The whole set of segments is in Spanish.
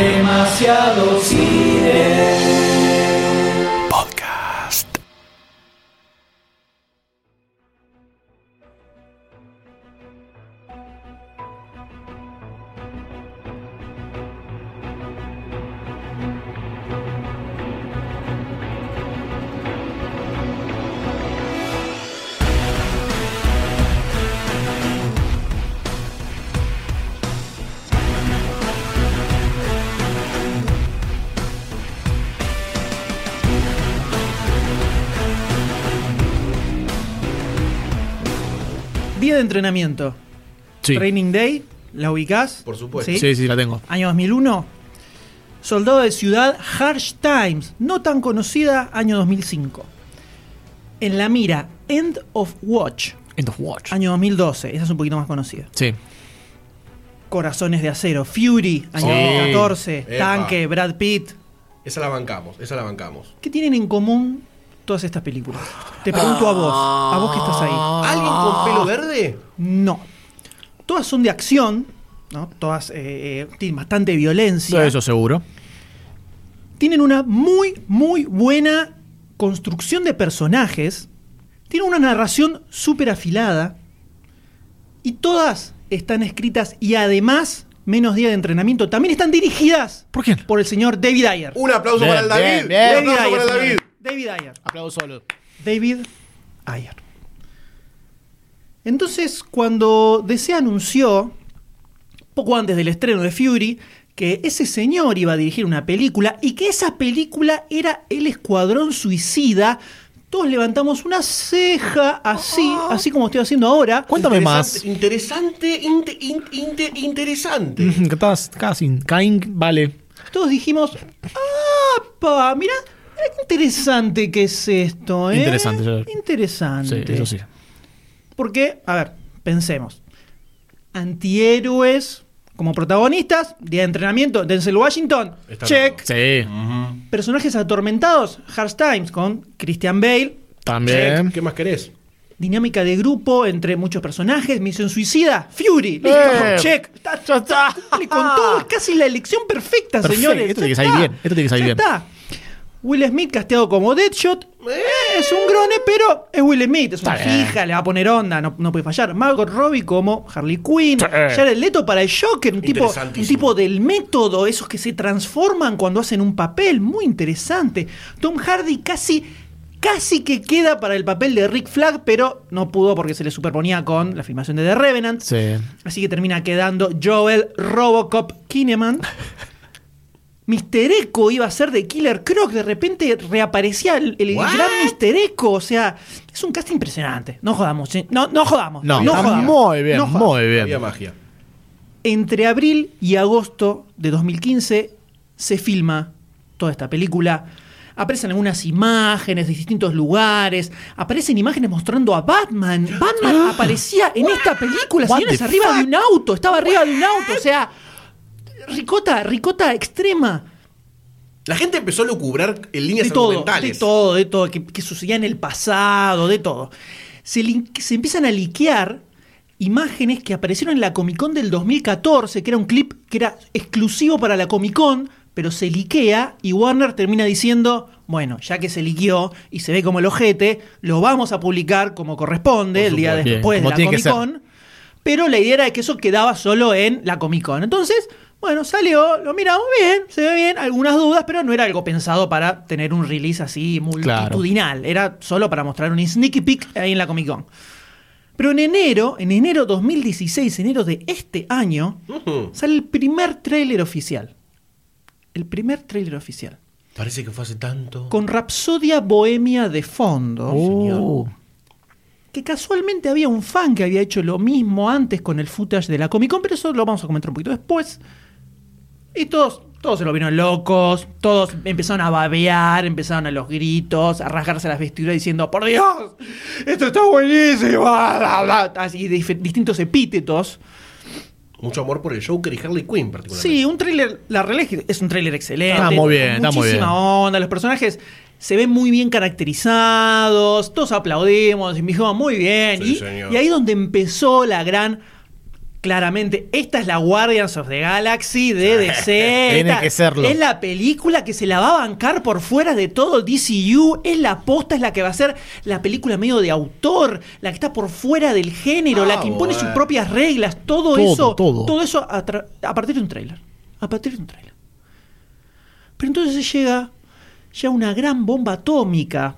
Demasiado cine. Entrenamiento. Sí. Training Day, ¿la ubicás? Por supuesto. sí, sí, la tengo. Año 2001. Soldado de ciudad, Harsh Times, no tan conocida, año 2005. En la mira, End of Watch, End of Watch. año 2012, esa es un poquito más conocida. Sí. Corazones de acero, Fury, año Sí. 2014, Epa. Tanque, Brad Pitt. Esa la bancamos, esa la bancamos. ¿Qué tienen en común todas estas películas? Te pregunto a vos, a vos que estás ahí. ¿Alguien con pelo verde? No. Todas son de acción, ¿no? Todas eh, eh, tienen bastante violencia. Eso seguro. tienen una muy, muy buena construcción de personajes, tienen una narración súper afilada, y todas están escritas y además, menos día de entrenamiento, también están dirigidas ¿Por quién? por el señor David Ayer. Un aplauso Bien, para el David. bien, bien. Un David aplauso para el David. David Ayer. Aplauso solo. David Ayer. Entonces, cuando DC anunció, poco antes del estreno de Fury, que ese señor iba a dirigir una película y que esa película era El Escuadrón Suicida, todos levantamos una ceja así, así como estoy haciendo ahora. Cuéntame más. Interesante, inte- in- inte- interesante. Casi. Caín, vale. Todos dijimos, ¡apa! Mira, interesante que es esto, ¿eh? Interesante, yo- Interesante. Sí, eso sí. Porque, a ver, pensemos. Antihéroes como protagonistas, día de entrenamiento, Denzel Washington, Está check. Sí. Personajes atormentados, Hard Times con Christian Bale. También. Check. ¿Qué más querés? Dinámica de grupo entre muchos personajes, Misión Suicida, Fury, listo, Eh. check. Está, ya está. Con todo, es casi la elección perfecta, Perfecto, señores. esto tiene que salir bien, esto tiene que salir bien. está. Will Smith casteado como Deadshot. Eh, es un grone, pero es Will Smith. Es una fija, le va a poner onda, no, no puede fallar. Margot Robbie como Harley Quinn. Jared Leto para el Joker, un tipo, un tipo del método, esos que se transforman cuando hacen un papel. Muy interesante. Tom Hardy casi. Casi que queda para el papel de Rick Flag, pero no pudo porque se le superponía con la filmación de The Revenant. Sí. Así que termina quedando Joel Robocop Kinneman. Mr. Echo iba a ser de Killer Croc. De repente reaparecía el, gran Mr. Echo. O sea, es un cast impresionante. No jodamos. ¿eh? No, no jodamos. No, no jodamos. muy bien, No jodamos. muy Había bien. magia. Entre abril y agosto de 2015 se filma toda esta película. Aparecen algunas imágenes de distintos lugares. Aparecen imágenes mostrando a Batman. Batman aparecía en esta película, señores, arriba fuck? de un auto. Estaba arriba de un auto. O sea, ricota, ricota extrema. La gente empezó a lucubrar en líneas De todo, de todo, de todo, que, que sucedía en el pasado, de todo. Se, se empiezan a liquear imágenes que aparecieron en la Comic Con del 2014, que era un clip que era exclusivo para la Comic Con, pero se liquea y Warner termina diciendo, bueno, ya que se liqueó y se ve como el ojete, lo vamos a publicar como corresponde el día después Bien, de la Comic Con. Pero la idea era que eso quedaba solo en la Comic Con. Entonces, bueno, salió, lo miramos bien, se ve bien, algunas dudas, pero no era algo pensado para tener un release así multitudinal. Era solo para mostrar un sneaky peek ahí en la Comic Con. Pero en enero, en enero 2016, enero de este año, sale el primer tráiler oficial. El primer tráiler oficial. Parece que fue hace tanto. Con Rapsodia Bohemia de fondo. Oh. que casualmente había un fan que había hecho lo mismo antes con el footage de la Comic Con, pero eso lo vamos a comentar un poquito después. Y todos, todos se lo vieron locos, todos empezaron a babear, empezaron a los gritos, a rasgarse las vestiduras diciendo, por Dios, esto está buenísimo, bla, bla, bla", así dif- distintos epítetos. Mucho amor por el Joker y Harley Quinn, particularmente. Sí, un tráiler, la realidad es que es un tráiler excelente. Está muy bien, está muy bien. onda, los personajes se ven muy bien caracterizados, todos aplaudimos y me dijo muy bien. Sí, y, y ahí donde empezó la gran claramente, esta es la Guardians of the Galaxy de DC. Tiene Esta que serlo. Es la película que se la va a bancar por fuera de todo DCU. Es la posta, es la que va a ser la película medio de autor, la que está por fuera del género, Ah, la que impone sus propias reglas. Todo, Todo, eso, todo. eso a, partir de un tráiler. A partir de un tráiler. Pero entonces llega ya una gran bomba atómica.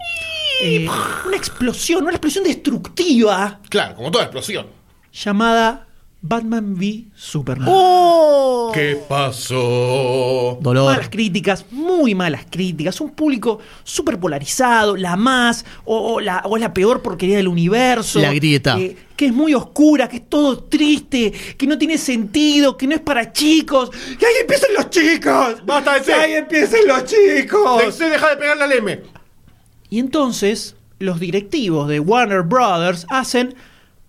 eh, una explosión, una explosión destructiva Claro, como toda explosión. llamada Batman v Superman. ¡Oh! ¿Qué pasó? Dolor. Malas críticas, muy malas críticas. Un público súper polarizado, la más, o, o la, o es la peor porquería del universo. La grieta. eh, que es muy oscura, que es todo triste, que no tiene sentido, que no es para chicos. ¡Que ahí empiecen los chicos! Basta de ¡Que ahí empiecen los chicos! Se deja de pegarle al M. Y entonces los directivos de Warner Brothers hacen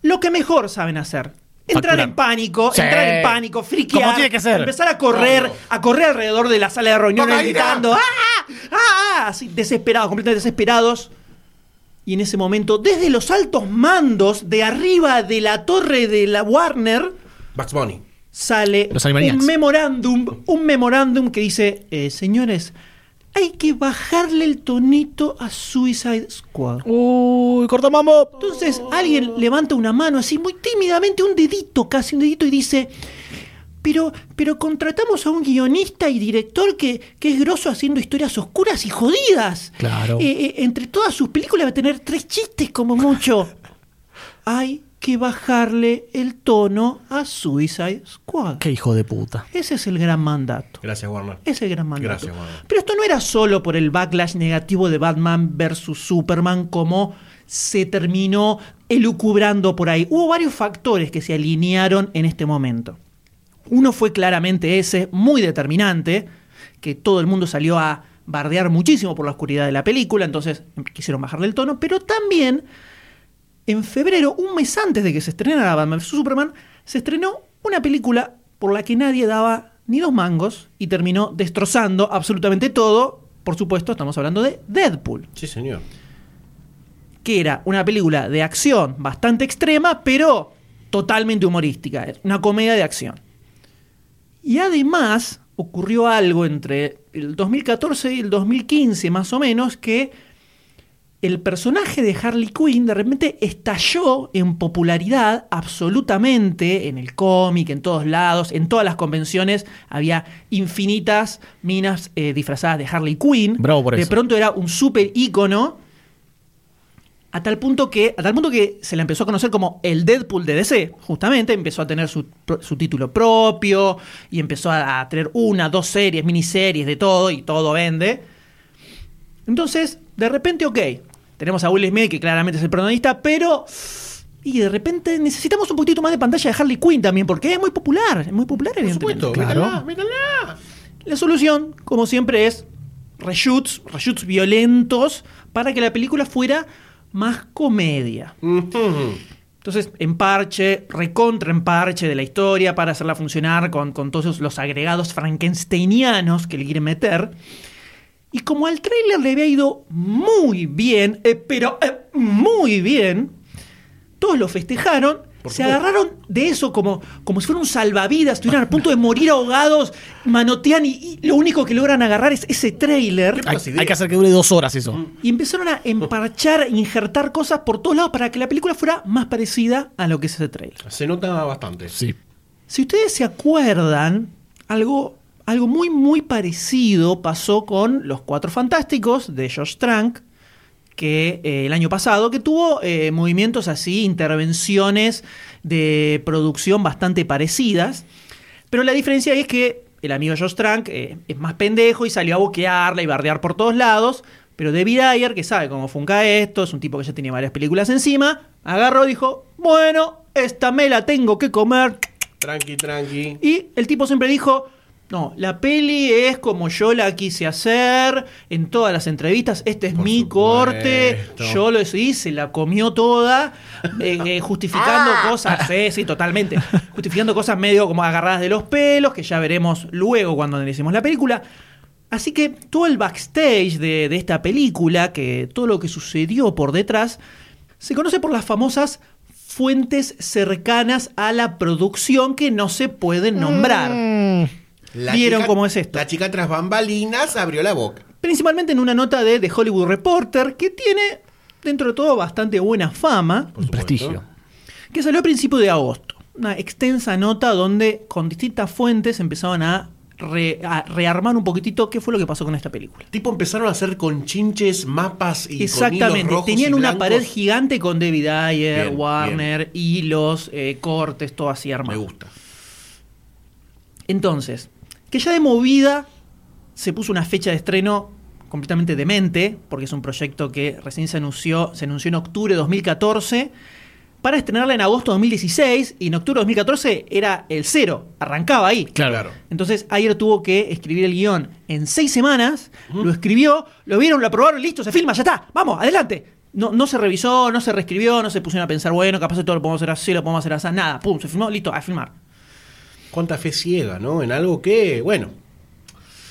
lo que mejor saben hacer. Entrar en pánico, Sí. entrar en pánico, friquear, Como tiene que ser. empezar a correr, Claro. a correr alrededor de la sala de reuniones Cocaína. gritando, ¡ah! ¡ah! ¡ah! Así, desesperados, completamente desesperados. Y en ese momento, desde los altos mandos de arriba de la torre de la Warner, Bugs Bunny. sale Los un memorándum, un memorándum que dice, eh, señores, hay que bajarle el tonito a Suicide Squad. Uy, corta mambo. Entonces alguien levanta una mano así muy tímidamente, un dedito, casi un dedito, y dice, pero, pero contratamos a un guionista y director que, que es grosso haciendo historias oscuras y jodidas. Claro. Eh, eh, entre todas sus películas va a tener tres chistes como mucho. Hay que bajarle el tono a Suicide Squad. Qué hijo de puta. Ese es el gran mandato. Gracias, Warner. Ese es el gran mandato. Gracias, Warner. Pero esto no era solo por el backlash negativo de Batman versus Superman como se terminó elucubrando por ahí. Hubo varios factores que se alinearon en este momento. Uno fue claramente ese, muy determinante, que todo el mundo salió a bardear muchísimo por la oscuridad de la película, entonces quisieron bajarle el tono, pero también en febrero, un mes antes de que se estrenara Batman vs Superman, se estrenó una película por la que nadie daba ni dos mangos y terminó destrozando absolutamente todo. Por supuesto, estamos hablando de Deadpool, Sí, señor. que era una película de acción bastante extrema, pero totalmente humorística. Una comedia de acción. Y además ocurrió algo entre el 2014 y el 2015 más o menos que el personaje de Harley Quinn de repente estalló en popularidad absolutamente en el cómic, en todos lados, en todas las convenciones había infinitas minas eh, disfrazadas de Harley Quinn. Bravo por de eso. pronto era un súper ícono a tal punto que a tal punto que se la empezó a conocer como el Deadpool de DC, justamente empezó a tener su, su título propio y empezó a, a tener una, dos series, miniseries de todo y todo vende. Entonces, de repente, ok, tenemos a Will Smith que claramente es el protagonista, pero y de repente necesitamos un poquito más de pantalla de Harley Quinn también porque es muy popular, es muy popular Por supuesto. Claro. Mírala. La solución, como siempre, es reshoots, reshoots violentos para que la película fuera más comedia. Entonces, en parche, recontra en parche de la historia para hacerla funcionar con, con todos los agregados frankensteinianos que le quieren meter. Y como al trailer le había ido muy bien, eh, pero eh, muy bien, todos lo festejaron, se agarraron de eso como, como si fuera un salvavidas, estuvieran a punto de morir ahogados, manotean y, y lo único que logran agarrar es ese trailer. Hay, hay que hacer que dure dos horas eso. Y empezaron a emparchar, injertar cosas por todos lados para que la película fuera más parecida a lo que es ese trailer. Se nota bastante. Sí. Si ustedes se acuerdan, algo, algo muy, muy parecido pasó con Los Cuatro Fantásticos de Josh Trank, que eh, el año pasado, que tuvo eh, movimientos así, intervenciones de producción bastante parecidas. Pero la diferencia es que el amigo Josh Trank eh, es más pendejo y salió a boquearla y bardear por todos lados. Pero David Ayer, que sabe cómo funca esto, es un tipo que ya tenía varias películas encima, agarró y dijo, bueno, esta me la tengo que comer. Tranqui, tranqui. Y el tipo siempre dijo, no, la peli es como yo la quise hacer en todas las entrevistas, este es Por mi supuesto. corte, yo lo hice, se la comió toda, eh, eh, justificando cosas, sí, sí, totalmente, justificando cosas medio como agarradas de los pelos, que ya veremos luego cuando analicemos la película. Así que todo el backstage de, de esta película, que todo lo que sucedió por detrás, se conoce por las famosas fuentes cercanas a la producción que no se pueden nombrar. Mm. La ¿Vieron chica- cómo es esto? La chica tras bambalinas abrió la boca. Principalmente en una nota de The Hollywood Reporter que tiene, dentro de todo, bastante buena fama. Por. Prestigio. que salió a principios de agosto. Una extensa nota donde con distintas fuentes empezaban a, re- a rearmar un poquitito qué fue lo que pasó con esta película. Tipo empezaron a hacer con chinches, mapas y con hilos Exactamente, rojos tenían y una pared gigante con David Ayer, Bien, Warner, hilos, eh, cortes, todo así Me armado. gusta. Entonces, que ya de movida se puso una fecha de estreno completamente demente, porque es un proyecto que recién se anunció, se anunció en octubre de 2014, para estrenarla en agosto de 2016, y en octubre de 2014 era el cero, arrancaba ahí. Claro. Entonces Ayer tuvo que escribir el guion en seis semanas, lo escribió, lo vieron, lo aprobaron, listo, se filma, ya está, vamos, adelante. No, no se revisó, no se reescribió, no se pusieron a pensar, bueno, capaz de todo lo podemos hacer así, lo podemos hacer así, nada, pum, se filmó, listo, a filmar. Cuánta fe ciega, ¿no? En algo que, bueno,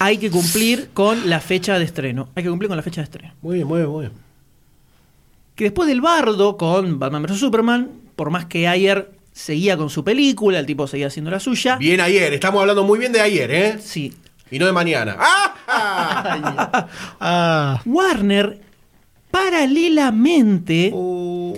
hay que cumplir con la fecha de estreno. Hay que cumplir con la fecha de estreno. muy bien, muy bien, muy bien. Que después del bardo con Batman vs. Superman, por más que Ayer seguía con su película, el tipo seguía haciendo la suya. Bien ayer, estamos hablando muy bien de ayer, ¿eh? Sí. Y no de mañana. ¡Ah! Ah. Warner, paralelamente, Uh,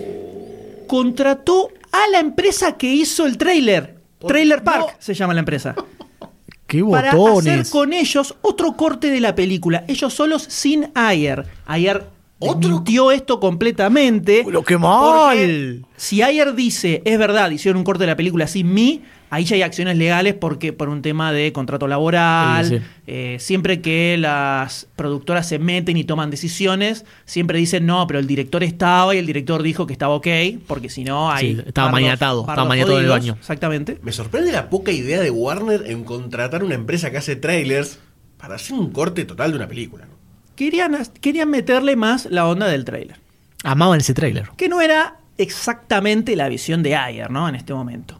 contrató a la empresa que hizo el trailer. Trailer Park No. se llama la empresa. Qué Para hacer botones. con ellos otro corte de la película. Ellos solos sin Ayer. Ayer ¿Otro? mintió esto completamente. Qué Porque mal. Si Ayer dice, es verdad, hicieron un corte de la película sin mí, ahí ya hay acciones legales porque por un tema de contrato laboral. Sí, sí. eh, siempre que las productoras se meten y toman decisiones, siempre dicen, no, pero el director estaba y el director dijo que estaba ok, porque si no hay... Sí, estaba maniatado, estaba maniatado en el baño. Exactamente. me sorprende la poca idea de Warner en contratar una empresa que hace trailers para hacer un corte total de una película. Querían, querían meterle más la onda del trailer. Amaban ese tráiler. que no era exactamente la visión de Ayer, ¿no? En este momento.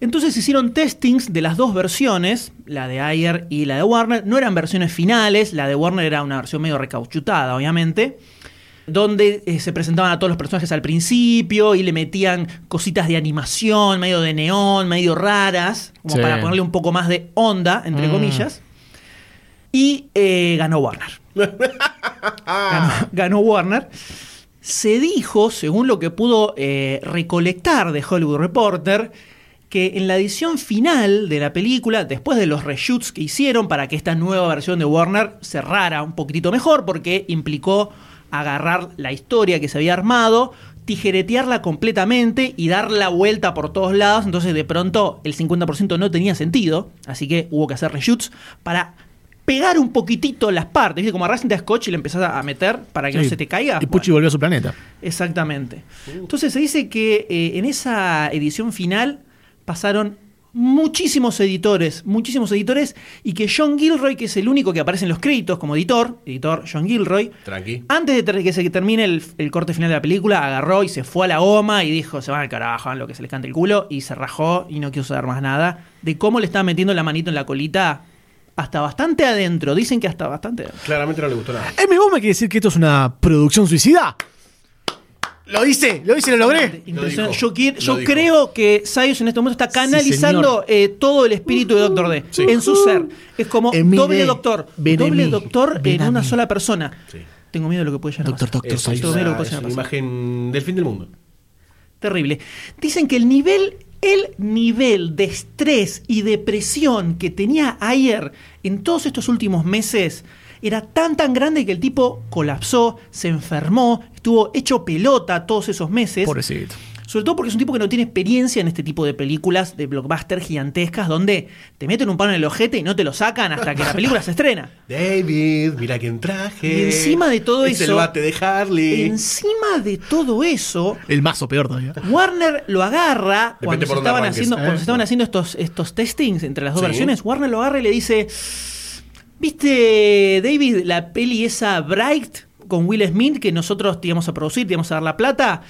Entonces hicieron testings de las dos versiones, la de Ayer y la de Warner. No eran versiones finales, la de Warner era una versión medio recauchutada, obviamente. Donde eh, se presentaban a todos los personajes al principio y le metían cositas de animación, medio de neón, medio raras, como Sí. para ponerle un poco más de onda, entre Mm. comillas. Y eh, ganó Warner ganó, Warner. Se dijo, según lo que pudo eh, recolectar de Hollywood Reporter, que en la edición final de la película, después de los reshoots que hicieron para que esta nueva versión de Warner cerrara un poquitito mejor, porque implicó agarrar la historia que se había armado, tijeretearla completamente y dar la vuelta por todos lados, entonces de pronto el 50% no tenía sentido, así que hubo que hacer reshoots para pegar un poquitito las partes, ¿viste? Como agarras cinta scotch y le empezás a meter para que no se te caiga. Y Pucci Bueno. volvió a su planeta. Exactamente. Entonces se dice que eh, en esa edición final pasaron muchísimos editores, muchísimos editores, y que John Gilroy, que es el único que aparece en los créditos como editor, editor John Gilroy, Tranqui. antes de que se termine el, el corte final de la película, agarró y se fue a la goma y dijo, se van al carajo, hagan lo que se les cante el culo, y se rajó y no quiso saber más nada de cómo le estaba metiendo la manito en la colita hasta bastante adentro. Dicen que hasta bastante adentro. Claramente no le gustó nada. Emi, ¿vos me querés decir que esto es una producción suicida? Lo hice, lo hice, lo logré. Impresionante. dijo, Yo, quiero- lo yo dijo. creo que Sayus en este momento está canalizando eh, todo el espíritu de Doctor D Sí. en su ser. Es como doble doctor. Doble mí. doctor en a una mí. sola persona. Sí. Tengo miedo de lo que puede llegar a Doctor, pasar. doctor, Es, soy es Todo una, es a imagen del fin del mundo. Terrible. Dicen que el nivel, el nivel de estrés y depresión que tenía Ayer en todos estos últimos meses era tan tan grande que el tipo colapsó, se enfermó, estuvo hecho pelota todos esos meses. Sobre todo porque es un tipo que no tiene experiencia en este tipo de películas de blockbuster gigantescas donde te meten un palo en el ojete y no te lo sacan hasta que la película se estrena. David, mira quién traje. Y encima de todo es eso- el bate de Harley. Encima de todo eso, El mazo peor todavía. Warner lo agarra Depende cuando, se estaban, arranques. haciendo, Eh, cuando se estaban haciendo estos, estos testings entre las dos Sí. versiones. Warner lo agarra y le dice: ¿Viste, David, la peli esa Bright con Will Smith que nosotros te íbamos a producir, te íbamos a dar la plata?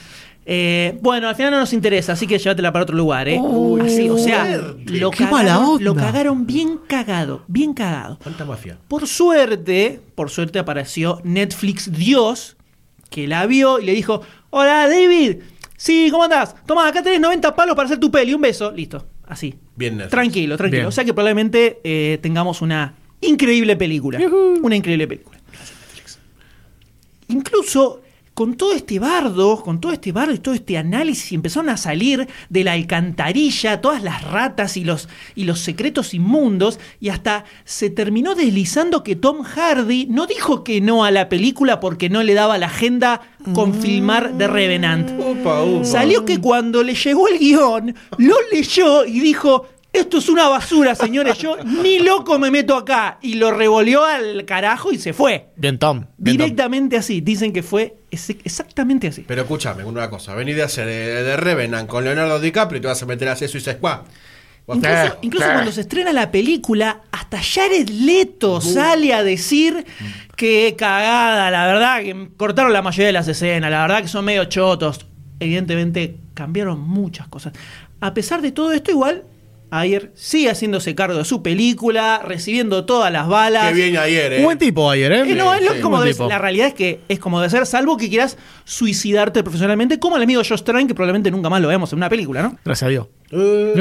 Eh, bueno, al final no nos interesa, así que llévatela para otro lugar, ¿eh? Así, o sea, lo Qué cagaron, lo cagaron bien cagado, bien cagado. ¿Cuánta mafia? Por suerte, por suerte apareció Netflix Dios, que la vio y le dijo, hola David, Sí, ¿cómo andás? Toma, acá tenés 90 palos para hacer tu peli. Un beso. Listo. Así. Bien Netflix. Tranquilo, tranquilo. Bien. O sea que probablemente eh, tengamos una increíble película. Una increíble película. Incluso con todo este bardo, con todo este bardo y todo este análisis, empezaron a salir de la alcantarilla todas las ratas y los, y los secretos inmundos, y hasta se terminó deslizando que Tom Hardy no dijo que no a la película porque no le daba la agenda con filmar The Revenant. Upa, upa. Salió que cuando le llegó el guion, lo leyó y dijo, esto es una basura, señores, yo ni loco me meto acá. Y lo revolvió al carajo y se fue. Bien, Tom. Bien, Tom. Directamente así. Dicen que fue ex- exactamente así. Pero escúchame, una cosa. Venís de hacer eh, de Revenant con Leonardo DiCaprio y te vas a meter a hacer Suicide Squad. Incluso, incluso cuando se estrena la película, hasta Jared Leto sale a decir que cagada, la verdad, que cortaron la mayoría de las escenas, la verdad que son medio chotos. Evidentemente cambiaron muchas cosas. A pesar de todo esto, igual, Ayer sigue haciéndose cargo de su película, recibiendo todas las balas. Qué bien ayer, eh. Buen tipo ayer, ¿eh? Eh, no, es Sí, como tipo. la realidad es que es como debe ser, salvo que quieras suicidarte profesionalmente, como el amigo Josh Trank, que probablemente nunca más lo veamos en una película, ¿no? Gracias a Dios. Eh,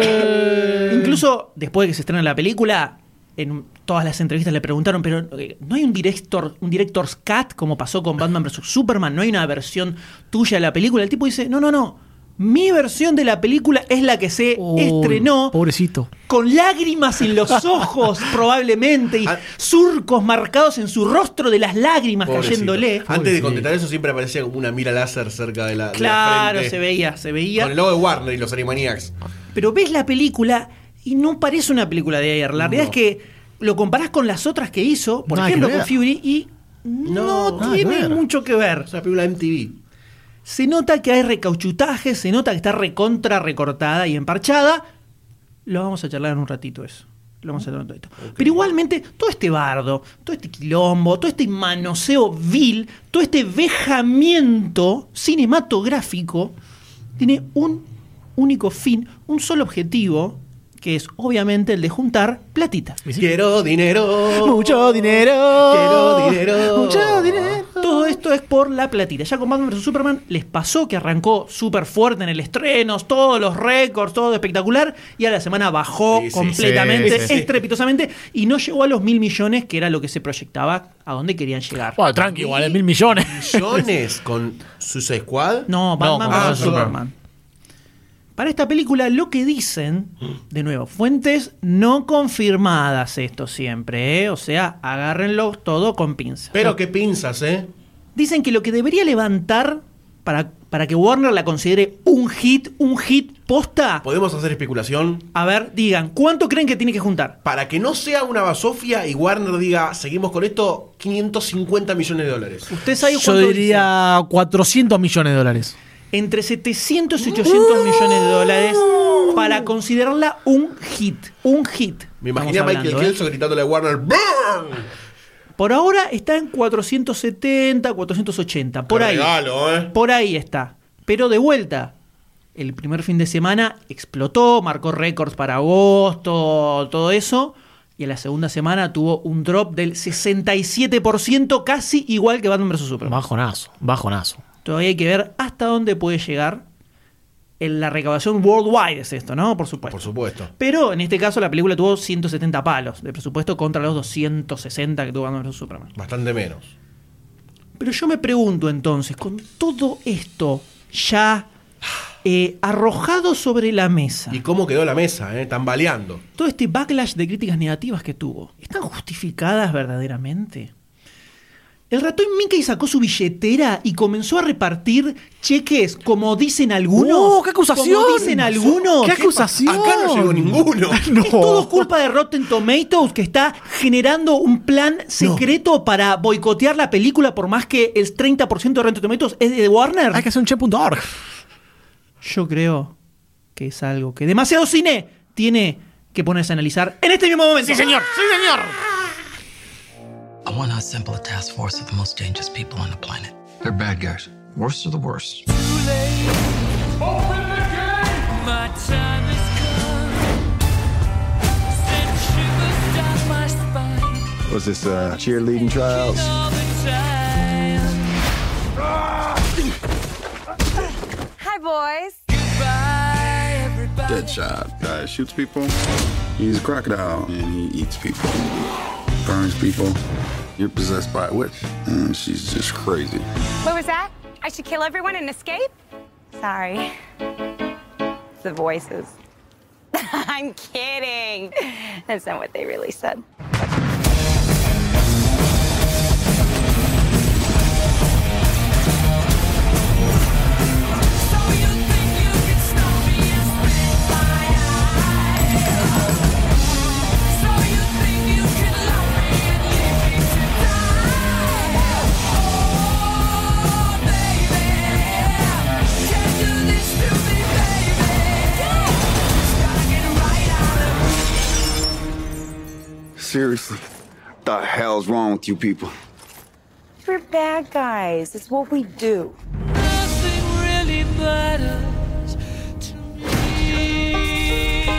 Eh. Incluso después de que se estrena la película, en todas las entrevistas le preguntaron, pero ¿no hay un director, un director's cut como pasó con Batman vs. Superman? ¿No hay una versión tuya de la película? El tipo dice, no, no, no. Mi versión de la película es la que se estrenó Pobrecito. con lágrimas en los ojos, probablemente, y Ah. surcos marcados en su rostro de las lágrimas pobrecito. cayéndole. Antes de contestar eso siempre aparecía como una mira láser cerca de la de la Claro, frente. se veía, se veía. Con el logo de Warner y los Animaniacs. Pero ves la película y no parece una película de ayer. La realidad es que lo comparás con las otras que hizo, por que ejemplo con Fury, y no, No, tiene mucho que ver. Es una película de MTV. Se nota que hay recauchutaje, se nota que está recontra recortada y emparchada. Lo vamos a charlar en un ratito eso. Lo vamos a charlar en un ratito. Pero igualmente, todo este bardo, todo este quilombo, todo este manoseo vil, todo este vejamiento cinematográfico, tiene un único fin, un solo objetivo, que es obviamente el de juntar platita. Quiero dinero. Mucho dinero. Quiero dinero. Mucho dinero. Todo esto es por la platita. Ya con Batman vs Superman les pasó que arrancó súper fuerte en el estreno, todos los récords, todo espectacular, y a la semana bajó Sí, sí, completamente, sí, sí, sí. estrepitosamente, y no llegó a los mil millones, que era lo que se proyectaba, a dónde querían llegar. Bueno, tranqui, igual, mil millones. Millones con Suicide Squad. No, Batman No, vs Superman. Superman. Para esta película, lo que dicen, de nuevo, fuentes no confirmadas, esto siempre, ¿eh? o sea, agárrenlo todo con pinza. Pero qué pinzas, ¿eh? Dicen que lo que debería levantar para, para que Warner la considere un hit, un hit posta. ¿Podemos hacer especulación? A ver, digan, ¿cuánto creen que tiene que juntar? Para que no sea una basofia y Warner diga, seguimos con esto, 550 millones de dólares. ¿Usted sabe Yo cuánto diría 400 millones de dólares. Entre 700 y 800 millones de dólares para considerarla un hit. Un hit. Me imaginé a Michael hablando, ¿eh? Kelso gritándole a Warner, ¡Burn! Por ahora está en 470, 480. Por Qué ahí. regalo, ¿eh? Por ahí está. Pero de vuelta, el primer fin de semana explotó, marcó récords para agosto, todo eso. Y en la segunda semana tuvo un drop del 67%, casi igual que Batman vs. Superman. Bajonazo, bajonazo. Todavía hay que ver hasta dónde puede llegar. En la recaudación worldwide es esto, ¿no? Por supuesto. Por supuesto. Pero en este caso la película tuvo 170 palos de presupuesto contra los 260 que tuvo Batman vs. Superman. Bastante menos. Pero yo me pregunto entonces, con todo esto ya eh, arrojado sobre la mesa, ¿Y cómo quedó la mesa, eh? Tambaleando. todo este backlash de críticas negativas que tuvo, ¿están justificadas verdaderamente? El ratón Mickey sacó su billetera y comenzó a repartir cheques, como dicen algunos. ¡No, qué acusación! Como dicen algunos. ¡Qué acusación! Acá no llegó ninguno. No. Es todo culpa de Rotten Tomatoes que está generando un plan secreto para boicotear la película por más que el 30% de Rotten Tomatoes es de Warner. Hay que hacer un che.org. Yo creo que es algo que demasiado cine tiene que ponerse a analizar en este mismo momento. Sí, señor. Sí, señor. I want to assemble a task force of the most dangerous people on the planet. They're bad guys. Worst of the worst. My time has come. Send shivers down my spine Was this uh, cheerleading trials? Hi, boys. Goodbye, everybody. Deadshot. Guy shoots people. He's a crocodile and he eats people. Burns people. You're possessed by a witch. And she's just crazy. What was that? I should kill everyone and escape? Sorry. The voices. I'm kidding. That's not what they really said. Seriously. The hell's wrong with you people? We're bad guys. It's what we do. Nothing really matters to me.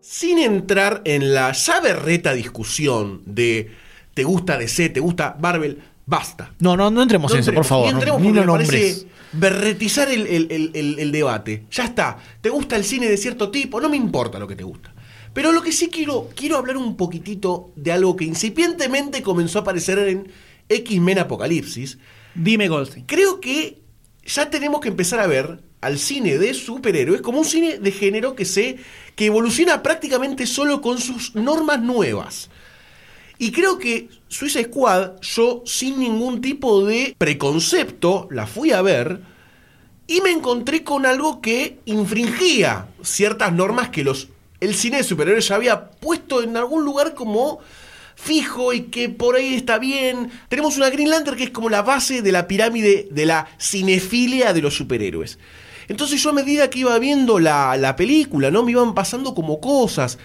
Sin entrar en la ya berreta discusión de te gusta DC, te gusta Marvel, basta. No, no, no entremos No en eso, por favor. ni no, entremos ni porque lo me parece nombres. Berretizar el, el- el- el- el debate. Ya está. ¿Te gusta el cine de cierto tipo? No me importa lo que te gusta. Pero lo que sí quiero, quiero hablar un poquitito de algo que incipientemente comenzó a aparecer en X-Men Apocalipsis. Dime Goldstein. Creo que ya tenemos que empezar a ver al cine de superhéroes como un cine de género que se que evoluciona prácticamente solo con sus normas nuevas. Y creo que Suicide Squad, yo sin ningún tipo de preconcepto, la fui a ver y me encontré con algo que infringía ciertas normas que los, el cine de superhéroes ya había puesto en algún lugar como fijo y que por ahí está bien. Tenemos una Green Lantern que es como la base de la pirámide de la cinefilia de los superhéroes. Entonces yo a medida que iba viendo la, la película, ¿no? Me iban pasando como cosas.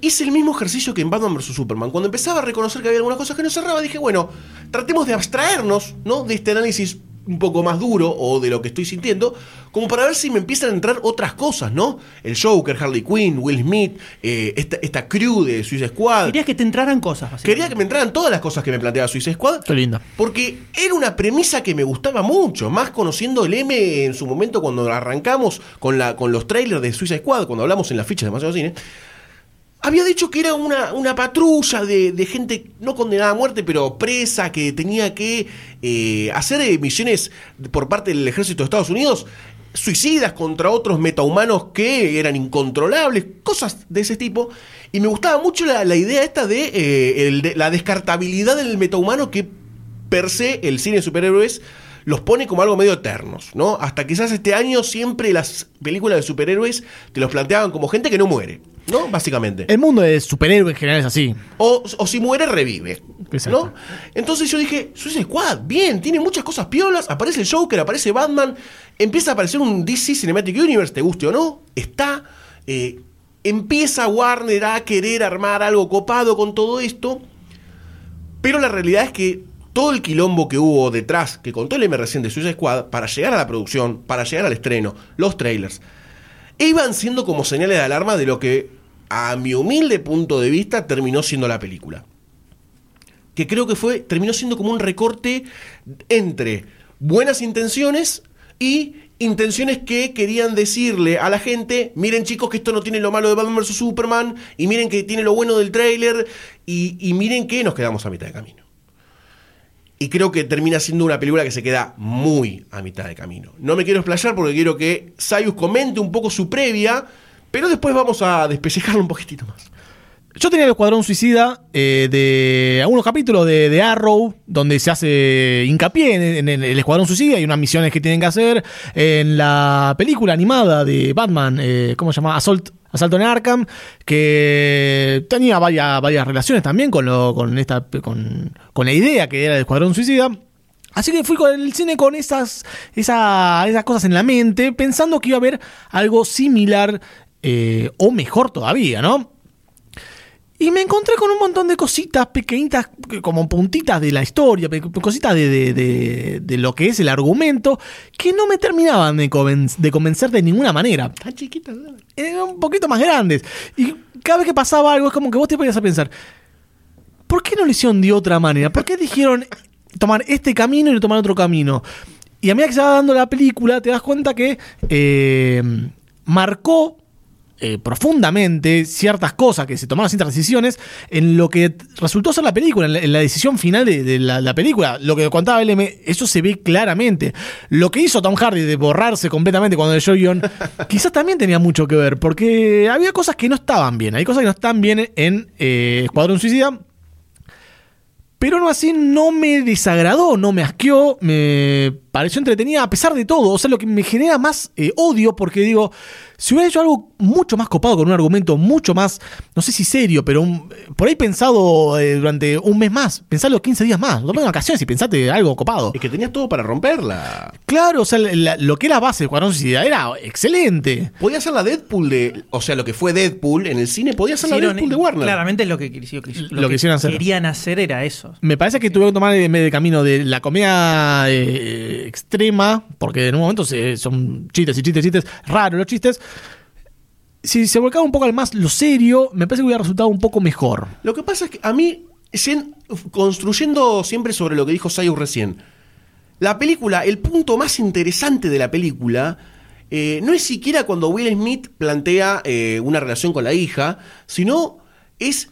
Hice el mismo ejercicio que en Batman vs. Superman. Cuando empezaba a reconocer que había algunas cosas que no cerraba, dije, bueno, tratemos de abstraernos, ¿no? De este análisis un poco más duro o de lo que estoy sintiendo, como para ver si me empiezan a entrar otras cosas, ¿no? El Joker, Harley Quinn, Will Smith, eh, esta, esta crew de Suicide Squad. Querías que te entraran cosas. Quería que me entraran todas las cosas que me planteaba Suicide Squad. Qué linda. Porque era una premisa que me gustaba mucho, más conociendo el M en su momento cuando arrancamos con, la, con los trailers de Suicide Squad, cuando hablamos en las fichas de Demasiado Cine. Había dicho que era una, una patrulla de, de gente no condenada a muerte, pero presa, que tenía que eh, hacer eh, misiones por parte del ejército de Estados Unidos, suicidas contra otros metahumanos que eran incontrolables, cosas de ese tipo. Y me gustaba mucho la, la idea esta de, eh, de la descartabilidad del metahumano que per se el cine de superhéroes los pone como algo medio eternos, ¿no? Hasta quizás este año siempre las películas de superhéroes te los planteaban como gente que no muere, ¿no? Básicamente. El mundo de superhéroes en general es así. O, o si muere, revive. Exacto. ¿No? Entonces yo dije, Suicide Squad, bien, tiene muchas cosas piolas. Aparece el Joker, aparece Batman. Empieza a aparecer un DC Cinematic Universe, te guste o no. Está. eh, empieza Warner a querer armar algo copado con todo esto. Pero la realidad es que todo el quilombo que hubo detrás, que contó el M recién de Suicide Squad, para llegar a la producción, para llegar al estreno, los trailers, iban siendo como señales de alarma de lo que, a mi humilde punto de vista, terminó siendo la película. Que creo que fue, terminó siendo como un recorte entre buenas intenciones y intenciones que querían decirle a la gente, miren chicos que esto no tiene lo malo de Batman vs. Superman, y miren que tiene lo bueno del tráiler, y, y miren que nos quedamos a mitad de camino. Y creo que termina siendo una película que se queda muy a mitad de camino. No me quiero explayar porque quiero que Sayus comente un poco su previa, pero después vamos a despellejarlo un poquitito más. Yo tenía el Escuadrón Suicida eh, de algunos capítulos de, Arrow, donde se hace hincapié en, en el Escuadrón Suicida y unas misiones que tienen que hacer. En la película animada de Batman, eh, ¿cómo se llama? Assault, Asalto en Arkham, que tenía varias, varias relaciones también con, lo, con, esta, con, con la idea que era el Escuadrón Suicida. Así que fui con el cine con esas, esa- esas cosas en la mente, pensando que iba a haber algo similar eh, o mejor todavía, ¿no? Y me encontré con un montón de cositas pequeñitas, que- como puntitas de la historia, cositas de, de- de- de lo que es el argumento, que no me terminaban de, de convencer de ninguna manera. Tan chiquita, ¿no? Eran un poquito más grandes. Y cada vez que pasaba algo, es como que vos te ponías a pensar, ¿por qué no lo hicieron de otra manera? ¿Por qué dijeron, tomar este camino y no tomar otro camino. Y a medida que se va dando la película, te das cuenta que eh, marcó eh, profundamente ciertas cosas que se tomaron ciertas decisiones en lo que resultó ser la película, en la, en la decisión final de, de la, la película. Lo que contaba LM, eso se ve claramente. Lo que hizo Tom Hardy de borrarse completamente cuando leyó el guion, quizás también tenía mucho que ver, porque había cosas que no estaban bien. Hay cosas que no están bien en eh, Escuadrón Suicida. Pero no así no me desagradó, no me asqueó, me pareció entretenida a pesar de todo. O sea, lo que me genera más eh, odio, porque digo, si hubiera hecho algo mucho más copado, con un argumento mucho más, no sé si serio, pero un- por ahí pensado eh, durante un mes más, pensalo 15 días más, tomate vacaciones y pensate algo copado. Es que tenías todo para romperla. Claro, o sea, la- lo que era base de Escuadrón Suicida era excelente. Podía ser la Deadpool de. O sea, lo que fue Deadpool en el cine, podía ser la Hicieron- Deadpool de Warner. Claramente lo que, lo que- Lo que quisieron hacer. querían hacer era eso. Me parece que tuvieron que tomar en vez de camino de la comedia eh, extrema, porque en un momento se- son chistes y chistes y chistes, raros los chistes. Si se volcaba un poco al más lo serio, me parece que hubiera resultado un poco mejor. Lo que pasa es que a mí, construyendo siempre sobre lo que dijo Sayus recién, la película, el punto más interesante de la película, eh, no es siquiera cuando Will Smith plantea eh, una relación con la hija, sino es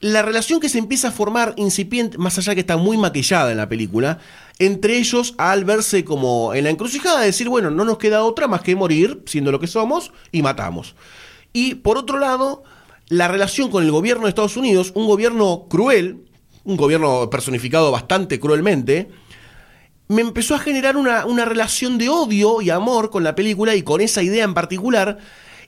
la relación que se empieza a formar incipiente, más allá que está muy maquillada en la película, entre ellos al verse como en la encrucijada de decir, bueno, no nos queda otra más que morir, siendo lo que somos, y matamos. Y por otro lado, la relación con el gobierno de Estados Unidos, un gobierno cruel, un gobierno personificado bastante cruelmente, me empezó a generar una, una relación de odio y amor con la película y con esa idea en particular.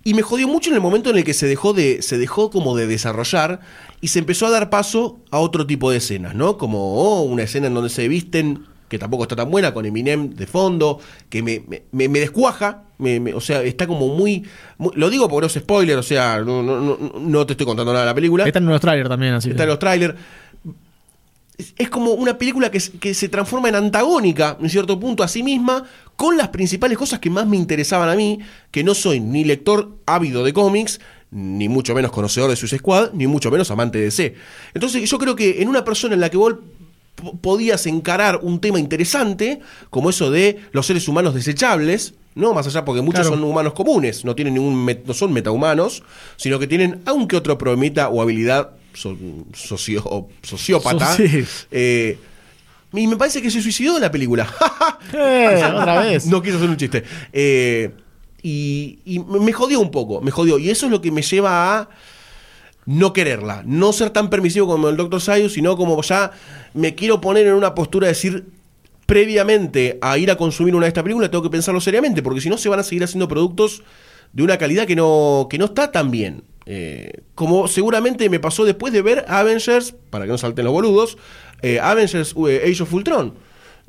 Y me jodió mucho en el momento en el que se dejó de. se dejó como de desarrollar y se empezó a dar paso a otro tipo de escenas, ¿no? Como oh, una escena en donde se visten, que tampoco está tan buena, con Eminem de fondo, que me, me, me- descuaja. me- me- o sea, está como muy, muy- Lo digo porque no es spoiler, o sea, no, no, no, no te estoy contando nada de la película. Está en los trailers también, así. Está en los trailers. Es, es como una película que, que se transforma en antagónica, en cierto punto, a sí misma, con las principales cosas que más me interesaban a mí, que no soy ni lector ávido de cómics, ni mucho menos conocedor de sus Squad, ni mucho menos amante de DC. Entonces yo creo que en una persona en la que vos po- podías encarar un tema interesante, como eso de los seres humanos desechables, ¿no? Más allá porque muchos Claro. son humanos comunes, no tienen ningún no son metahumanos, sino que tienen aunque otro problemita o habilidad so- socio- sociópata. So- sí. eh, y me parece que se suicidó en la película. Eh, otra vez. No quiso hacer un chiste. Eh, y, me jodió un poco, me jodió. Y eso es lo que me lleva a no quererla. No ser tan permisivo como el Dr. Sayus, sino como ya me quiero poner en una postura de decir previamente a ir a consumir una de estas películas, tengo que pensarlo seriamente, porque si no se van a seguir haciendo productos de una calidad que no, que no está tan bien. Eh, como seguramente me pasó después de ver Avengers, para que no salten los boludos, eh, Avengers eh, Age of Ultron.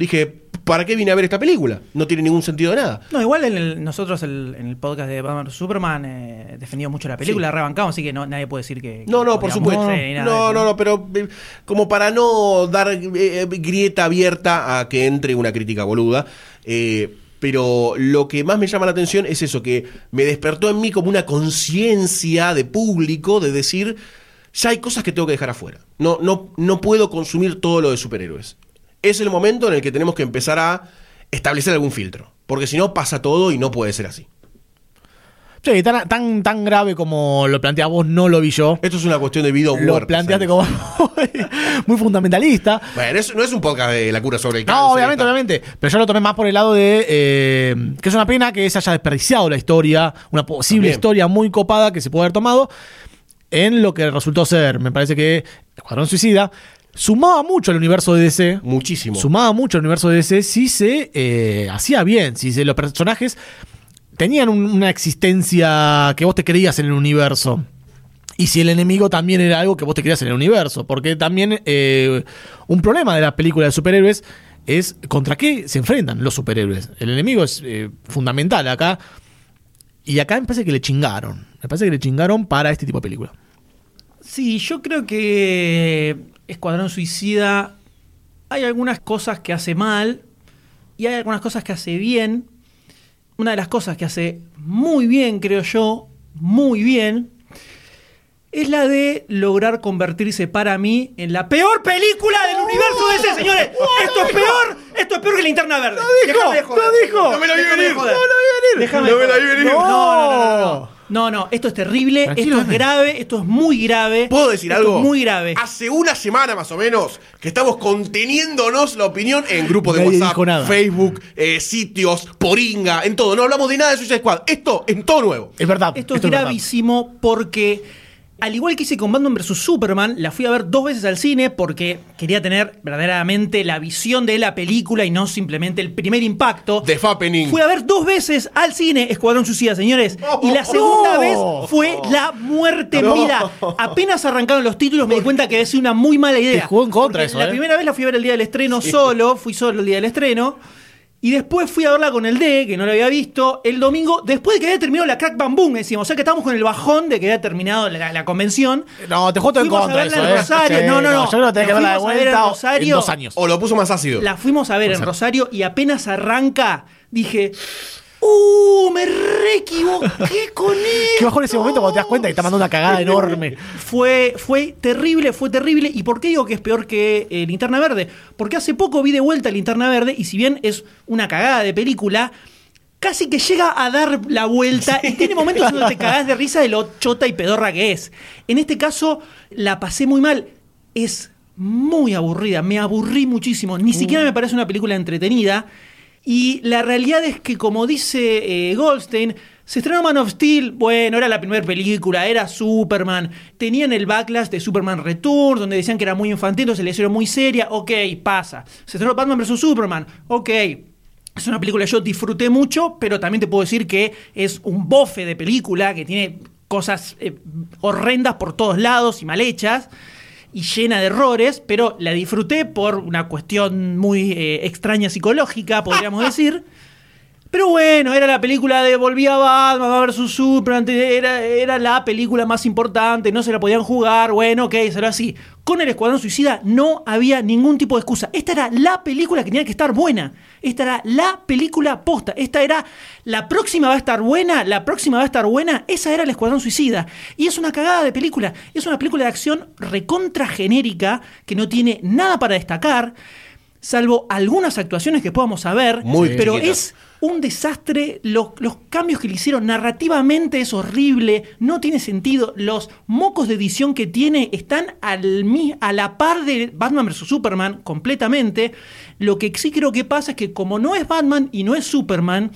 Dije, ¿para qué vine a ver esta película? No tiene ningún sentido de nada. No, igual en el- nosotros el- en el podcast de Batman Superman eh, defendimos mucho la película, Sí. rebancamos, así que no, nadie puede decir que. No, que no, por odiamos, supuesto. de No, no, no, pero eh, como para no dar eh, grieta abierta a que entre una crítica boluda. eh, pero lo que más me llama la atención es eso, que me despertó en mí como una conciencia de público de decir, ya hay cosas que tengo que dejar afuera. No, no, no puedo consumir todo lo de superhéroes. Es el momento en el que tenemos que empezar a establecer algún filtro. Porque si no, pasa todo y no puede ser así. Sí, tan, tan, tan grave como lo planteas vos, no lo vi yo. Esto es una cuestión de vida o Lo muerte. planteaste ¿sabes? como muy fundamentalista. Bueno, eso no es un podcast de la cura sobre el cáncer. No, obviamente, obviamente. Pero yo lo tomé más por el lado de eh, que es una pena que se haya desperdiciado la historia, una posible También. historia muy copada que se puede haber tomado en lo que resultó ser. Me parece que Escuadrón Suicida sumaba mucho al universo de DC. Muchísimo. Sumaba mucho al universo de DC si se eh, hacía bien, si se- los personajes tenían un- una existencia que vos te creías en el universo. Y si el enemigo también era algo que vos te creías en el universo. Porque también eh, un problema de las películas de superhéroes es contra qué se enfrentan los superhéroes. El enemigo es eh, fundamental acá. Y acá me parece que le chingaron. Me parece que le chingaron para este tipo de película. Sí, yo creo que Escuadrón Suicida hay algunas cosas que hace mal y hay algunas cosas que hace bien. Una de las cosas que hace muy bien, creo yo, muy bien, es la de lograr convertirse para mí en la peor película del universo de ese, señores. Esto es peor, esto es peor que Linterna Verde. Déjame de joder. dijo! No me la vi venir. No la No de me la vi joder. venir. No, no, no, no, no. No, esto es terrible, Tranquilo, esto es grave, esto es muy grave. ¿Puedo decir Esto algo? es muy grave. Hace una semana más o menos que estamos conteniéndonos la opinión en grupos de Nadie WhatsApp, dijo nada. Facebook, eh, sitios, Poringa, en todo. No hablamos de nada de Suicide Squad. Esto en todo nuevo. Es verdad. Esto es verdad. gravísimo porque, al igual que hice con Batman vs. Superman, la fui a ver dos veces al cine porque quería tener verdaderamente la visión de la película y no simplemente el primer impacto. The Fappening. Fui a ver dos veces al cine Escuadrón Suicida, señores. Y la segunda No. vez fue la muerte. No. Mira, apenas arrancaron los títulos me di cuenta que es una muy mala idea. Te jugó en contra eso, La ¿eh? primera vez la fui a ver el día del estreno solo, fui solo el día del estreno. Y después fui a verla con el D, que no la había visto, el domingo, después de que había terminado la Crack Bam Boom, decimos. O sea que estábamos con el bajón de que había terminado la, la convención. No, te todo en Fuimos a contra verla eso, en ¿eh? Rosario. Sí, No, no, no. Yo que tenés que La verla de vuelta Rosario. en dos años. O lo puso más ácido. La fuimos a ver en Rosario y apenas arranca, dije. ¡Uh! Me re equivoqué con él. Qué bajón ese momento cuando te das cuenta que está mandando una cagada enorme. Fue, fue terrible, fue terrible. ¿Y por qué digo que es peor que eh, Linterna Verde? Porque hace poco vi de vuelta Linterna Verde y si bien es una cagada de película, casi que llega a dar la vuelta y tiene momentos donde te cagás de risa de lo chota y pedorra que es. En este caso, la pasé muy mal. Es muy aburrida, me aburrí muchísimo. Ni siquiera me parece una película entretenida. Y la realidad es que, como dice eh, Goldstein, se estrenó Man of Steel, bueno, era la primera película, era Superman. Tenían el backlash de Superman Return, donde decían que era muy infantil, entonces le hicieron muy seria. Ok, pasa. Se estrenó Batman vs. Superman, ok. Es una película que yo disfruté mucho, pero también te puedo decir que es un bofe de película, que tiene cosas eh, horrendas por todos lados y mal hechas y llena de errores, pero la disfruté por una cuestión muy eh, extraña psicológica, podríamos decir. Pero bueno, era la película de Volví a Batman vs. Superman, era, era la película más importante, no se la podían jugar, bueno, ok, será así. Con el Escuadrón Suicida no había ningún tipo de excusa. Esta era la película que tenía que estar buena. Esta era la película posta. Esta era la próxima va a estar buena, la próxima va a estar buena. Esa era el Escuadrón Suicida. Y es una cagada de película. Es una película de acción recontra genérica que no tiene nada para destacar salvo algunas actuaciones que podamos saber, Muy pero es un desastre. Los, cambios que le hicieron narrativamente es horrible, no tiene sentido. Los mocos de edición que tiene están a la par de Batman vs. Superman completamente. Lo que sí creo que pasa es que como no es Batman y no es Superman,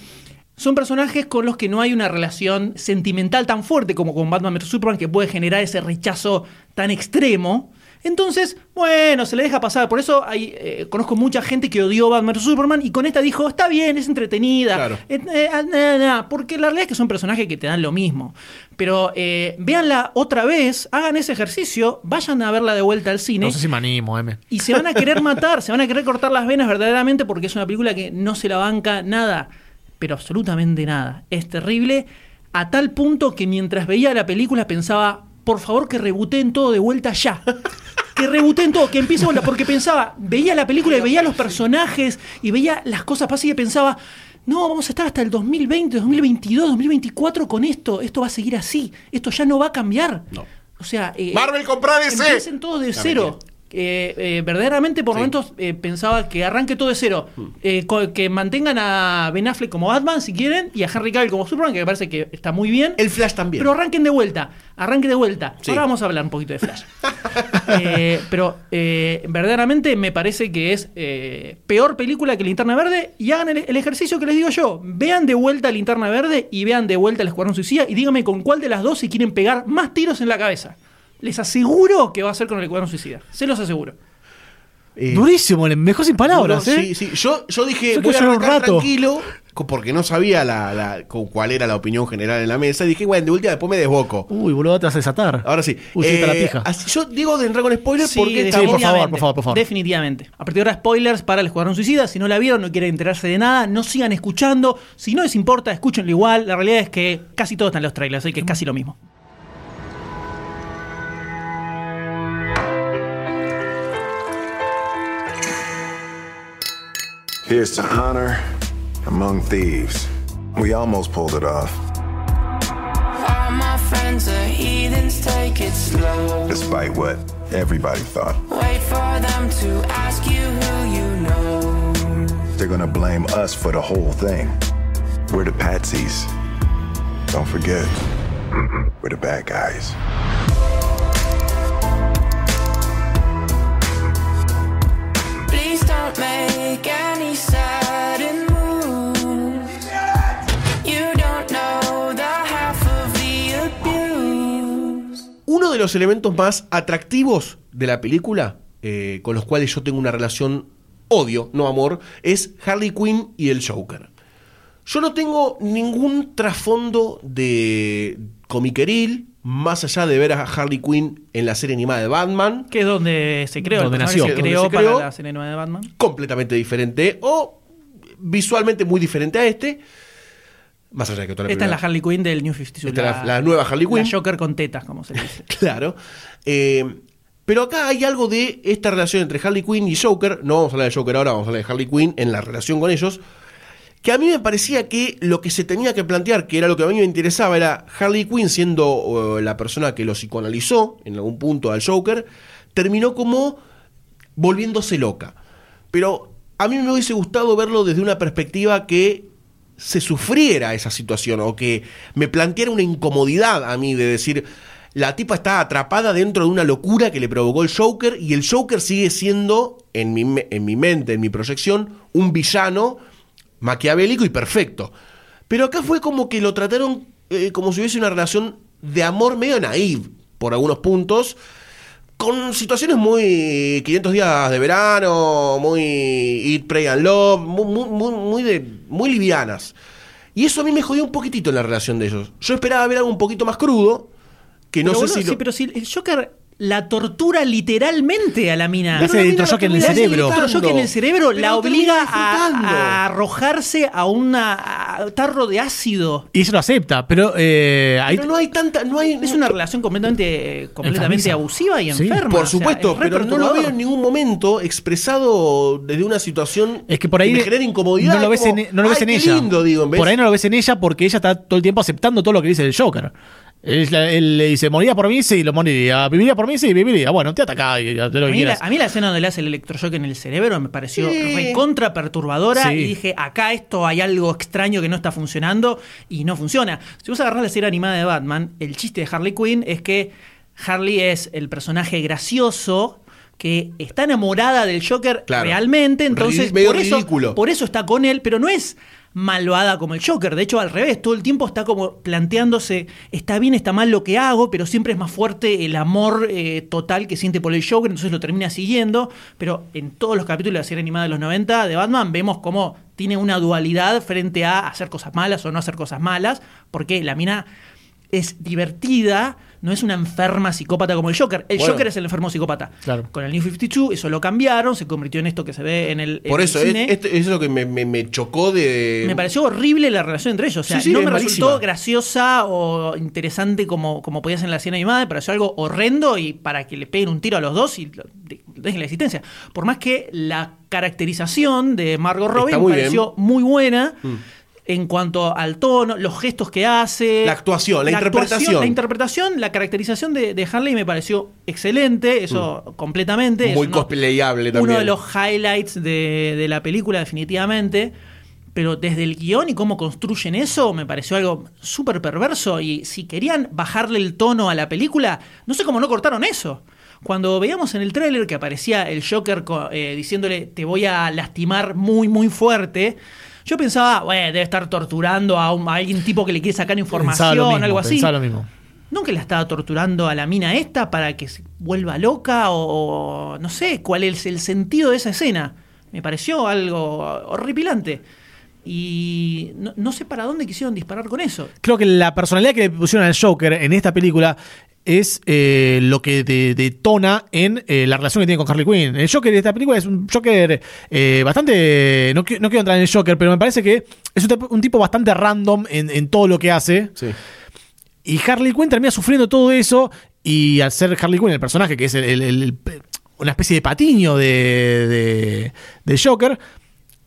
son personajes con los que no hay una relación sentimental tan fuerte como con Batman vs. Superman que puede generar ese rechazo tan extremo. Entonces, bueno, se le deja pasar. Por eso hay, eh, conozco mucha gente que odió Batman vs. Superman y con esta dijo, está bien, es entretenida. Claro. Eh, eh, ah, porque la realidad es que son personajes que te dan lo mismo. Pero véanla otra vez, hagan ese ejercicio, vayan a verla de vuelta al cine. No sé si me animo, M. Y se van a querer matar, se van a querer cortar las venas verdaderamente porque es una película que no se la banca nada, pero absolutamente nada. Es terrible a tal punto que mientras veía la película pensaba, por favor que rebooten todo de vuelta ya. Que rebooten todo, que empiece vuelta, porque pensaba, veía la película y veía los personajes y veía las cosas pasar y pensaba, no, vamos a estar hasta el 2020, 2022, 2024 con esto, esto va a seguir así, esto ya no va a cambiar. No. O sea, eh, Marvel, comprá DC. Empiecen todos de No, cero. Eh, eh, verdaderamente por Sí. momentos eh, pensaba que arranque todo de cero. Eh, co- que mantengan a Ben Affleck como Batman si quieren y a Henry Cavill como Superman, que me parece que está muy bien. El Flash también. Pero arranquen de vuelta, arranquen de vuelta. Sí. Ahora vamos a hablar un poquito de Flash. Eh, pero eh, verdaderamente me parece que es eh, peor película que Linterna Verde y hagan el, el ejercicio que les digo yo. Vean de vuelta Linterna Verde y vean de vuelta el Escuadrón Suicida y díganme con cuál de las dos si quieren pegar más tiros en la cabeza. Les aseguro que va a ser con el Escuadrón Suicida. Se los aseguro. Eh, Durísimo, mejor sin palabras, duro, ¿eh? Sí, sí. Yo, yo dije, Yo voy a un rato. tranquilo, porque no sabía la, la- cuál era la opinión general en la mesa. Dije, bueno, de última después me desboco. Uy, boludo, te vas a desatar. Ahora sí. Uy, sí, está la Eh, pija. así- yo digo de entrar con spoilers Sí, porque sí, por favor, por favor, por favor. Definitivamente. A partir de ahora, spoilers para el Escuadrón Suicida. Si no la vieron, no quieren enterarse de nada, no sigan escuchando. Si no les importa, escúchenlo igual. La realidad es que casi todo está en los trailers, así que es casi lo mismo. Here's to honor among thieves. We almost pulled it off. All my friends are heathens take it slow. Despite what everybody thought. Wait for them to ask you who you know. They're gonna blame us for the whole thing. We're the patsies. Don't forget, we're the bad guys. De los elementos más atractivos de la película, eh, con los cuales yo tengo una relación odio, no amor, es Harley Quinn y el Joker. Yo no tengo ningún trasfondo de comiqueril, más allá de ver a Harley Quinn en la serie animada de Batman, Que es donde se creó, Donde nació. se creó Donde se creó. para la serie nueva de Batman. completamente diferente o visualmente muy diferente a este. Más allá de que toda la Esta es la Harley Quinn del New 52. Esta es la- la nueva Harley Quinn. La Joker con tetas, como se dice. Claro. Eh, pero acá hay algo de esta relación entre Harley Quinn y Joker. No vamos a hablar de Joker ahora, vamos a hablar de Harley Quinn en la relación con ellos. Que a mí me parecía que lo que se tenía que plantear, que era lo que a mí me interesaba, era Harley Quinn siendo la persona que lo psicoanalizó en algún punto al Joker, terminó como volviéndose loca. Pero a mí me hubiese gustado verlo desde una perspectiva que se sufriera esa situación o que me planteara una incomodidad a mí de decir, la tipa está atrapada dentro de una locura que le provocó el Joker y el Joker sigue siendo, en mi, en mi mente, en mi proyección, un villano maquiavélico y perfecto. Pero acá fue como que lo trataron eh, como si hubiese una relación de amor medio naive por algunos puntos con situaciones muy 500 días de verano, muy Eat, Pray and Love, muy, muy, muy, muy de, muy livianas. Y eso a mí me jodió un poquitito en la relación de ellos. Yo esperaba ver algo un poquito más crudo, que no Pero, sé si... lo- sí, pero si el Joker la tortura literalmente a la mina. Le hace electroshock en el cerebro. electroshock en el cerebro la obliga a, a arrojarse a un tarro de ácido. Y ella lo acepta, pero eh, Pero no hay tanta... No hay, Es una relación completamente, completamente abusiva y Sí, enferma. Por o sea, supuesto, pero no lo veo en ningún momento expresado desde una situación Es que por ahí me genera incomodidad. no lo ves como, en, no lo ves "Ay, en qué ella. lindo", digo, por ahí no lo ves en ella porque ella está todo el tiempo aceptando todo lo que dice el Joker. Él, él le dice, moriría por mí, sí, lo moriría. Viviría por mí, sí, viviría. Bueno, te ataca y haz lo A que la, a mí la escena donde le hace el electroshock en el cerebro me pareció Sí. recontra perturbadora Sí. y dije, acá esto hay algo extraño que no está funcionando y no funciona. Si vos agarrás la serie animada de Batman, el chiste de Harley Quinn es que Harley es el personaje gracioso que está enamorada del Joker Claro. realmente, entonces Ridi- medio por eso, ridículo. por eso está con él, pero no es malvada como el Joker, de hecho al revés, todo el tiempo está como planteándose, está bien, está mal lo que hago, pero siempre es más fuerte el amor eh, total que siente por el Joker, entonces lo termina siguiendo, pero en todos los capítulos de la serie animada de los 90 de Batman vemos cómo tiene una dualidad frente a hacer cosas malas o no hacer cosas malas, porque la mina es divertida, no es una enferma psicópata como el Joker. El Bueno. Joker es el enfermo psicópata. Claro. Con el New 52 eso lo cambiaron, se convirtió en esto que se ve en el, Por eso, es, cine. lo que me, me- me chocó de... Me pareció horrible la relación entre ellos. O sea, Sí, sí, no me malísima. resultó graciosa o interesante como, como podía ser en la escena animada. Me pareció algo horrendo y para que le peguen un tiro a los dos y lo- de- dejen la existencia. Por más que la caracterización de Margot Robbie me pareció muy buena. En cuanto al tono, los gestos que hace. La actuación, la interpretación. La interpretación, la caracterización de, de Harley me pareció excelente, eso completamente. es Muy cosplayable también. uno de los highlights de, de la película, definitivamente. Pero desde el guion y cómo construyen eso, me pareció algo súper perverso. Y si querían bajarle el tono a la película, no sé cómo no cortaron eso. Cuando veíamos en el tráiler que aparecía el Joker eh, diciéndole te voy a lastimar muy, muy fuerte, yo pensaba, bueno, debe estar torturando a, un- a alguien tipo que le quiere sacar información, lo mismo, algo así. pensaba lo mismo. ¿No que la estaba torturando a la mina esta para que se vuelva loca o, o no sé cuál es el sentido de esa escena? Me pareció algo horripilante. Y no, no sé para dónde quisieron disparar con eso. Creo que la personalidad que le pusieron al Joker en esta película es eh, lo que de- detona en eh, la relación que tiene con Harley Quinn. El Joker de esta película es un Joker eh, bastante... No, no quiero entrar en el Joker, pero me parece que es un, tipo- un tipo bastante random en, en todo lo que hace. Sí. Y Harley Quinn termina sufriendo todo eso. Y al ser Harley Quinn el personaje que es el- el- el- el- una especie de patiño de, de, de Joker,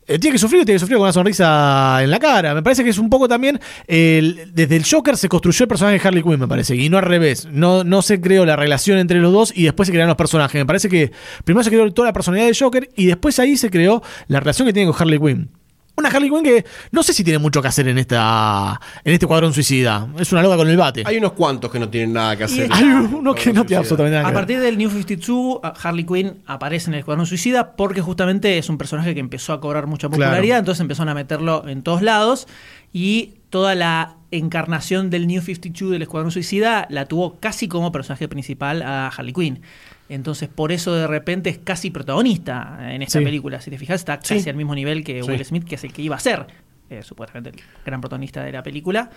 tiene que sufrir, tiene que sufrir con una sonrisa en la cara. Me parece que es un poco también. desde el Joker se construyó el personaje de Harley Quinn, me parece. Y no al revés. No, no se creó la relación entre los dos y después se crearon los personajes. Me parece que primero se creó toda la personalidad de Joker y después ahí se creó la relación que tiene con Harley Quinn. Una Harley Quinn que no sé si tiene mucho que hacer en esta en este cuadrón suicida. Es una loca con el bate. Hay unos cuantos que no tienen nada que hacer. Hay uno que no tiene absolutamente nada A que ver. partir del New 52, Harley Quinn aparece en el Escuadrón Suicida porque justamente es un personaje que empezó a cobrar mucha popularidad, Claro. entonces empezaron a meterlo en todos lados y toda la encarnación del New 52 del Escuadrón Suicida la tuvo casi como personaje principal a Harley Quinn. Entonces, por eso de repente es casi protagonista en esta Sí. película. Si te fijas, está Sí. casi al mismo nivel que Sí. Will Smith, que es el que iba a ser eh, supuestamente el gran protagonista de la película.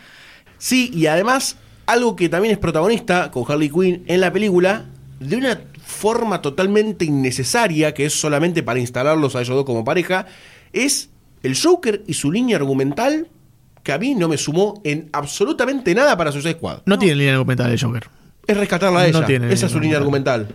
Sí, y además, algo que también es protagonista con Harley Quinn en la película, de una forma totalmente innecesaria, que es solamente para instalarlos a ellos dos como pareja, es el Joker y su línea argumental, que a mí no me sumó en absolutamente nada para Suicide Squad. No tiene línea argumental de Joker. Es rescatarla a No ella. tiene Esa es su línea línea argumental.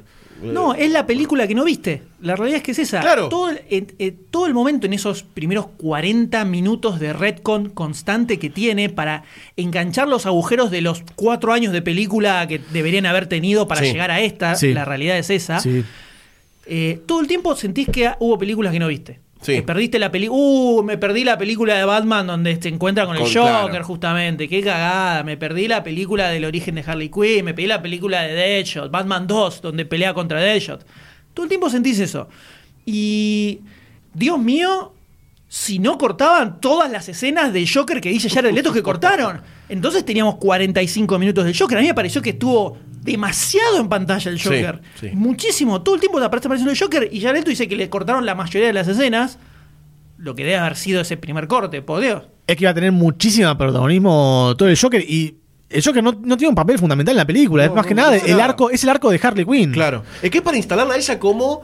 No, es la película que no viste. La realidad es que es esa. Claro. Todo el, eh, eh, todo el momento en esos primeros 40 minutos de retcon constante que tiene para enganchar los agujeros de los cuatro años de película que deberían haber tenido para Sí. llegar a esta. Sí. La realidad es esa. Sí. Eh, todo el tiempo sentís que hubo películas que no viste. Sí. Que perdiste la película. Uh, me perdí la película de Batman donde se encuentra con, el Joker, claro. justamente. Qué cagada. Me perdí la película del origen de Harley Quinn. Me perdí la película de Deadshot. Batman 2, donde pelea contra Deadshot. Todo el tiempo sentís eso. Y. Dios mío. Si no cortaban todas las escenas del Joker que dice Jared Leto que cortaron. Entonces teníamos 45 minutos del Joker. A mí me pareció que estuvo demasiado en pantalla el Joker. sí. Muchísimo. Todo el tiempo te aparece apareciendo el Joker y Jared Leto dice que le cortaron la mayoría de las escenas. Lo que debe haber sido ese primer corte, por Dios. Es que iba a tener muchísimo protagonismo todo el Joker y el Joker no, no tiene un papel fundamental en la película. es más no, que no nada el nada. arco, es el arco de Harley Quinn. Claro. Es que es para instalarla a ella como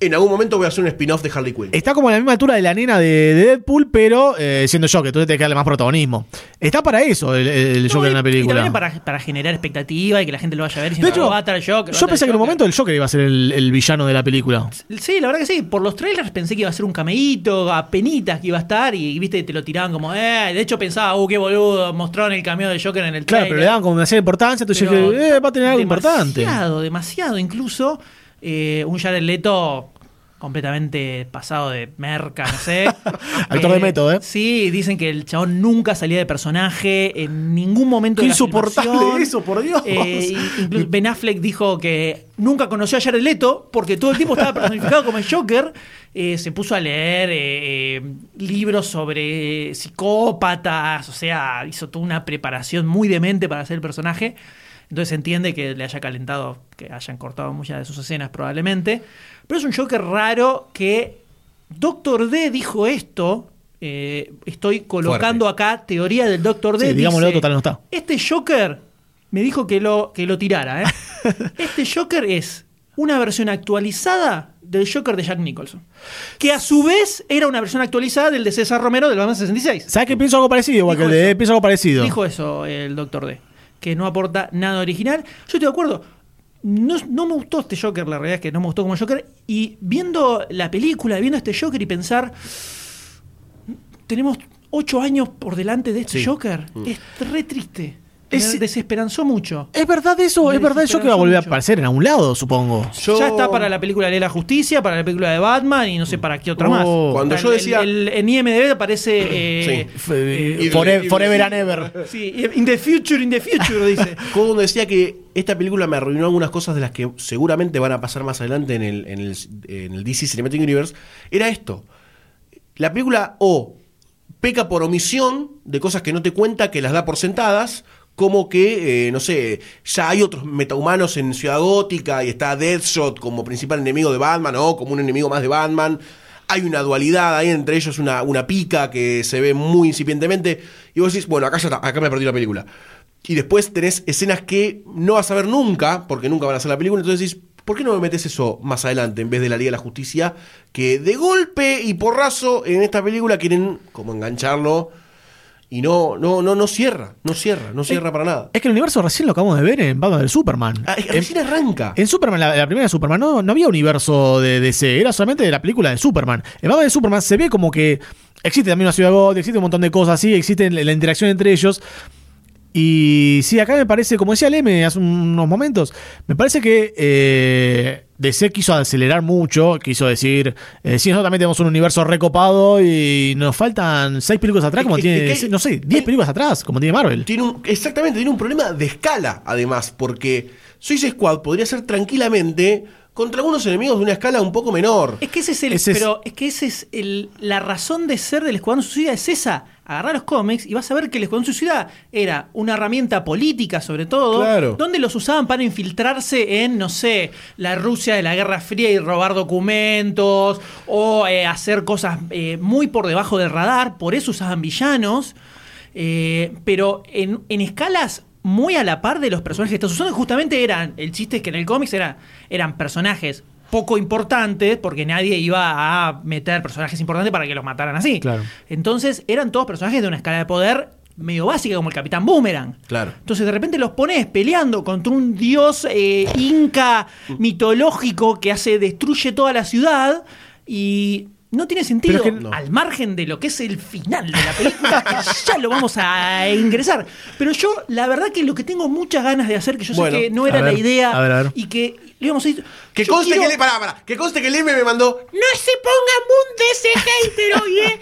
en algún momento voy a hacer un spin-off de Harley Quinn. Está como a la misma altura de la nena de, de Deadpool, pero eh, siendo Joker, entonces te que darle más protagonismo. Está para eso el, el Joker No, y- en la Y película. también para, para generar expectativa y que la gente lo vaya a ver De diciendo, hecho, "Oh, va a estar el Joker. yo pensé que en un Joker". momento el Joker iba a ser el, el villano de la película. Sí, la verdad que sí. Por los trailers pensé que iba a ser un cameíto, a penitas que iba a estar y, viste, te lo tiraban como, eh. De hecho pensaba, uh, qué boludo, mostraron el cameo de Joker en el Claro, trailer. pero le daban como demasiada importancia, entonces eh, va a tener algo importante. Demasiado, demasiado. Incluso eh, un Jared Leto completamente pasado de merca, no sé. Actor de método, ¿eh? Sí, dicen que el chabón nunca salía de personaje en ningún momento Qué de la insoportable filmación. eso, por Dios. Eh, incluso Ben Affleck dijo que nunca conoció a Jared Leto porque todo el tiempo estaba personificado como el Joker. Eh, se puso a leer eh, eh, libros sobre psicópatas, o sea, hizo toda una preparación muy demente para hacer el personaje. Entonces se entiende que le haya calentado, que hayan cortado muchas de sus escenas probablemente. Pero es un Joker raro que Doctor D dijo esto. eh, estoy colocando acá teoría del Doctor D. Sí, digámoslo, total no está. Este Joker me dijo que lo, que lo tirara. ¿eh? este Joker es una versión actualizada del Joker de Jack Nicholson. Que a su vez era una versión actualizada del de César Romero del Batman 66. ¿Sabes que pienso algo parecido? Igual que el de pienso algo parecido. Dijo eso el Doctor D. Que no aporta nada original. Yo estoy de acuerdo. No, no me gustó este Joker, la realidad es que no me gustó como Joker. Y viendo la película, viendo este Joker y pensar, tenemos ocho años por delante de este Sí. Joker. Es re triste. Es- Me desesperanzó mucho. ¿Es verdad eso? Me ¿Es verdad eso que va a volver a aparecer en algún lado, supongo? Yo- Ya está para la película de la Justicia, para la película de Batman y no sé para qué otra más. Oh. Cuando El- yo decía- el- el- en IMDb aparece. eh, Sí. F- y- forever, and ever. sí, in the future, in the future, dice. Cuando decía que esta película me arruinó algunas cosas de las que seguramente van a pasar más adelante en el, en el, en el DC Cinematic Universe, era esto. La película o peca por omisión de cosas que no te cuenta, que las da por sentadas, como que, eh, no sé, ya hay otros metahumanos en Ciudad Gótica y está Deathshot como principal enemigo de Batman o como un enemigo más de Batman. Hay una dualidad, hay entre ellos una, una pica que se ve muy incipientemente. Y vos decís, bueno, acá ya está, acá me perdí la película. Y después tenés escenas que no vas a ver nunca, porque nunca van a hacer la película. Entonces decís, ¿por qué no me metes eso más adelante en vez de la Liga de la Justicia? Que de golpe y porrazo en esta película quieren como engancharlo Y no, no, no, no cierra, no cierra, no cierra para nada. Es que el universo recién lo acabamos de ver en Batman del Superman. Ah, En- recién arranca. En Superman, la, la primera de Superman, no, no había universo de DC, era solamente de la película de Superman. En Batman de Superman se ve como que existe también una ciudad God, existe un montón de cosas así, existe la, la interacción entre ellos. Y sí, acá me parece, como decía Leme hace unos momentos, me parece que eh, DC quiso acelerar mucho, quiso decir, eh, sí, nosotros también tenemos un universo recopado y nos faltan seis películas atrás, como tiene, es que- no sé, diez películas atrás, como tiene Marvel. Tiene un, exactamente, tiene un problema de escala, además, porque Suicide Squad podría ser tranquilamente contra algunos enemigos de una escala un poco menor. Es que ese es el. Ese es- pero es que ese es el, la razón de ser del Escuadrón Suicida es esa. Agarrar los cómics y vas a ver que el Escuadrón Suicida era una herramienta política, sobre todo, Claro. donde los usaban para infiltrarse en, no sé, la Rusia de la Guerra Fría y robar documentos o eh, hacer cosas eh, muy por debajo del radar. Por eso usaban villanos. Eh, pero en, en escalas muy a la par de los personajes que estás usando, justamente eran, el chiste es que en el cómics era, eran personajes poco importantes, porque nadie iba a meter personajes importantes para que los mataran así. Claro. Entonces eran todos personajes de una escala de poder medio básica, como el Capitán Boomerang. Claro. Entonces de repente los pones peleando contra un dios eh, inca mitológico que hace, destruye toda la ciudad y no tiene sentido. Pero es que no. Al margen de lo que es el final de la película, que ya lo vamos a ingresar. Pero yo, la verdad que lo que tengo muchas ganas de hacer, que yo Bueno, sé que no era la idea a ver, a ver. y que íbamos a ir. Que conste quiero- que le. Pará, pará. Que conste que el M me mandó. no se ponga mood ese hater hoy, ¿eh?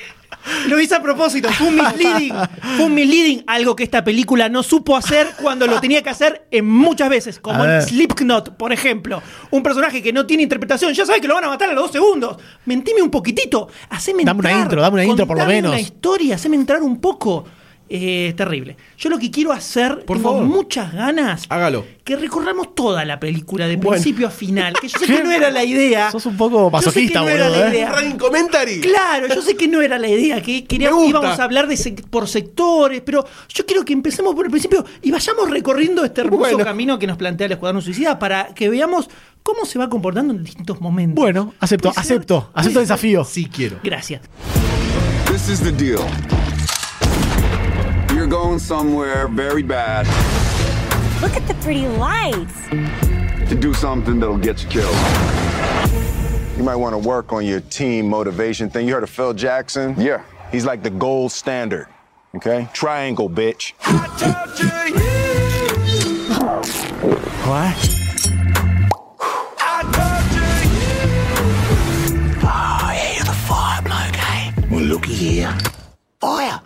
Lo hice a propósito, fue un misleading. Fue un misleading, algo que esta película no supo hacer cuando lo tenía que hacer en muchas veces, como en. Slipknot, por ejemplo. Un personaje que no tiene interpretación, ya sabes que lo van a matar a los dos segundos. Mentime un poquitito, haceme Dame una entrar, intro, dame una intro por lo menos. la historia, haceme entrar un poco. Eh, terrible. Yo lo que quiero hacer, Por tengo favor. muchas ganas, Hágalo. que recorramos toda la película de Bueno. principio a final. Que yo sé que no era la idea. Sos un poco Yo sé que masoquista, no era boludo, la ¿eh? idea. Running commentary. Claro, yo sé que no era la idea, que queríamos, gusta. íbamos a hablar de sec- por sectores, pero yo quiero que empecemos por el principio y vayamos recorriendo este hermoso Bueno. camino que nos plantea el Escuadrón Suicida para que veamos cómo se va comportando en distintos momentos. Bueno, acepto, Puede ser- acepto, acepto el desafío. Sí quiero. Gracias. This is the deal. You're going somewhere very bad Look at the pretty lights. to do something that'll get you killed. You might want to work on your team motivation thing. You heard of Phil Jackson? Yeah. He's like the gold standard. Okay? Triangle, bitch. What? Oh, yeah, you're the fire bloke, eh? Well, looky here. Fire!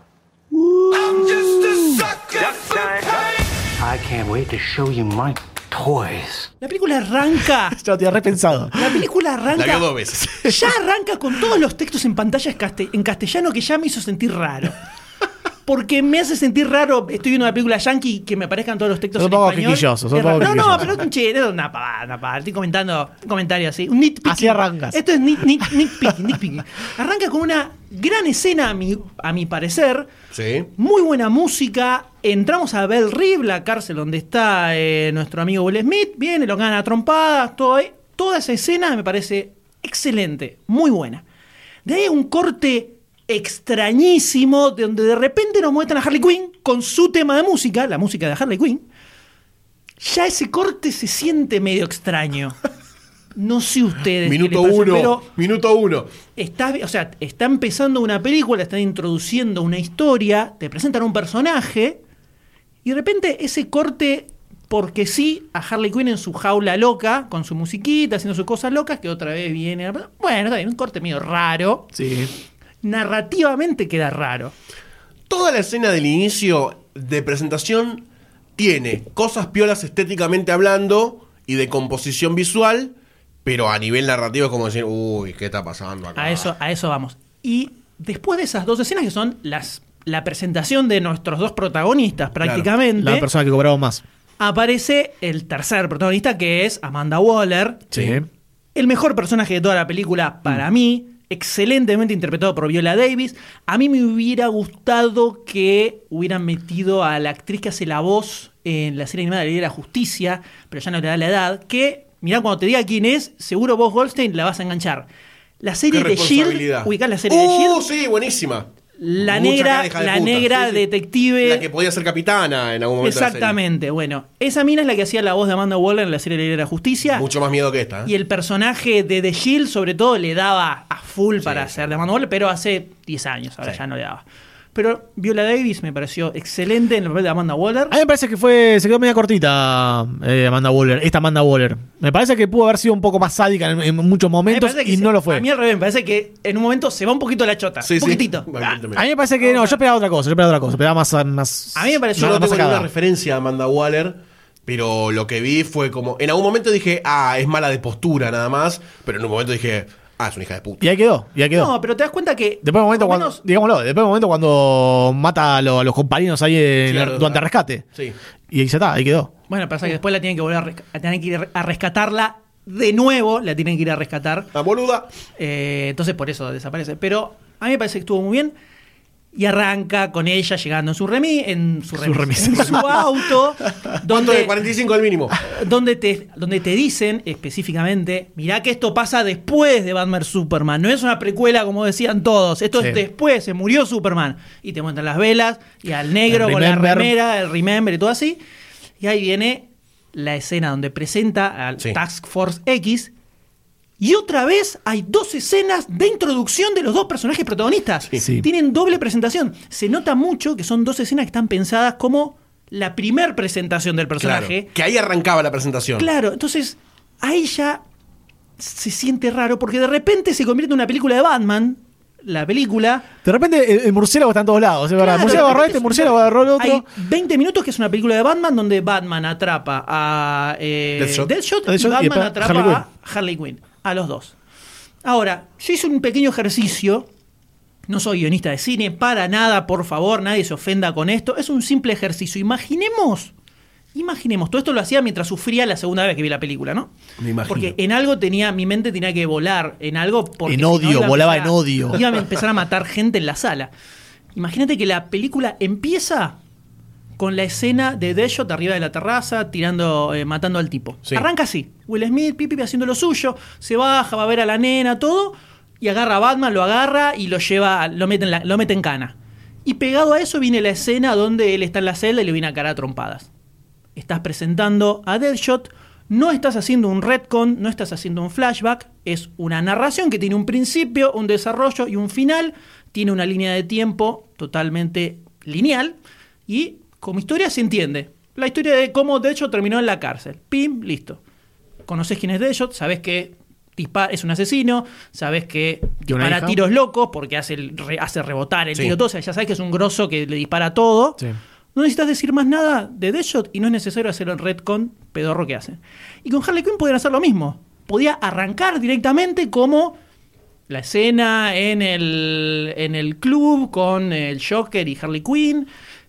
I can't wait to show you my toys. La película arranca. Ya lo tenía repensado. La película La arranca. vio dos veces. Ya arranca con todos los textos en pantalla en castellano que ya me hizo sentir raro. Porque me hace sentir raro, estoy viendo una película yankee que me aparezcan todos los textos en español. quisquilloso, sos poco no, no, pero es un che, es una pavada, una pavada. Estoy comentando un comentario así. Un nitpicking. Así arrancas. Esto es nit, nit, nitpicking, nitpicking. Arranca con una gran escena, a mi, a mi parecer. Sí. Muy buena música. Entramos a Bell Rib, la cárcel donde está eh, nuestro amigo Will Smith. Viene, lo gana a trompadas, todo ahí. Toda esa escena me parece excelente, muy buena. De ahí un corte extrañísimo, de donde de repente nos muestran a Harley Quinn con su tema de música, la música de Harley Quinn. Ya ese corte se siente medio extraño. No sé ustedes. qué Minuto les uno. pero Minuto uno. está, o sea, está empezando una película, están introduciendo una historia, te presentan un personaje y de repente ese corte, porque sí, a Harley Quinn en su jaula loca, con su musiquita, haciendo sus cosas locas, que otra vez viene. Bueno, está bien, un corte medio raro. Sí. Narrativamente queda raro. Toda la escena del inicio de presentación tiene cosas piolas estéticamente hablando y de composición visual, pero a nivel narrativo es como decir, uy, ¿qué está pasando acá? A eso, a eso vamos. Y después de esas dos escenas que son las la presentación de nuestros dos protagonistas prácticamente, La persona que cobraba más. aparece el tercer protagonista que es Amanda Waller. Sí. El mejor personaje de toda la película para mí, excelentemente interpretado por Viola Davis. A mí me hubiera gustado que hubieran metido a la actriz que hace la voz en la serie animada de la Liga de la Justicia, pero ya no le da la edad, que, mirá, cuando te diga quién es, seguro vos Goldstein la vas a enganchar. La serie de Shield, ubicás la serie de Uh, Shield, sí, buenísima. La Mucha negra, de la puta. negra Sí, sí. detective. La que podía ser capitana en algún momento. Exactamente, bueno. Esa mina es la que hacía la voz de Amanda Waller en la serie Ley de la Justicia. Mucho más miedo que esta. ¿eh? Y el personaje de The Shield, sobre todo, le daba a full para hacer de Amanda Waller, pero hace 10 años, ahora ya no le daba. Pero Viola Davis me pareció excelente en el papel de Amanda Waller. A mí me parece que fue se quedó media cortita eh, Amanda Waller, esta Amanda Waller. Me parece que pudo haber sido un poco más sádica en, en muchos momentos y se- no lo fue. A mí al revés, me parece que en un momento se va un poquito la chota. Sí, un sí. poquitito. Ah. A mí me parece que no, yo esperaba otra cosa, yo esperaba otra cosa, esperaba más más A mí me pareció Yo no tengo ninguna referencia a Amanda Waller, pero lo que vi fue como. En algún momento dije, ah, es mala de postura nada más, pero en un momento dije, ah, es una hija de puta. Y ahí quedó, y ahí quedó. No, pero te das cuenta que. Después de un momento cuando, menos- digámoslo, después de un momento cuando mata a, lo- a los compañeros ahí en Claro, durante el rescate. Sí. Y ahí se está, ahí quedó. Bueno, pasa que después la tienen que volver a, a tienen que ir a rescatarla de nuevo, la tienen que ir a rescatar. La boluda. Eh, entonces por eso desaparece. Pero a mí me parece que estuvo muy bien. Y arranca con ella llegando en su remis, en su, remis, remis. en su auto, ¿Cuánto donde, de 45 al mínimo? donde, te, donde te dicen específicamente, mirá que esto pasa después de Batman Superman, no es una precuela como decían todos, esto Sí. es después, se murió Superman. Y te muestran las velas, y al negro con la remera, el Remember y todo así. Y ahí viene la escena donde presenta al Sí. Task Force X. Y otra vez hay dos escenas de introducción de los dos personajes protagonistas. Sí. Tienen doble presentación. Se nota mucho que son dos escenas que están pensadas como la primer presentación del Claro. personaje. Que ahí arrancaba la presentación. Claro, entonces ahí ya se siente raro porque de repente se convierte en una película de Batman, la película. De repente el, el murciélago está en todos lados. Claro, el murciélago agarró este, murciélago agarró el otro. Hay 20 minutos que es una película de Batman donde Batman atrapa a eh, Deathshot. Deathshot, Deathshot y y Batman después atrapa Harley a Harley Quinn, a los dos. Ahora, yo hice un pequeño ejercicio. No soy guionista de cine, para nada, por favor, nadie se ofenda con esto. Es un simple ejercicio. Imaginemos, imaginemos, todo esto lo hacía mientras sufría la segunda vez que vi la película, ¿no? Me imagino. Porque en algo tenía, mi mente tenía que volar, en algo porque En si no odio, a volaba en odio. Iba a empezar a matar gente en la sala. Imagínate que la película empieza con la escena de Deadshot arriba de la terraza, tirando, eh, matando al tipo. Sí. Arranca así. Will Smith, pipi, haciendo lo suyo, se baja, va a ver a la nena, todo, y agarra a Batman, lo agarra y lo lleva, lo mete en, la- lo mete en cana. Y pegado a eso viene la escena donde él está en la celda y le viene a cara a trompadas. Estás presentando a Deadshot, no estás haciendo un retcon, no estás haciendo un flashback, es una narración que tiene un principio, un desarrollo y un final, tiene una línea de tiempo totalmente lineal y como historia se entiende. La historia de cómo Deadshot terminó en la cárcel. Pim, listo. Conoces quién es Deadshot, sabes que dispara, es un asesino, sabes que dispara hija. tiros locos porque hace, el re- hace rebotar el Sí. tiro todo, o sea, ya sabes que es un grosso que le dispara todo. Sí. No necesitas decir más nada de Deadshot y no es necesario hacer el retcon pedorro que hacen. Y con Harley Quinn podían hacer lo mismo. Podía arrancar directamente como la escena en el, en el club con el Joker y Harley Quinn.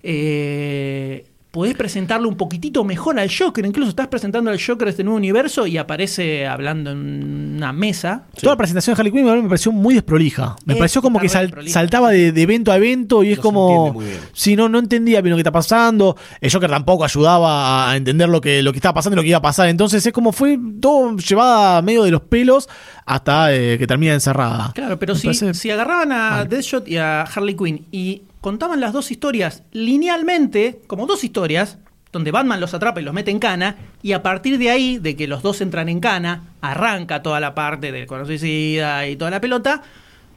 Eh, podés presentarlo un poquitito mejor al Joker. Incluso estás presentando al Joker este nuevo universo y aparece hablando en una mesa. Toda la presentación de Harley Quinn me pareció muy desprolija. Me Es pareció como que sal- saltaba de, de evento a evento y es como. Si no, no entendía bien lo que está pasando. El Joker tampoco ayudaba a entender lo que, lo que estaba pasando y lo que iba a pasar. Entonces es como fue todo llevada medio de los pelos hasta eh, que termina encerrada. Claro, pero si, parece- si agarraban a. Deadshot y a Harley Quinn y contaban las dos historias linealmente, como dos historias, donde Batman los atrapa y los mete en cana, y a partir de ahí, de que los dos entran en cana, arranca toda la parte del corazón suicida y toda la pelota,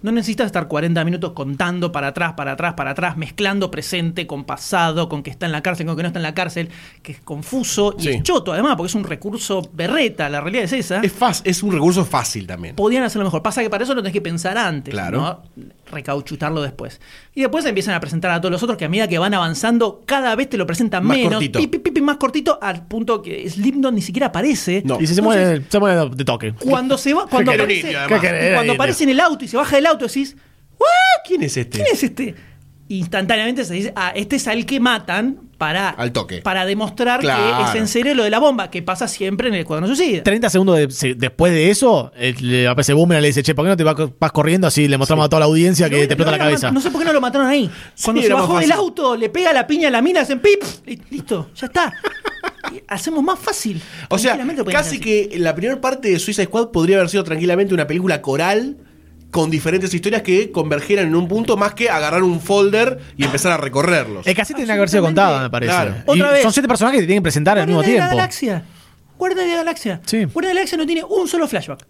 no necesitas estar 40 minutos contando para atrás, para atrás, para atrás, mezclando presente con pasado, con que está en la cárcel, con que no está en la cárcel, que es confuso y Sí. es choto además, porque es un recurso berreta, la realidad es esa Es, fácil, es un recurso fácil también. podían hacerlo mejor. Pasa que para eso lo tenés que pensar antes, Claro. ¿no? Recauchutarlo después. Y después empiezan a presentar a todos los otros que a medida que van avanzando, cada vez te lo presentan Más menos. cortito. Pi, pi, pi, más cortito, al punto que Slipknot ni siquiera aparece. No. Y si se Entonces, mueve, se mueve de toque. Cuando se va, cuando aparece, cuando aparece en el auto y se baja del auto, decís, "¿What? ¿Quién es este? ¿Quién es este? Instantáneamente se dice, ah, este es al que matan para, Al toque. para demostrar que es en serio lo de la bomba, que pasa siempre en el Escuadrón Suicida. 30 segundos de- se- después de eso, eh, le aparece Boomerang y le dice, che, ¿por qué no te vas, vas corriendo así? Le mostramos a toda la audiencia que te explota lo la cabeza. No sé por qué no lo mataron ahí. Cuando Sí, se era más bajó del fácil. auto, le pega la piña a la mina, hacen pip. y Listo, ya está. Y Hacemos más fácil. O sea, Tranquilamente lo podían casi hacer así. que la primera parte de Suicide Squad podría haber sido tranquilamente una película coral con diferentes historias que convergieran en un punto más que agarrar un folder y empezar a recorrerlos. Es que así tenía que haber sido contada, me parece. Claro. Y Otra vez. son siete personajes que te tienen que presentar al mismo Guardianes de la tiempo. Galaxia. Guardianes de la Galaxia. Sí. Guardianes de la Galaxia no tiene un solo flashback.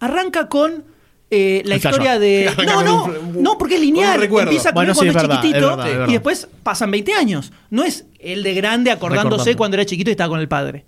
Arranca con eh, la El historia flashback. de. Arranca No, con no, un- no, porque es con un lineal. recuerdo. Empieza con Bueno, él sí, cuando es es verdad, chiquitito es verdad, es verdad. y después pasan 20 años. No es el de grande acordándose Recordando. cuando era chiquito y estaba con el padre.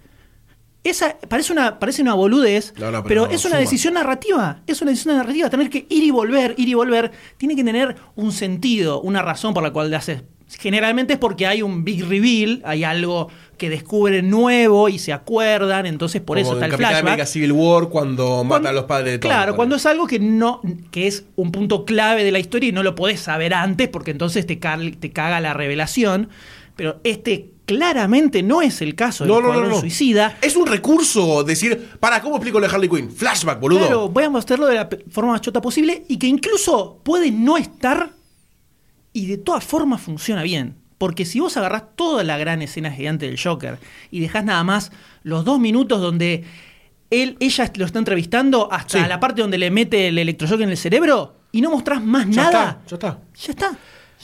Esa parece una, parece una boludez, No, no, pero pero, no, es una suma. decisión narrativa. Es una decisión narrativa. Tener que ir y volver, ir y volver, tiene que tener un sentido, una razón por la cual le haces. Generalmente es porque hay un big reveal, hay algo que descubren nuevo y se acuerdan, entonces por eso Como está en el Capitán flashback. América Civil War cuando, Cuando- a los padres de Tony. Claro, cuando es algo que no que es un punto clave de la historia y no lo podés saber antes porque entonces te, te caga la revelación. Pero este claramente no es el caso del No, no, no. Suicida. Es un recurso decir, para, ¿cómo explico lo de Harley Quinn? Flashback, boludo. Claro, voy a mostrarlo de la forma más chota posible y que incluso puede no estar y de todas formas funciona bien. Porque si vos agarrás toda la gran escena gigante del Joker y dejás nada más los dos minutos donde él, ella lo está entrevistando hasta Sí. la parte donde le mete el electroshock en el cerebro y no mostrás más ya nada, está, ya está. ya está.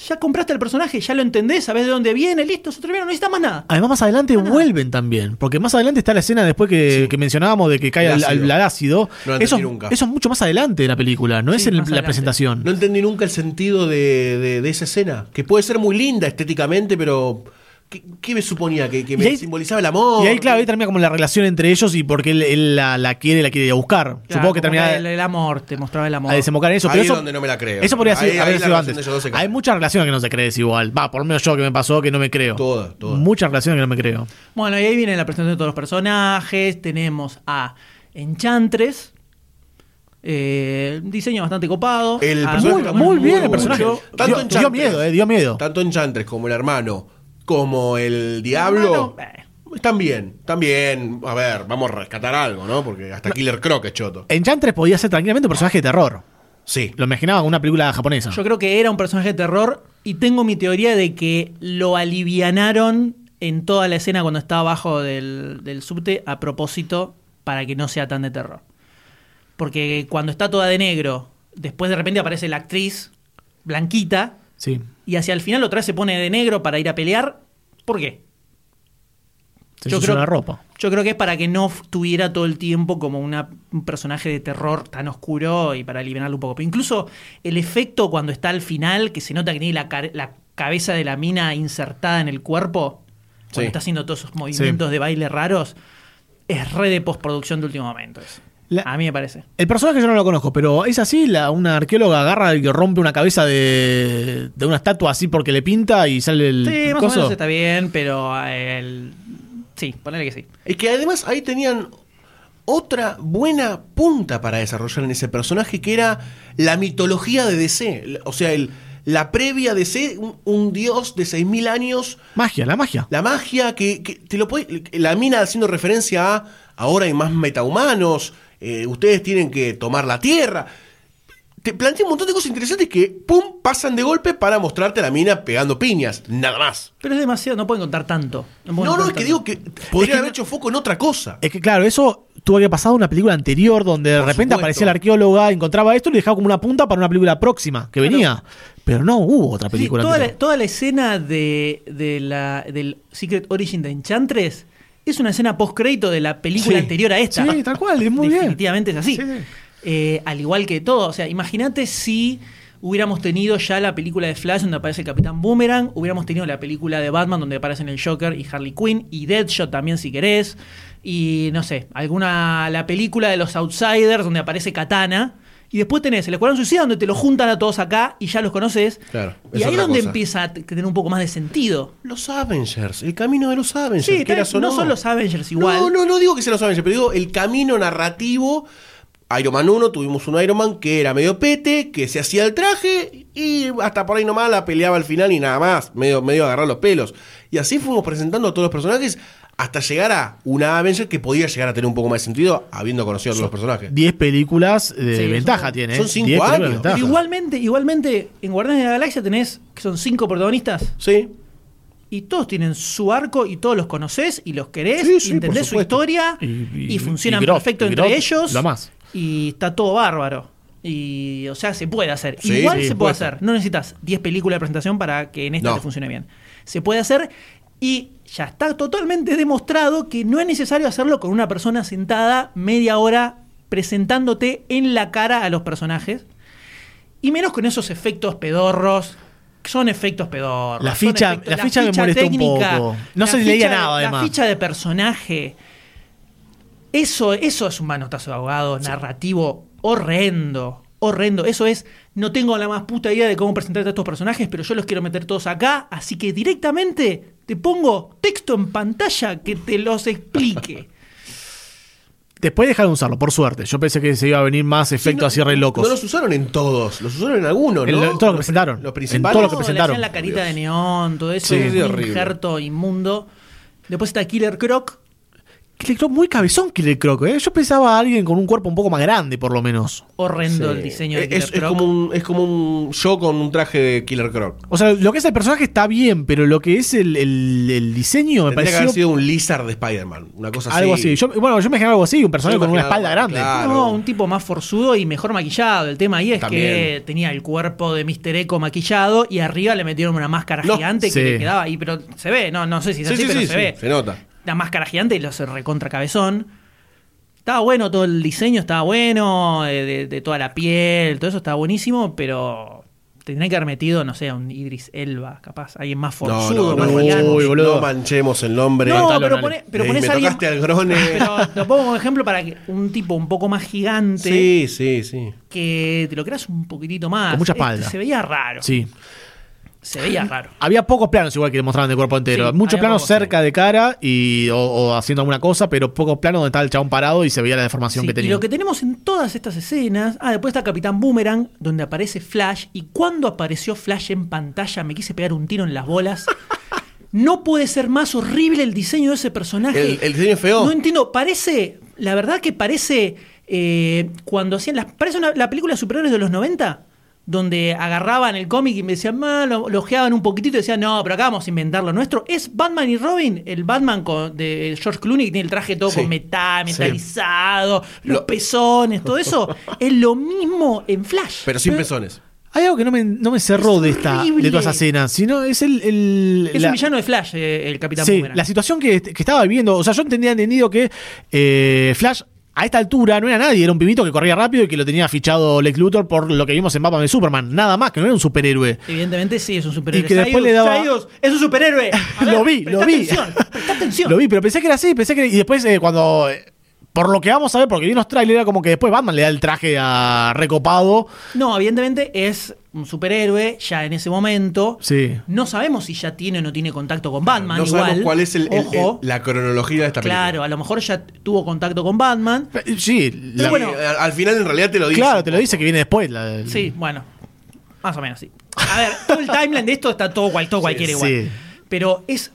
Ya compraste el personaje, ya lo entendés, sabés de dónde viene, listo, se terminó, no necesitas más nada. Además, más adelante vuelven también. Porque más adelante está la escena después que, que mencionábamos de que cae El al- ácido. al ácido. No eso, nunca. eso es mucho más adelante de la película, no Sí, es en la adelante. presentación. No entendí nunca el sentido de, de- de esa escena. Que puede ser muy linda estéticamente, pero. ¿Qué, qué me suponía? ¿Que, que me ahí- simbolizaba el amor? Y ahí, claro, ahí termina como la relación entre ellos y porque él, él la, la quiere la quiere ir a buscar. Claro, Supongo que termina el, el amor, te mostraba el amor. a desembocar en eso. Ahí pero es eso, donde no me la creo. Eso podría Ahí- ser, ahí haber sido antes. Hay muchas relaciones que no se cree igual. Va, por lo menos yo que me pasó que no me creo. Todas, todas. Muchas relaciones que no me creo. Bueno, y ahí viene la presentación de todos los personajes. Tenemos a Enchantress. eh, diseño bastante copado. El Ah, personaje muy- bien el personaje. Tanto Dio- dio miedo, eh, dio miedo. Tanto en Chantres como el hermano, como el diablo. Hermano, eh. Están bien, están bien. A ver, vamos a rescatar algo, ¿no? Porque hasta Killer Croc es choto. Enchantress podía ser tranquilamente un personaje de terror. Sí. Lo imaginaba como una película japonesa. Yo creo que era un personaje de terror y tengo mi teoría de que lo alivianaron en toda la escena cuando estaba abajo del, del subte a propósito para que no sea tan de terror. Porque cuando está toda de negro, después de repente aparece la actriz blanquita Sí. y hacia el final otra vez se pone de negro para ir a pelear. ¿Por qué? Se Yo creo- la ropa. Yo creo que es para que no tuviera todo el tiempo como una- un personaje de terror tan oscuro y para aliviarlo un poco. Pero incluso el efecto cuando está al final, que se nota que tiene la, ca- la cabeza de la mina insertada en el cuerpo, cuando Sí. está haciendo todos esos movimientos de baile raros, es re de postproducción de último momento. eso. La- A mí me parece. El personaje yo no lo conozco, pero es así, la, una arqueóloga agarra y rompe una cabeza de, de una estatua así porque le pinta y sale el Sí, más coso. o menos está bien, pero eh, el... sí, ponele que sí. Es que además ahí tenían otra buena punta para desarrollar en ese personaje que era la mitología de DC. O sea, el, la previa DC, un, un dios de 6.000 años, Magia, la magia. la magia que, que te lo puede, la mina haciendo referencia a ahora hay más metahumanos, eh, ustedes tienen que tomar la tierra. Te plantea un montón de cosas interesantes que, pum, pasan de golpe para mostrarte a la mina pegando piñas, nada más. Pero es demasiado, no pueden contar tanto. No, no, es que digo que podría Es que haber hecho foco en otra cosa. Es que claro, eso tuvo que haber pasado en una película anterior donde de Por repente supuesto. aparecía la arqueóloga, encontraba esto y le dejaba como una punta para una película próxima que venía. Pero no hubo otra Sí, película. toda, la, toda la escena de, de la, del Secret Origin de Enchantress es una escena post-crédito de la película Sí. anterior a esta. Sí, tal cual, es muy bien. Definitivamente es así. Sí, sí. Eh, al igual que todo. O sea, imagínate si hubiéramos tenido ya la película de Flash donde aparece el Capitán Boomerang, hubiéramos tenido la película de Batman donde aparecen el Joker y Harley Quinn, y Deadshot también si querés, y no sé, alguna la película de los Outsiders donde aparece Katana. Y después tenés el Escuadrón Suicida donde te lo juntan a todos acá y ya los conoces. Claro, Y ahí es donde cosa. empieza a tener un poco más de sentido. Los Avengers, el camino de los Avengers. Sí, quieras tal- o no son los Avengers igual. No, no, no digo que sean los Avengers, pero digo el camino narrativo. Iron Man 1, tuvimos un Iron Man que era medio pete, que se hacía el traje y hasta por ahí nomás la peleaba al final y nada más, medio, medio agarrar los pelos. Y así fuimos presentando a todos los personajes hasta llegar a una Avenger que podía llegar a tener un poco más de sentido habiendo conocido a todos los personajes. 10 películas de Sí, ventaja son- tiene. son ¿eh? cinco 10 películas de años. ventaja. Pero igualmente, igualmente, en Guardianes de la Galaxia tenés que son cinco protagonistas Sí. y todos tienen su arco y todos los conoces y los querés Sí, y sí, entendés su historia Y- y, y- funcionan y perfecto y entre ellos lo más. y está todo bárbaro. Y, o sea, se puede hacer. Sí, Igual sí, se puede puede hacer. No necesitas 10 películas de presentación para que en esta No. te funcione bien. Se puede hacer y ya está totalmente demostrado que no es necesario hacerlo con una persona sentada media hora presentándote en la cara a los personajes. Y menos con esos efectos pedorros. Son efectos pedorros. La ficha- efectos- la ficha me molestó un poco. No la se leía nada, La además. ficha de personaje. Eso, eso es un manotazo de abogado narrativo horrendo. Horrendo. Eso es. No tengo la más puta idea de cómo presentarte a estos personajes, pero yo los quiero meter todos acá. Así que directamente te pongo texto en pantalla que te los explique. Después dejaron de usarlo, por suerte. Yo pensé que se iba a venir más efectos así re locos. No los usaron en todos, los usaron en algunos, En ¿no? lo- en todo lo que presentaron. Los En principales. todo lo que No, le presentaron. la carita de neón, todo eso. Sí, un sí, injerto inmundo. Después está Killer Croc. Killer Croc muy cabezón, Killer Croc. ¿eh? Yo pensaba a alguien con un cuerpo un poco más grande, por lo menos. Horrendo Sí. el diseño de es, Killer es Croc. como un, es como un yo con un traje de Killer Croc. O sea, lo que es el personaje está bien, pero lo que es el, el- el diseño me Tendría que pareció haber sido un Lizard de Spider-Man, una cosa así. algo así. Yo, bueno, yo me imaginaba algo así, un personaje Yo con una imaginaba, espalda grande. claro. No, un tipo más forzudo y mejor maquillado. El tema ahí es que También. tenía el cuerpo de Mr. Echo maquillado y arriba le metieron una máscara No, gigante sí. que le quedaba ahí, pero se ve, no, no sé si es Sí, así, sí, pero sí, se sí, ve. se nota. La máscara gigante y los recontra cabezón. Estaba bueno todo el diseño, estaba bueno, eh, de, de toda la piel, todo eso estaba buenísimo, pero tendría que haber metido, no sé, a un Idris Elba, capaz, alguien más No, forzudo, no, más no, gigante. Uy, boludo. no manchemos el nombre. No, pero, pone, pero pones a alguien. al grone. Pero lo pongo como ejemplo para que un tipo un poco más gigante Sí, sí, sí. que te lo creas un poquitito más. Con mucha Este espalda. se veía raro. Sí. Se veía raro. Había pocos planos igual que mostraban de cuerpo entero. Sí, Muchos planos cerca de cara y, o, o haciendo alguna cosa, pero pocos planos donde estaba el chabón parado y se veía la deformación Sí, que y tenía. lo que tenemos en todas estas escenas. Ah, después está Capitán Boomerang, donde aparece Flash. Y cuando apareció Flash en pantalla, me quise pegar un tiro en las bolas. No puede ser más horrible el diseño de ese personaje. El, el diseño es feo. No entiendo, parece, la verdad que parece eh, cuando hacían las, parece una- la película de superhéroes de los 90, donde agarraban el cómic y me decían, lo, lo ojeaban un poquitito y decían, no, pero acá vamos a inventar lo nuestro. Es Batman y Robin, el Batman con- de George Clooney, que tiene el traje todo Sí. con metal, Sí. metalizado, los Lo- pezones, todo eso, es lo mismo en Flash. Pero sin pezones. Hay algo que no me, no me cerró Es de esta horrible. de toda esa escena, sino es el. el- Es la- un villano de Flash, eh, el Capitán Sí, Boomerang. la situación que, que estaba viviendo. O sea, yo entendía entendido que eh, Flash a esta altura no era nadie, era un pibito que corría rápido y que lo tenía fichado Lex Luthor por lo que vimos en Batman de Superman. Nada más, que no era un superhéroe. Evidentemente sí, es un superhéroe. Y que después le daba- es un superhéroe. A ver, Lo vi, lo vi. Atención, atención. Lo vi, pero pensé que era así, pensé que. Y después, eh, cuando. eh, por lo que vamos a ver, porque vi unos trailers, era como que después Batman le da el traje a recopado. No, evidentemente es un superhéroe ya en ese momento. Sí. No sabemos si ya tiene o no tiene contacto con Batman. no igual. sabemos cuál es el- el- Ojo. el- la cronología de esta película. Claro, a lo mejor ya tuvo contacto con Batman. Eh, Sí, la- bueno, Eh, al, al final en realidad te lo dice. claro, te lo dice que viene después. la- Sí, bueno. Más o menos, sí. A ver, todo el timeline de esto está todo, cual, todo cualquiera igual. sí. Pero es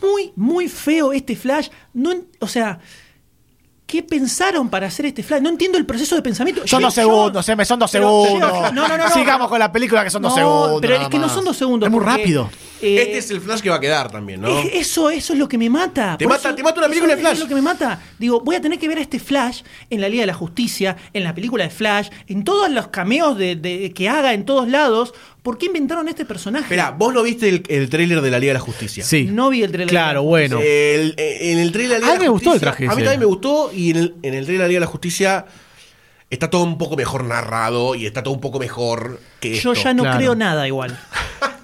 muy, muy feo este Flash. No, o sea, ¿qué pensaron para hacer este Flash? No entiendo el proceso de pensamiento. Son Yo- dos yo- segundos, se me son dos pero- segundos. No, no, no, no. Sigamos con la película que son dos segundos. Pero es que no son dos segundos. Es muy porque, rápido. eh, Este es el flash que va a quedar también, ¿no? es- Eso, eso es lo que me mata. Te Por mata- eso- te mata una película eso de Flash. Es lo que me mata. Digo, voy a tener que ver a este Flash en la Liga de la Justicia, en la película de Flash, en todos los cameos de, de- que haga en todos lados. ¿Por qué inventaron este personaje? Espera, vos no viste el, el tráiler de la Liga de la Justicia. Sí. No vi el trailer. Claro, bueno. El- eh, en el trailer de la Liga A mí me gustó el traje A mí ese. también me gustó y en el, en el trailer de la Liga de la Justicia está todo un poco mejor narrado y está todo un poco mejor que Yo esto. ya no Claro. creo nada igual.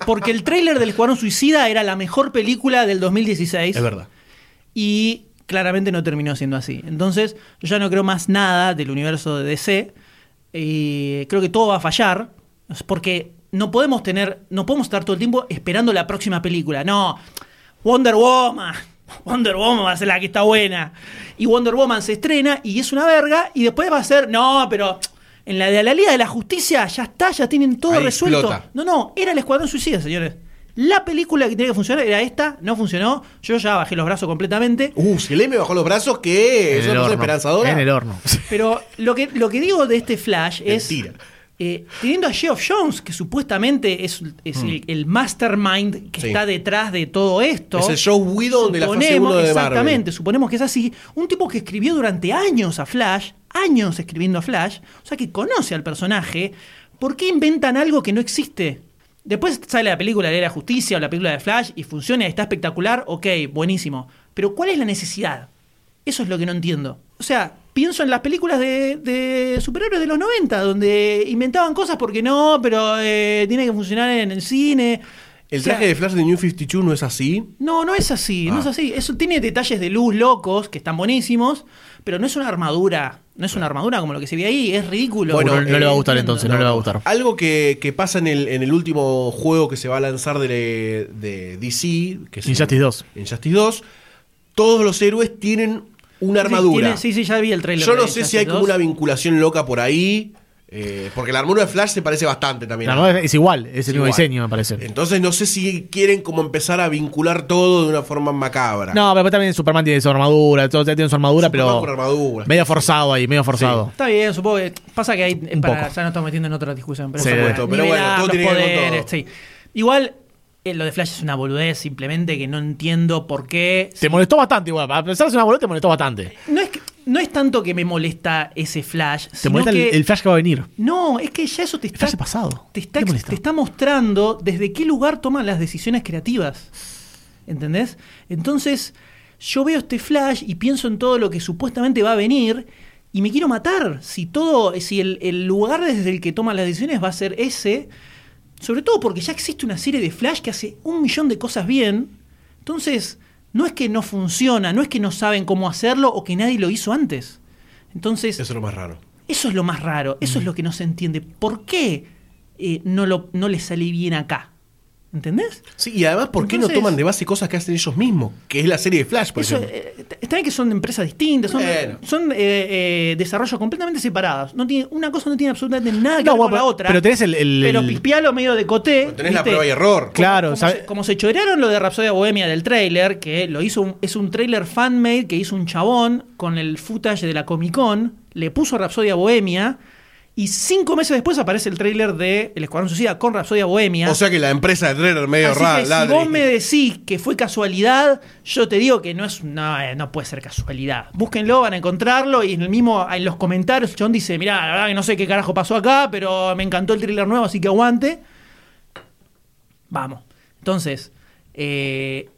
Porque el tráiler del Escuadrón Suicida era la mejor película del 2016. Es verdad. y claramente no terminó siendo así. Entonces, yo ya no creo más nada del universo de DC y creo que todo va a fallar porque no podemos tener, no podemos estar todo el tiempo esperando la próxima película. No, Wonder Woman. Wonder Woman va a ser la que está buena. Y Wonder Woman se estrena y es una verga. Y después va a ser, no, pero en la de la Liga de la Justicia ya está, ya tienen todo Ahí resuelto. explota. No, no, era el Escuadrón Suicida, señores. La película que tenía que funcionar era esta, no funcionó. Yo ya bajé los brazos completamente. Uh, si le me bajó los brazos, que es una cosa horno. esperanzadora. En el horno. Pero lo que, lo que digo de este Flash es. Mentira. Eh, teniendo a Geoff Jones, que supuestamente es, es el, el mastermind que Mm. Sí. está detrás de todo esto. Es el Joe Whedon de la fase Suponemos- 1 de Marvel. Exactamente, suponemos que es así. Un tipo que escribió durante años a Flash, años escribiendo a Flash, o sea que conoce al personaje, ¿por qué inventan algo que no existe? Después sale la película de la Justicia o la película de Flash y funciona, está espectacular, ok, buenísimo. Pero ¿cuál es la necesidad? Eso es lo que no entiendo. O sea, pienso en las películas de, de superhéroes de los 90, donde inventaban cosas porque no, pero eh, tiene que funcionar en el cine. El O sea, traje de Flash de New 52 no es así. no, no es así, no Ah. es así. Eso tiene detalles de luz locos que están buenísimos, pero no es una armadura. No es una armadura como lo que se ve ahí, es ridículo. Bueno, no, no le va a gustar entiendo. entonces, no, le va a gustar. Algo que, que pasa en el, en el último juego que se va a lanzar de, de DC, que es Injustice 2. Injustice 2, todos los héroes tienen una Sí, armadura. tiene- Sí, sí, ya vi el trailer. Yo no sé si hay como una vinculación loca por ahí, eh, porque la armadura de Flash se parece bastante también. La nueva es igual, es el mismo igual. diseño, me parece. Entonces no sé si quieren como empezar a vincular todo de una forma macabra. No, pero también Superman tiene su armadura, todo tiene su armadura, Superman pero con armadura. medio forzado ahí, medio forzado. Está bien, supongo que pasa que hay Un para, poco. ya nos estamos metiendo en otra discusión, pero, Sí, eso, de esto, pero bueno, todo los tiene que ver con poderes, todo. sí. Igual lo de Flash es una boludez, simplemente que no entiendo por qué. Te molestó bastante igual, a pesar de ser una boleta, te molestó bastante. No es, que- no es tanto que me molesta ese Flash, Te sino molesta el, que el flash que va a venir. no, es que ya eso te está Flash pasado. te está, mostrando desde qué lugar toman las decisiones creativas. ¿Entendés? Entonces, yo veo este flash y pienso en todo lo que supuestamente va a venir y me quiero matar. Si todo, si el, el lugar desde el que toman las decisiones va a ser ese, sobre todo porque ya existe una serie de flash que hace un millón de cosas bien. Entonces, no es que no funciona, no es que no saben cómo hacerlo o que nadie lo hizo antes. Entonces, Eso es lo más raro. eso es lo más raro, eso es lo que no se entiende. ¿Por qué eh, no, lo, no le sale bien acá? ¿Entendés? Sí, y además, ¿por qué no toman de base cosas que hacen ellos mismos? Que es la serie de Flash, por Eso, ejemplo. eh, está bien que son de empresas distintas, son, Bueno. son eh, eh, desarrollos completamente separados. No tiene, una cosa no tiene absolutamente nada que No, ver con la otra. pero tenés el- el- pero pispialo medio de coté. Pero tenés la prueba y error. Claro, como, ¿sabe? se, como se chorearon lo de Rapsodia Bohemia del trailer, que lo hizo un- es un trailer fanmade que hizo un chabón con el footage de la Comic Con, le puso Rapsodia Bohemia, y cinco meses después aparece el trailer de El Escuadrón Suicida con Rapsodia Bohemia. O sea que la empresa de trailer medio Así rara. que si vos me decís que fue casualidad, yo te digo que no es no, eh, no puede ser casualidad. Búsquenlo, van a encontrarlo y en el mismo en los comentarios John dice, mirá, la verdad que no sé qué carajo pasó acá, pero me encantó el thriller nuevo, así que aguante. Vamos. Entonces, eh,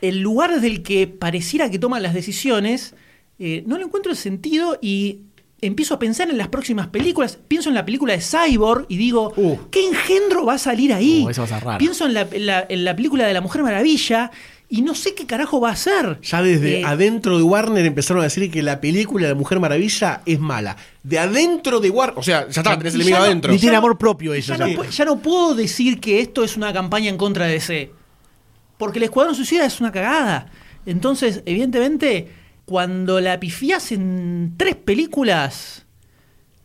el lugar desde el que pareciera que toman las decisiones, eh, no le encuentro el sentido y empiezo a pensar en las próximas películas. Pienso en la película de Cyborg y digo, Uh. ¿qué engendro va a salir ahí? Uh, va a ser. Pienso en la, en la- en la película de la Mujer Maravilla y no sé qué carajo va a hacer. Ya desde Eh, adentro de Warner empezaron a decir que la película de Mujer Maravilla es mala. De adentro de Warner. O sea, ya está, tenés el Y enemigo no- adentro. Ni tiene no- amor propio ella. no, ya. pu- ya no puedo decir que esto es una campaña en contra de DC. Porque el Escuadrón Suicida es una cagada. Entonces, evidentemente, cuando la pifias en tres películas,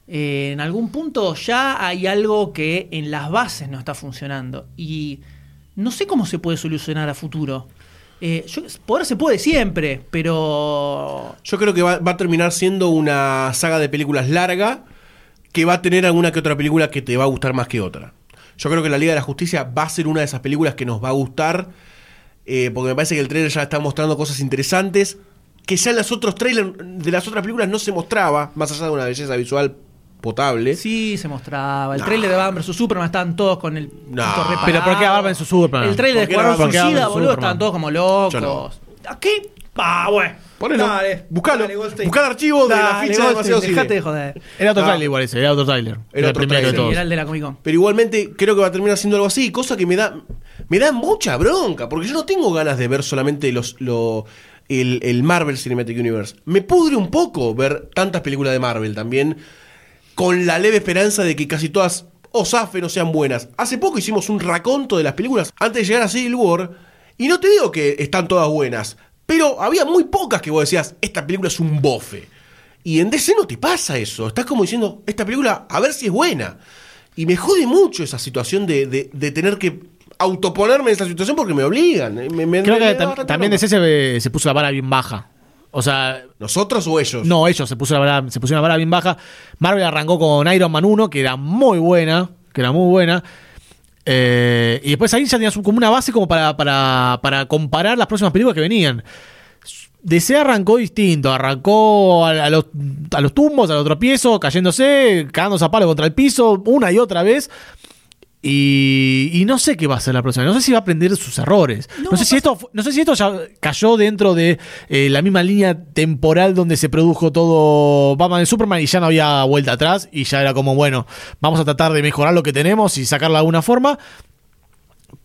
eh, en algún punto ya hay algo que en las bases no está funcionando. Y no sé cómo se puede solucionar a futuro. Eh, poder se puede siempre, pero Yo creo que va, va a terminar siendo una saga de películas larga que va a tener alguna que otra película que te va a gustar más que otra. Yo creo que la Liga de la Justicia va a ser una de esas películas que nos va a gustar eh, porque me parece que el trailer ya está mostrando cosas interesantes que ya en los otros trailers de las otras películas no se mostraba, más allá de una belleza visual potable. Sí, se mostraba. El No. trailer de Batman vs Superman estaban todos con el No. Pero ¿por qué Batman vs Superman? El trailer de ¿Por qué no Escuadrón Suicida, boludo, Superman? estaban todos como locos. No. ¿A qué? Ah, bueno. Ponelo. Dale, Buscalo. dale, Goldstein. Buscá el archivo de la ficha de Demasiado. Dejate de joder. Era otro No. trailer igual ese, era otro trailer. Era, el otro primero de todos. Era el de la Comic Con. Pero igualmente creo que va a terminar siendo algo así, cosa que me da me da mucha bronca, porque yo no tengo ganas de ver solamente los lo, el, el Marvel Cinematic Universe. Me pudre un poco ver tantas películas de Marvel también, con la leve esperanza de que casi todas o zafen o sean buenas. Hace poco hicimos un raconto de las películas antes de llegar a Civil War, y no te digo que están todas buenas, pero había muy pocas que vos decías, esta película es un bofe. Y en DC no te pasa eso. Estás como diciendo, esta película, a ver si es buena. Y me jode mucho esa situación de, de- de tener que autoponerme en esa situación porque me obligan. Me- me- Creo me- que tam- también. DC se, se puso la vara bien baja. O sea, ¿Nosotros o ellos? no, ellos se, puso la vara, se pusieron la vara bien baja. Marvel arrancó con Iron Man 1, que era muy buena. Que era muy buena. Eh, y después ahí ya tenías como una base como para, para, para comparar las próximas películas que venían. DC arrancó distinto, arrancó a, a los, a los tumbos, a los tropiezos, cayéndose, cagándose a palo contra el piso, una y otra vez. Y, y no sé qué va a hacer la próxima. No sé si va a aprender sus errores. No, sé, si esto, no sé si esto ya cayó dentro de eh, la misma línea temporal donde se produjo todo Batman y Superman y ya no había vuelta atrás. Y ya era como, bueno, vamos a tratar de mejorar lo que tenemos y sacarla de alguna forma.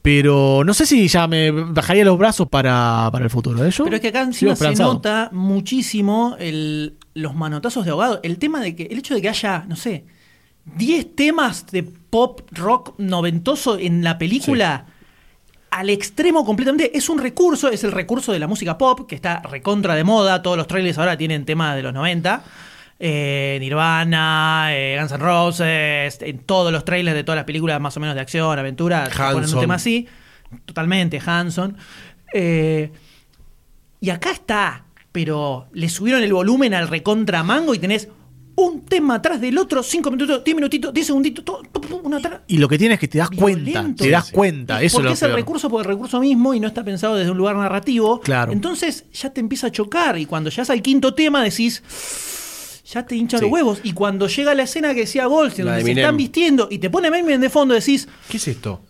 Pero no sé si ya me bajaría los brazos para, para el futuro de ello. Pero es que acá encima se nota muchísimo el, los manotazos de ahogado. El tema de que, el hecho de que haya, no sé, 10 temas de pop rock noventoso en la película. Al extremo completamente. Es un recurso, es el recurso de la música pop, que está recontra de moda. Todos los trailers ahora tienen temas de los 90. Eh, Nirvana, eh, Guns N' Roses, en todos los trailers de todas las películas más o menos de acción, aventura, ponen un tema así. Totalmente, Hanson. Eh, y acá está, pero le subieron el volumen al recontra mango y tenés un tema atrás del otro, cinco minutos, diez minutitos, diez segunditos, todo, pum, pum, uno atrás. Y lo que tienes es que te das cuenta. Te das cuenta. Eso es Porque lo es el recurso por el recurso mismo y no está pensado desde un lugar narrativo. Claro. Entonces ya te empieza a chocar y cuando llegas al quinto tema decís, ya te hincha Sí. los huevos. Y cuando llega la escena que decía Goldstein, donde de se están vistiendo y te pone Eminem de fondo, decís, ¿Qué es esto?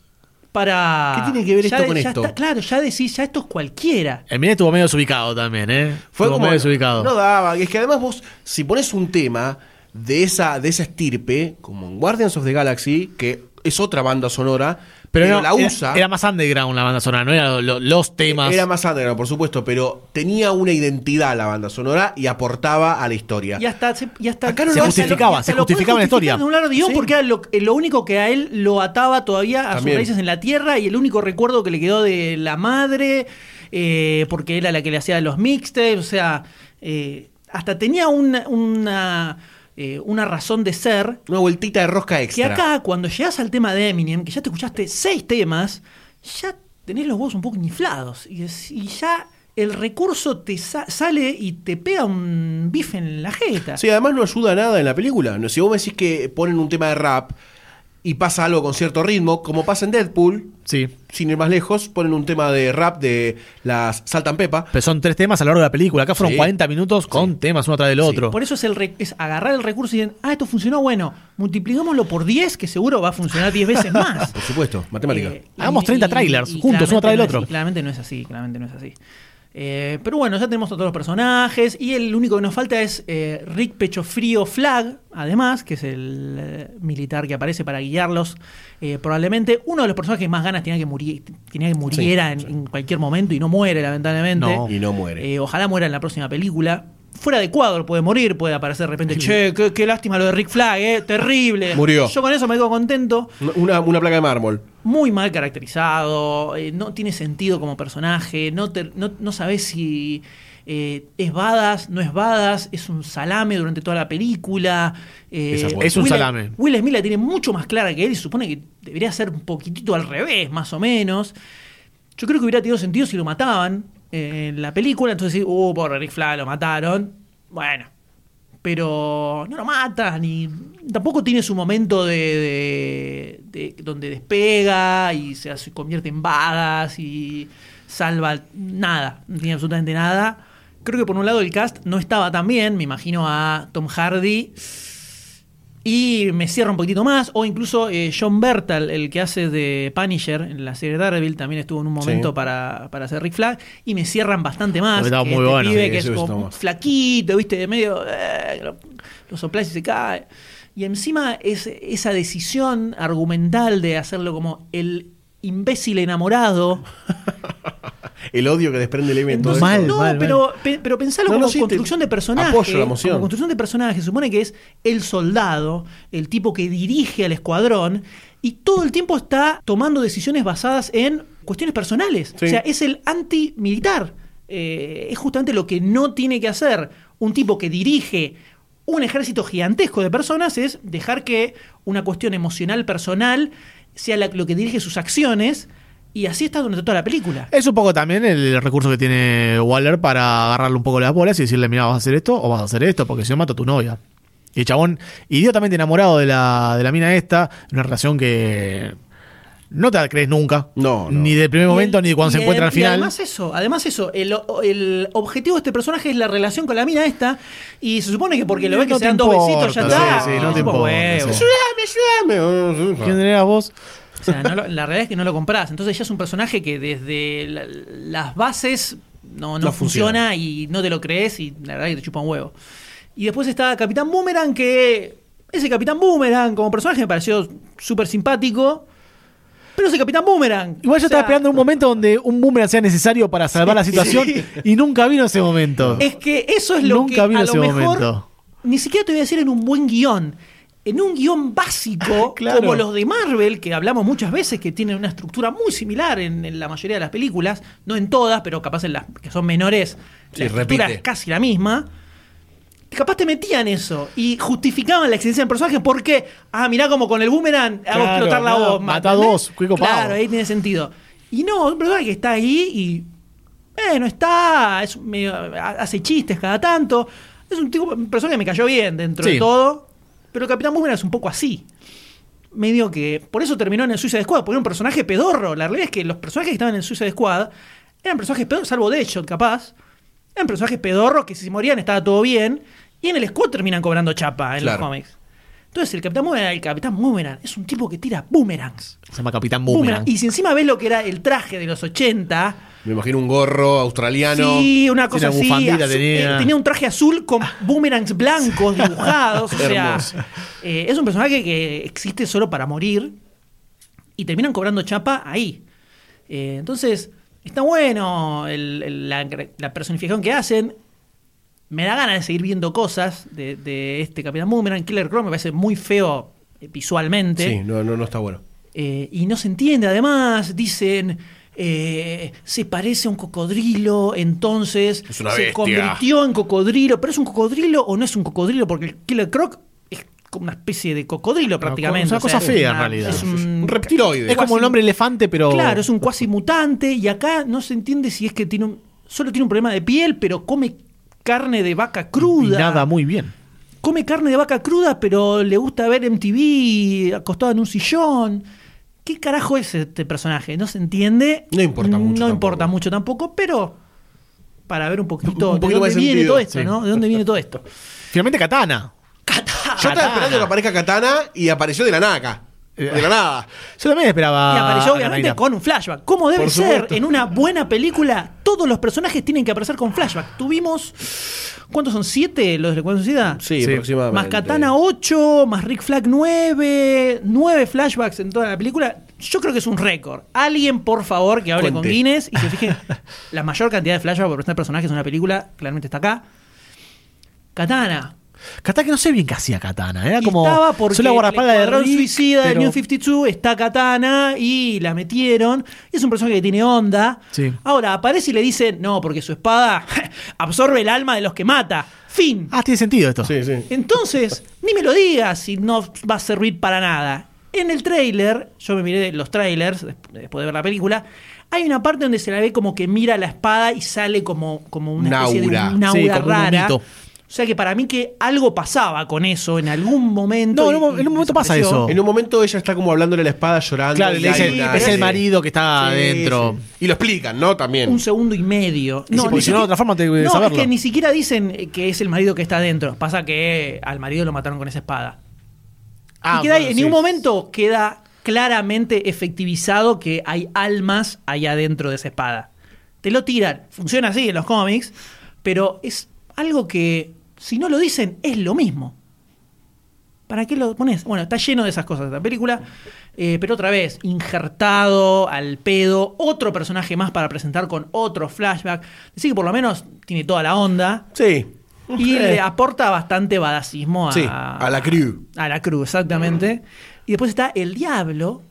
Para... ¿Qué tiene que ver ya- esto con ya esto? está- claro, ya decís, ya esto es cualquiera. El Mine estuvo medio desubicado también, ¿eh? Fue estuvo como. medio desubicado. No daba. Es que además vos, si pones un tema de esa, de esa estirpe, como en Guardians of the Galaxy, que es otra banda sonora, pero, no, la era- usa. Era, más underground la banda sonora, no eran lo- los temas. Era más underground, por supuesto, pero tenía una identidad la banda sonora y aportaba a la historia. Y hasta, se- y hasta Acá no Se lo justificaba, se lo justificaba en la historia. un lado guion Sí. porque era lo, lo único que a él lo ataba todavía a sus raíces en la tierra y el único recuerdo que le quedó de la madre, eh, porque era la que le hacía los mixtapes, o sea, eh, hasta tenía una, una, eh, una razón de ser Una vueltita de rosca que extra. acá, cuando llegas al tema de Eminem, que ya te escuchaste seis temas, ya tenés los huevos un poco inflados. Y, es- y ya el recurso te sa- sale y te pega un bife en la jeta. Sí, además no ayuda nada en la película. No, Si vos me decís que ponen un tema de rap y pasa algo con cierto ritmo, como pasa en Deadpool, Sí. sin ir más lejos, ponen un tema de rap de las Saltan Pepa. Pero son tres temas a lo largo de la película. Acá fueron Sí. 40 minutos con temas uno tras del otro. Por eso es, el re- es agarrar el recurso y decir, ah, esto funcionó, bueno, multipliquémoslo por 10, que seguro va a funcionar 10 veces más. Por supuesto, matemática. Eh, Hagamos 30 trailers juntos, uno tras del no es- otro. claramente no es así, claramente no es así. Eh, pero bueno, ya tenemos a todos los personajes y el único que nos falta es eh, Rick Pecho Frío Flag, además, que es el eh, militar que aparece para guiarlos. eh, probablemente uno de los personajes que más ganas tenía que, morir, tenía que muriera en, en cualquier momento y no muere, lamentablemente. No. Y no muere. Ojalá muera en la próxima película. Fuera de cuadro puede morir, puede aparecer de repente, che, qué, qué lástima lo de Rick Flag, eh, terrible. Murió. Yo con eso me quedo contento Una, una placa de mármol. muy mal caracterizado, eh, no tiene sentido como personaje, no, te- no, no sabes si eh, es badass, no es badass, es un salame durante toda la película. eh, Es un Will- salame. Will Smith la tiene mucho más clara que él y se supone que debería ser un poquitito al revés, más o menos. Yo creo que hubiera tenido sentido si lo mataban en la película, entonces, uh, por Rick Flag lo mataron. Bueno, pero no lo matan y tampoco tiene su momento de, de- de- donde despega y se hace- convierte en vagas y salva nada, no tiene absolutamente nada. Creo que por un lado el cast no estaba tan bien, me imagino a Tom Hardy y me cierra un poquitito más, o incluso eh, John Bertal, el que hace de Punisher en la serie Daredevil, también estuvo en un momento Sí. para, para hacer Rick Flag, y me cierran bastante más. Que muy este bueno, pibe sí, que es está como flaquito, viste, de medio, eh, lo, lo soplás y se cae. Y encima es esa decisión argumental de hacerlo como el imbécil enamorado. El odio que desprende el evento. Entonces, Mal, no, mal, pero, pe- pero pensalo No, como no, sí, construcción de personaje. apoyo la emoción. Como construcción de personaje. Se supone que es el soldado, el tipo que dirige al escuadrón, y todo el tiempo está tomando decisiones basadas en cuestiones personales. Sí. O sea, es el antimilitar. Eh, es justamente lo que no tiene que hacer un tipo que dirige un ejército gigantesco de personas, es dejar que una cuestión emocional personal sea lo que dirige sus acciones. Y así está durante toda la película. Es un poco también el recurso que tiene Waller para agarrarle un poco las bolas y decirle, mira, vas a hacer esto o vas a hacer esto, porque si no mato a tu novia. Y el chabón, idiotamente enamorado de la, de la mina esta, una relación que no te la crees nunca. No, no. Ni del primer Y momento, el- ni de cuando y se el- encuentra al y final. además eso, además eso, el, el objetivo de este personaje es la relación con la mina esta y se supone que porque lo ves que se te dan dos besitos ya sí, está. sí, no te importa, sí. Ayúdame, ayúdame. ¿Quién eras vos? O sea, no lo- la realidad es que no lo compras. Entonces ya es un personaje que desde la- las bases no, no No funciona. funciona. y no te lo crees y la verdad es que te chupa un huevo. Y después está Capitán Boomerang, que ese Capitán Boomerang como personaje me pareció súper simpático. Pero ese Capitán Boomerang. Igual yo o sea, estaba esperando un momento donde un boomerang sea necesario para salvar la situación y nunca vino ese momento. Es que eso es lo Nunca que vino a lo ese mejor momento. ni siquiera te voy a decir en un buen guion. En un guion básico, Claro. como los de Marvel, que hablamos muchas veces que tienen una estructura muy similar en, en la mayoría de las películas, no en todas, pero capaz en las que son menores, Sí, la estructura repite. es casi la misma. Capaz te metían eso y justificaban la existencia del personaje porque, ah, mirá como con el boomerang hago Claro, explotar la no, voz. mata dos, copado. Claro, ahí tiene sentido. Y no, es verdad que está ahí y bueno, está, es medio- hace chistes cada tanto. Es un tipo, un personaje que me cayó bien dentro Sí. de todo. Pero el Capitán Boomerang es un poco así. Medio que. Por eso terminó en el Suicide Squad, porque era un personaje pedorro. La realidad es que los personajes que estaban en el Suicide Squad eran personajes pedorros, salvo Deadshot, capaz. Eran personajes pedorros que si se morían estaba todo bien. Y en el Squad terminan cobrando chapa en Claro. los cómics. Entonces el Capitán Boomerang, el Capitán Boomerang es un tipo que tira boomerangs. Se llama Capitán Boomerang. Boomerang. Y si encima ves lo que era el traje de los 80, Me imagino un gorro australiano. Sí, una cosa así. azul- tenía. eh, tenía un traje azul con boomerangs blancos dibujados. o sea, eh, es un personaje que existe solo para morir y terminan cobrando chapa ahí. Eh, entonces, está bueno el- el- la, la personificación que hacen. Me da ganas de seguir viendo cosas de, de este Capitán Boomerang. Killer Croc me parece muy feo eh, visualmente. Sí, no, no, no está bueno. Eh, y no se entiende, además, dicen, eh, se parece a un cocodrilo, entonces se bestia. convirtió en cocodrilo, pero es un cocodrilo o no es un cocodrilo, porque el Killer Croc como una especie de cocodrilo prácticamente. es una o sea, cosa fea, en realidad. Es un, Un reptiloide. Es como el hombre elefante, pero. Claro, es un cuasi mutante y acá no se entiende si es que tiene un, solo tiene un problema de piel, pero come carne de vaca Y cruda. nada muy bien. Come carne de vaca cruda, pero le gusta ver MTV acostado en un sillón. ¿Qué carajo es este personaje? No se entiende. No importa mucho No tampoco. importa mucho tampoco, pero para ver un poquito, Un poquito de dónde viene sentido, todo esto, sí. ¿no? ¿De dónde viene todo esto? Finalmente Katana. Yo estaba esperando que aparezca Katana y apareció de la nada acá. De la nada. Yo también esperaba. Y apareció obviamente con un flashback. Como debe ser en una buena película, todos los personajes tienen que aparecer con flashback. Tuvimos. ¿Cuántos son? ¿Siete los de la Suicida? Sí, Sí. aproximadamente. Más Katana 8, más Rick Flag 9, 9 flashbacks en toda la película. Yo creo que es un récord. Alguien, por favor, que hable con Cuente. Guinness y se fije la mayor cantidad de flashbacks por presentar personajes en una película, claramente está acá. Katana. Katana que no sé bien qué hacía Katana. Era Y como. estaba porque la guardaespaldas de Rick, Suicida de pero- New 52 está Katana y la metieron. Es un personaje que tiene onda. Sí. Ahora aparece y le dicen, no, porque su espada absorbe el alma de los que mata. Fin. Ah, tiene sentido esto. Sí, sí. Entonces, ni me lo digas si no va a servir para nada. En el tráiler, yo me miré los trailers des- después de ver la película, hay una parte donde se la ve como que mira la espada y sale como, como una Un especie aura. de un Sí, aura como rara. O sea que para mí que algo pasaba con eso en algún momento. No, en un momento pasa eso. En un momento ella está como hablándole a la espada llorando. Claro, le dicen, es el marido que está Sí, adentro. sí. Y lo explican, ¿no? También. Un segundo y medio. Sí, porque si no, de otra forma que no, saberlo. es que ni siquiera dicen que es el marido que está adentro. Pasa que al marido lo mataron con esa espada. Ah, y queda ahí, bueno, en sí. ningún momento queda claramente efectivizado que hay almas allá adentro de esa espada. Te lo tiran. Funciona así en los cómics, pero es algo que, si no lo dicen, es lo mismo. ¿Para qué lo pones? Bueno, está lleno de esas cosas esta película. eh, pero otra vez, injertado al pedo, otro personaje más para presentar con otro flashback. Así que por lo menos tiene toda la onda. Sí. Y le aporta bastante badacismo a, Sí, a la crew. A la cruz, exactamente. Y después está el diablo.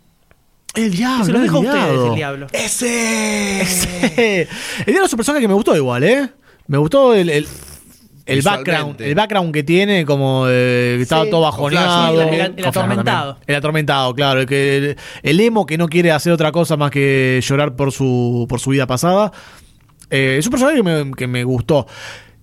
El diablo. que se lo el dejo a ustedes, diablo. el diablo. ¡Ese! el diablo es un personaje que me gustó igual, ¿eh? Me gustó el, el, el background, el background que tiene, como eh, que estaba Sí, todo bajoneado. El- atormentado. también. El atormentado, claro. El, que, el, el emo que no quiere hacer otra cosa más que llorar por su, por su vida pasada. Eh, es un personaje que me, que me gustó.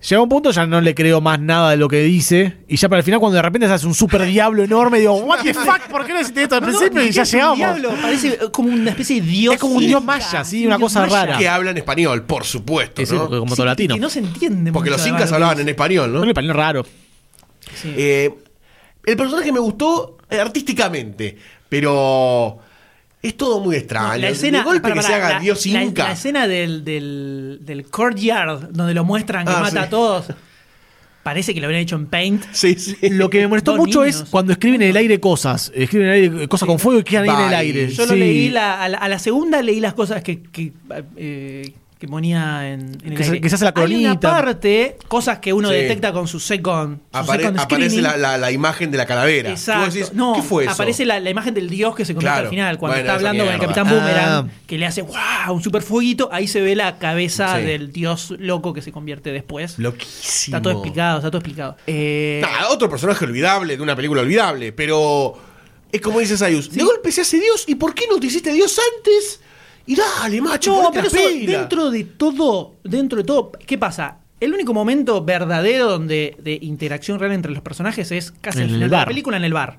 Llega un punto, ya no le creo más nada de lo que dice. Y ya para el final, cuando de repente se hace un super diablo enorme, digo, ¿What the fuck? ¿Por qué no hiciste esto al No, no, principio? ni y ya llegamos. diablo, parece eh, como una especie de dios. Es como un dios maya, sí, una un cosa maya. rara. Que habla en español, por supuesto, Sí, ¿no? como Sí, todo latino. Que no se entiende Porque mucho, los incas hablaban en español, ¿no? Un español raro. Sí. Eh, el personaje me gustó eh, artísticamente, pero es todo muy extraño. la escena, de golpe para, que se haga la- Dios Inca. La, escena del, del, del courtyard, donde lo muestran que Ah, mata sí. a todos, parece que lo habrían hecho en Paint. Sí, sí. Lo que me molestó Dos mucho niños. es cuando escriben en el aire cosas. Escriben en el aire cosas con fuego y quedan ahí en el aire. Yo lo leí la- a, la, a la segunda, leí las cosas que, que, eh, que ponía en, en el se- aire. que se hace la Hay una coronita. parte, cosas que uno Sí. detecta con su second, su Apare- second aparece la, la- la imagen de la calavera. Exacto. Decís, no, ¿Qué fue eso? aparece la, la imagen del dios que se convierte Claro. al final. Cuando Bueno, está hablando con el capitán Boomerang, Ah. que le hace ¡wow! un super fueguito. Ahí se ve la cabeza Sí. del dios loco que se convierte después. Loquísimo. Está todo explicado, está todo explicado. Eh, Nah, otro personaje olvidable de una película olvidable, pero es como dice Sayus. De golpe se hace Dios, ¿y por qué no te hiciste Dios antes? Y dale, macho, no, pero eso, dentro de todo, dentro de todo, ¿qué pasa? El único momento verdadero donde de interacción real entre los personajes es casi En el final de la bar. película en el bar.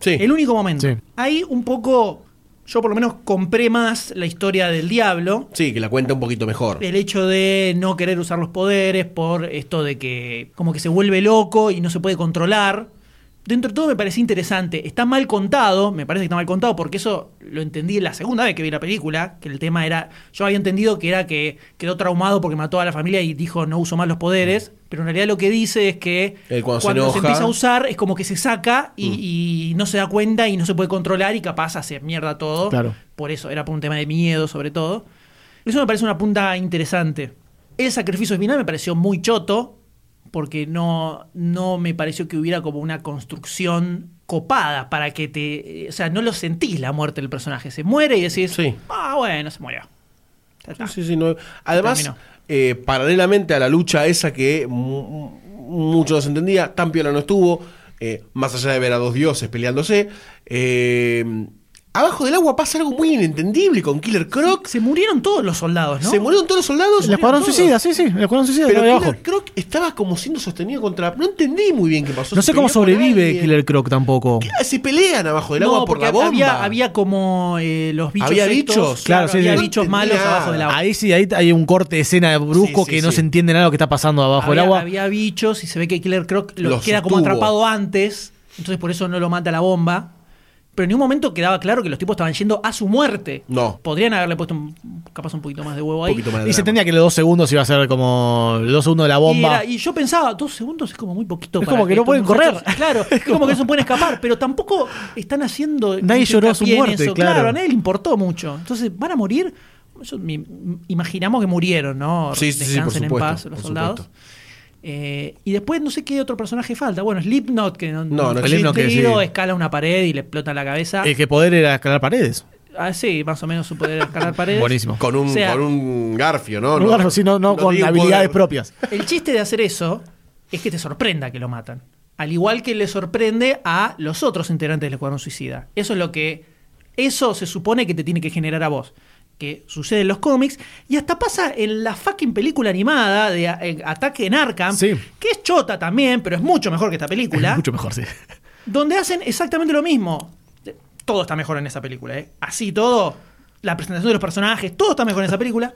Sí. El único momento. Sí. Ahí un poco, yo por lo menos compré más la historia del diablo. Sí, que la cuenta un poquito mejor. El hecho de no querer usar los poderes por esto de que como que se vuelve loco y no se puede controlar. Dentro de todo me parece interesante. Está mal contado, me parece que está mal contado porque eso lo entendí la segunda vez que vi la película, que el tema era, yo había entendido que era que quedó traumado porque mató a la familia y dijo no uso más los poderes, pero en realidad lo que dice es que Él cuando se se enoja- empieza a usar es como que se saca y, y no se da cuenta y no se puede controlar y capaz hace mierda todo. Claro. Por eso, era por un tema de miedo sobre todo. Eso me parece una punta interesante. El sacrificio final me pareció muy choto, porque no, no me pareció que hubiera como una construcción copada para que te... O sea, no lo sentís la muerte del personaje. Se muere y decís, Sí. ah, bueno, se murió. Sí, sí, no. Además, eh, paralelamente a la lucha esa que mu- mucho no se entendía, tan piola no estuvo, eh, más allá de ver a dos dioses peleándose, eh, abajo del agua pasa algo muy inentendible con Killer Croc. Se murieron todos los soldados, ¿no? Se murieron todos los soldados. El escuadrón suicida, sí, sí. El escuadrón suicida Pero Killer abajo. Croc estaba como siendo sostenido contra. No entendí muy bien qué pasó. No sé cómo sobrevive. Killer Croc tampoco. ¿Qué? Se pelean abajo del No, agua por porque la bomba. había, había como eh, los bichos. ¿Había estos, bichos? Claro, sí, había sí. bichos No malos abajo del agua. Ahí sí, ahí hay un corte de escena brusco Sí, sí, que no se entiende nada de lo que está pasando abajo había, del agua. había bichos y se ve que Killer Croc lo Los queda como atrapado antes, entonces por eso no lo mata la bomba. Pero en ningún momento quedaba claro que los tipos estaban yendo a su muerte. No. Podrían haberle puesto un- capaz un poquito más de huevo Un ahí. poquito más de Y se entendía que los dos segundos iba a ser como los dos segundos de la Y, bomba. era- y yo pensaba, dos segundos es como muy poquito. Es para como que no pueden correr. muchachos- Claro, es como que no se pueden escapar, pero tampoco están haciendo. Nadie lloró su hincapié en muerte, eso. claro. a nadie le importó mucho. Entonces, ¿van a morir? Eso mi- imaginamos que murieron, ¿no? Sí, sí, sí, por Descansen en paz los soldados. supuesto. Eh, y después no sé qué otro personaje falta. Bueno, Slipknot, que no, No, no. Slipknot que sí. escala una pared y le explota la cabeza. El que poder era escalar paredes. Ah, sí, más o menos su poder escalar paredes. Buenísimo. Con un, O sea, con un garfio, ¿no? No, claro, sí, no, no con un habilidades poder. propias. El chiste de hacer eso es que te sorprenda que lo matan. Al igual que le sorprende a los otros integrantes del Escuadrón Suicida. Eso es lo que. Eso se supone que te tiene que generar a vos. Que sucede en los cómics. Y hasta pasa en la fucking película animada de eh, Ataque en Arkham. Sí. Que es chota también, pero es mucho mejor que esta película. Mucho mejor, sí. donde hacen exactamente lo mismo. Todo está mejor en esa película, ¿eh? Así todo, la presentación de los personajes, todo está mejor en esa película.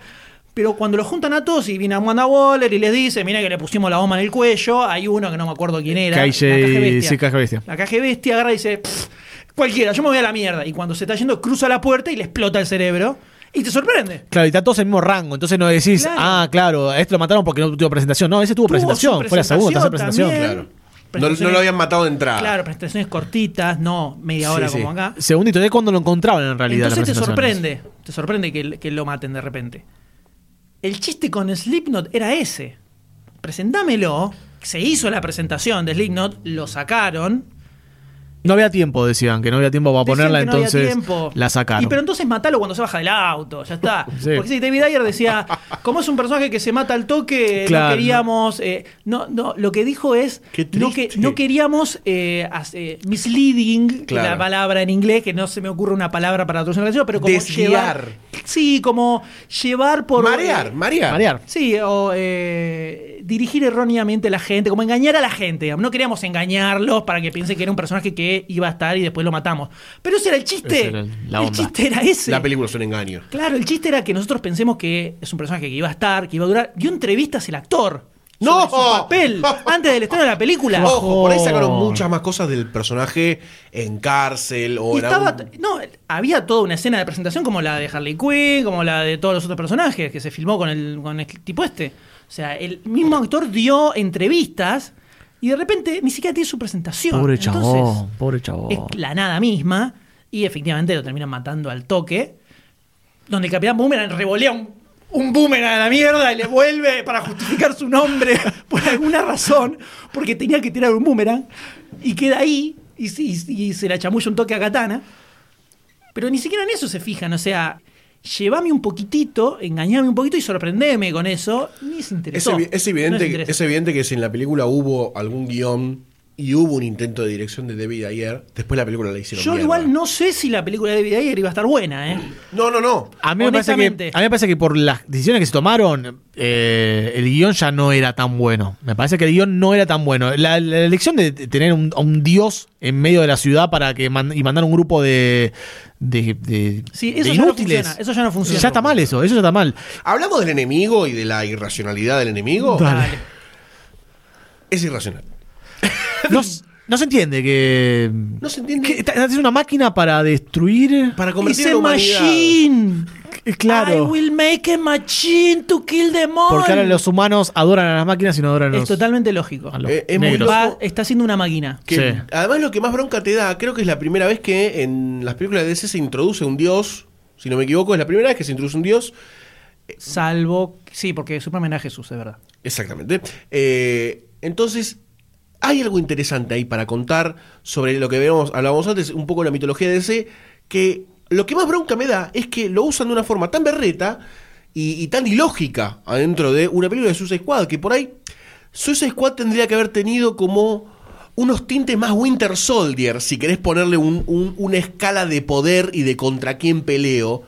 Pero cuando lo juntan a todos y viene Amanda Waller y les dice, mira que le pusimos la bomba en el cuello, hay uno que no me acuerdo quién era. KJ, la caja bestia. sí, caja bestia. La caja bestia agarra y dice, "Pff, cualquiera, yo me voy a la mierda. Y cuando se está yendo, cruza la puerta y le explota el cerebro. Y te sorprende. Claro, y está todos en el mismo rango. Entonces no decís, Claro. ah, claro, a este lo mataron porque no tuvo presentación. No, ese tuvo, Tuvo presentación. su Fue la segunda, tercera presentación. Claro. No, no lo habían matado de entrada. Claro, presentaciones cortitas, no media hora Sí, sí. como acá. Segundito, de cuando lo encontraban en realidad. Entonces te presentaciones. sorprende, te sorprende que, que lo maten de repente. El chiste con Slipknot era ese. Presentámelo. Se hizo la presentación de Slipknot, lo sacaron. No había tiempo, decían, que no había tiempo para Decían ponerla, no entonces tiempo. la sacaron. Y pero entonces matalo cuando se baja del auto, ya está. Sí. Porque si David Ayer decía, como es un personaje que se mata al toque, Claro, no queríamos. eh, no, no, lo que dijo es no, que, no queríamos eh, hace- misleading, Claro. la palabra en inglés, que no se me ocurre una palabra para traducir en pero como Desviar. llevar. Sí, como llevar por. Marear, eh, marear. Marear. Sí, o eh, dirigir erróneamente a la gente, como engañar a la gente. digamos. No queríamos engañarlos para que piense que era un personaje que iba a estar y después lo matamos. Pero ese era el chiste. Era el- la el onda. chiste era ese. La película es un engaño. Claro, el chiste era que nosotros pensemos que es un personaje que iba a estar, que iba a durar. Dio entrevistas el actor. ¡No! su papel antes del estreno de la película. Ojo, por ahí sacaron muchas más cosas del personaje en cárcel o Y en estaba, algún- no, había toda una escena de presentación como la de Harley Quinn, como la de todos los otros personajes que se filmó con el, con el tipo este. O sea, el mismo actor dio entrevistas y de repente ni siquiera tiene su presentación. Pobre Entonces, chabón, pobre chabón. es la nada misma y efectivamente lo terminan matando al toque. Donde el Capitán Boomerang revolea un, un boomerang a la mierda y le vuelve para justificar su nombre por alguna razón, porque tenía que tirar un boomerang y queda ahí y, y- y se la chamulla un toque a Katana. Pero ni siquiera en eso se fijan, o sea, llévame un poquitito, engañame un poquito y sorprendeme con eso. Ni se Es, interesó. evi- es No evidente, es evidente que si en la película hubo algún guion y hubo un intento de dirección de David Ayer, después la película la hicieron Yo mierda. igual no sé si la película de David Ayer iba a estar buena, ¿eh? No, no, no. A mí, me parece que, a mí me parece que por las decisiones que se tomaron, eh, el guion ya no era tan bueno. Me parece que el guion no era tan bueno. La, la elección de tener un, a un dios en medio de la ciudad para que man- y mandar un grupo de, de, de- Sí, de eso ya no inútiles. funciona, eso ya no funciona. Ya está mal eso, eso ya está mal. ¿Hablamos del enemigo y de la irracionalidad del enemigo? Dale. Es irracional. No, se entiende que. No se entiende. que Es una máquina para destruir. Para convertir a a humanidad. machine. I Claro. will make a machine to kill them all. Porque ahora los humanos adoran a las máquinas y no adoran a Es los. totalmente lógico. a los Eh, es muy. Va- está siendo una máquina. Que Sí. Además, lo que más bronca te da, creo que es la primera vez que en las películas de DC se introduce un dios. Si no me equivoco, es la primera vez que se introduce un dios. Salvo. Sí, porque Superman era Jesús, es verdad. Exactamente. Eh, entonces, hay algo interesante ahí para contar sobre lo que hablábamos antes, un poco de la mitología de DC, que lo que más bronca me da es que lo usan de una forma tan berreta y, tan ilógica adentro de una película de Suicide Squad, que por ahí Suicide Squad tendría que haber tenido como unos tintes más Winter Soldier, si querés ponerle un- una escala de poder y de contra quién peleo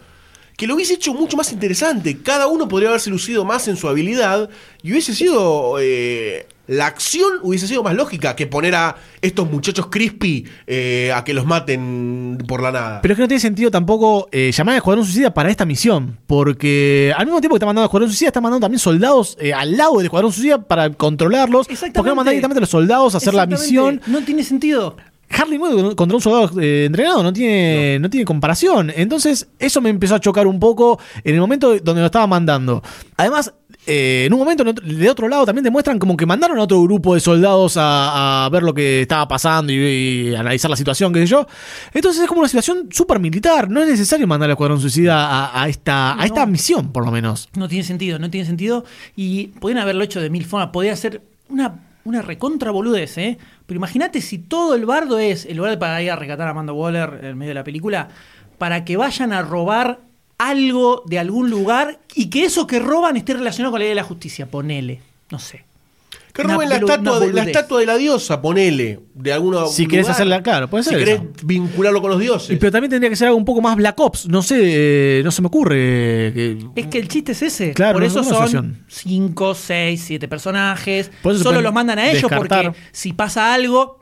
que lo hubiese hecho mucho más interesante. Cada uno podría haberse lucido más en su habilidad y hubiese sido. eh, la acción hubiese sido más lógica que poner a estos muchachos crispy eh, a que los maten por la nada. Pero es que no tiene sentido tampoco eh, llamar al Escuadrón Suicida para esta misión. Porque al mismo tiempo que está mandando al Escuadrón Suicida, está mandando también soldados eh, al lado del Escuadrón Suicida para controlarlos. ¿Por qué no mandar directamente a los soldados a hacer la Exactamente. misión? No tiene sentido. Harley Quinn contra un soldado eh, entrenado no tiene, no. tiene comparación. Entonces, eso me empezó a chocar un poco en el momento donde lo estaba mandando. Además, eh, en un momento de otro lado también demuestran como que mandaron a otro grupo de soldados a, a ver lo que estaba pasando y, y analizar la situación, qué sé yo. Entonces es como una situación súper militar. No es necesario mandar al Escuadrón Suicida a, a esta, a esta misión, por lo menos. No tiene sentido, no tiene sentido. Y podrían haberlo hecho de mil formas. Podría ser una, una recontra boludez, ¿eh? Pero imagínate si todo el bardo es, en lugar de para ir a rescatar a Amanda Waller en medio de la película, para que vayan a robar algo de algún lugar y que eso que roban esté relacionado con la ley de la justicia. Ponele. No sé. Que roben la estatua, de, la estatua de la diosa, ponele. De alguna Si querés hacerla, claro, puede ser Si querés eso. vincularlo con los dioses. Y- pero también tendría que ser algo un poco más Black Ops. No sé, eh, no se me ocurre. que- Es que el chiste es ese. Claro, Por no eso son situación. 5, 6, 7 personajes. Solo pueden los mandan a ellos descartar. porque si pasa algo,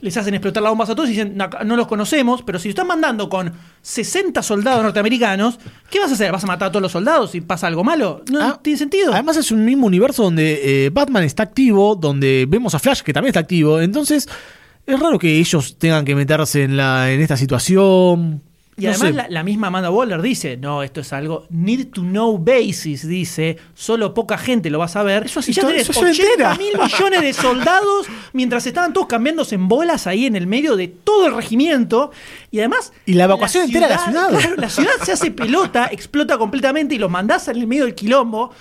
les hacen explotar las bombas a todos y dicen, no, no los conocemos. Pero si están mandando con 60 soldados norteamericanos, ¿qué vas a hacer? ¿Vas a matar a todos los soldados si pasa algo malo? No Ah, tiene sentido. Además es un mismo universo donde eh, Batman está activo, donde vemos a Flash que también está activo. Entonces es raro que ellos tengan que meterse en, la, en esta situación. Y No además la, la misma Amanda Waller dice, no, esto es algo need to know basis, dice, solo poca gente lo va a saber. Eso hace y ya todo- tenés eso ya 80 entera. mil millones de soldados mientras estaban todos cambiándose en bolas ahí en el medio de todo el regimiento. Y además... Y la evacuación entera de la ciudad. Claro, la ciudad se hace pelota, explota completamente y los mandás en el medio del quilombo.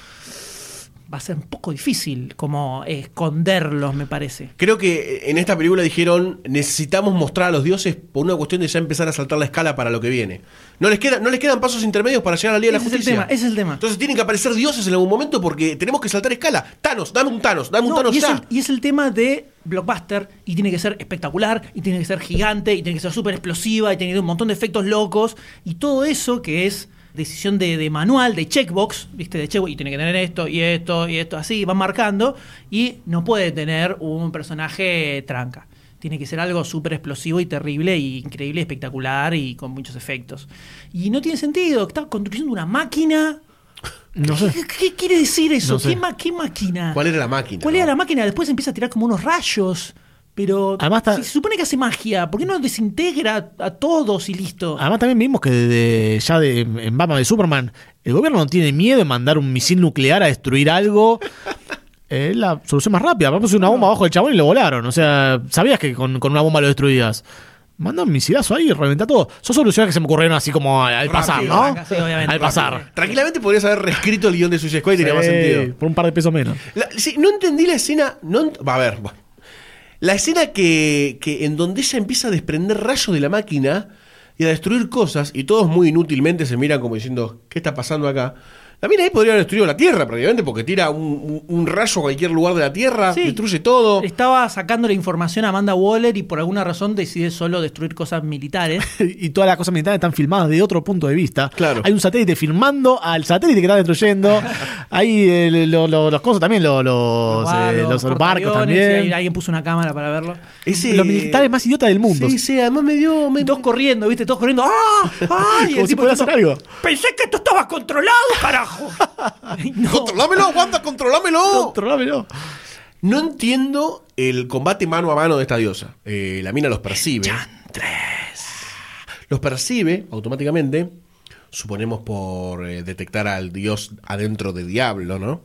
Va a ser un poco difícil como esconderlos, me parece. Creo que en esta película dijeron necesitamos mostrar a los dioses por una cuestión de ya empezar a saltar la escala para lo que viene. No les, queda, no les quedan pasos intermedios para llegar a la Liga de la Ese es el Justicia. tema, ese es el tema. Entonces tienen que aparecer dioses en algún momento porque tenemos que saltar escala. Thanos, dame un Thanos, dame un No, Thanos y, es ya. el, y es el tema de blockbuster y tiene que ser espectacular y tiene que ser gigante y tiene que ser súper explosiva y tiene que tener un montón de efectos locos y todo eso que es decisión de, de manual, de checkbox, ¿viste? De checkbox y tiene que tener esto y esto y esto así, van marcando y no puede tener un personaje tranca. Tiene que ser algo súper explosivo y terrible y increíble, espectacular y con muchos efectos. Y no tiene sentido, está construyendo una máquina. No sé. ¿Qué, qué quiere decir eso? No sé. ¿Qué, ma- qué máquina? ¿Cuál era la máquina? ¿Cuál era la máquina? Después empieza a tirar como unos rayos. Pero Además está- si se supone que hace magia, ¿por qué no desintegra a todos y listo? Además también vimos que de- ya de- en Batman de Superman, el gobierno no tiene miedo en mandar un misil nuclear a destruir algo. Es la solución más rápida. Vamos una bomba abajo del chabón y lo volaron. O sea, sabías que con, con una bomba lo destruías. Manda un misilazo ahí y reventa todo. Son soluciones que se me ocurrieron así como al, al pasar, Rápido, ¿no? sí, obviamente, al pasar. Tranquilamente podrías haber reescrito el guion de Suicide Squad y tenía más sentido. Por un par de pesos menos. La- sí, no entendí la escena. No, ent- va a ver. bueno. La escena que, que en donde ella empieza a desprender rayos de la máquina y a destruir cosas, y todos muy inútilmente se miran como diciendo, ¿qué está pasando acá? La mina ahí podría haber destruido la Tierra prácticamente porque tira un, un- un rayo a cualquier lugar de la Tierra, Sí. destruye todo. Estaba sacando la información a Amanda Waller y por alguna razón decide solo destruir cosas militares. y todas las cosas militares están filmadas de otro punto de vista. Claro. Hay un satélite filmando al satélite que está destruyendo. Hay eh, lo- lo- los cosas también, lo- los, eh, los barcos también. alguien puso una cámara para verlo. Ese- Los militares más idiotas del mundo. Sí, sí, además me dio. me- todos corriendo, ¿viste? Todos corriendo. ¡Ah! ¡Ah! Y el Como si diciendo, hacer algo. Pensé que esto estaba controlado, carajo. No. ¡Controlámelo, Wanda, controlámelo! Controlámelo. No entiendo el combate mano a mano de esta diosa. Eh, la mina los percibe. Los percibe automáticamente, suponemos por eh, detectar al dios adentro de Diablo, ¿no?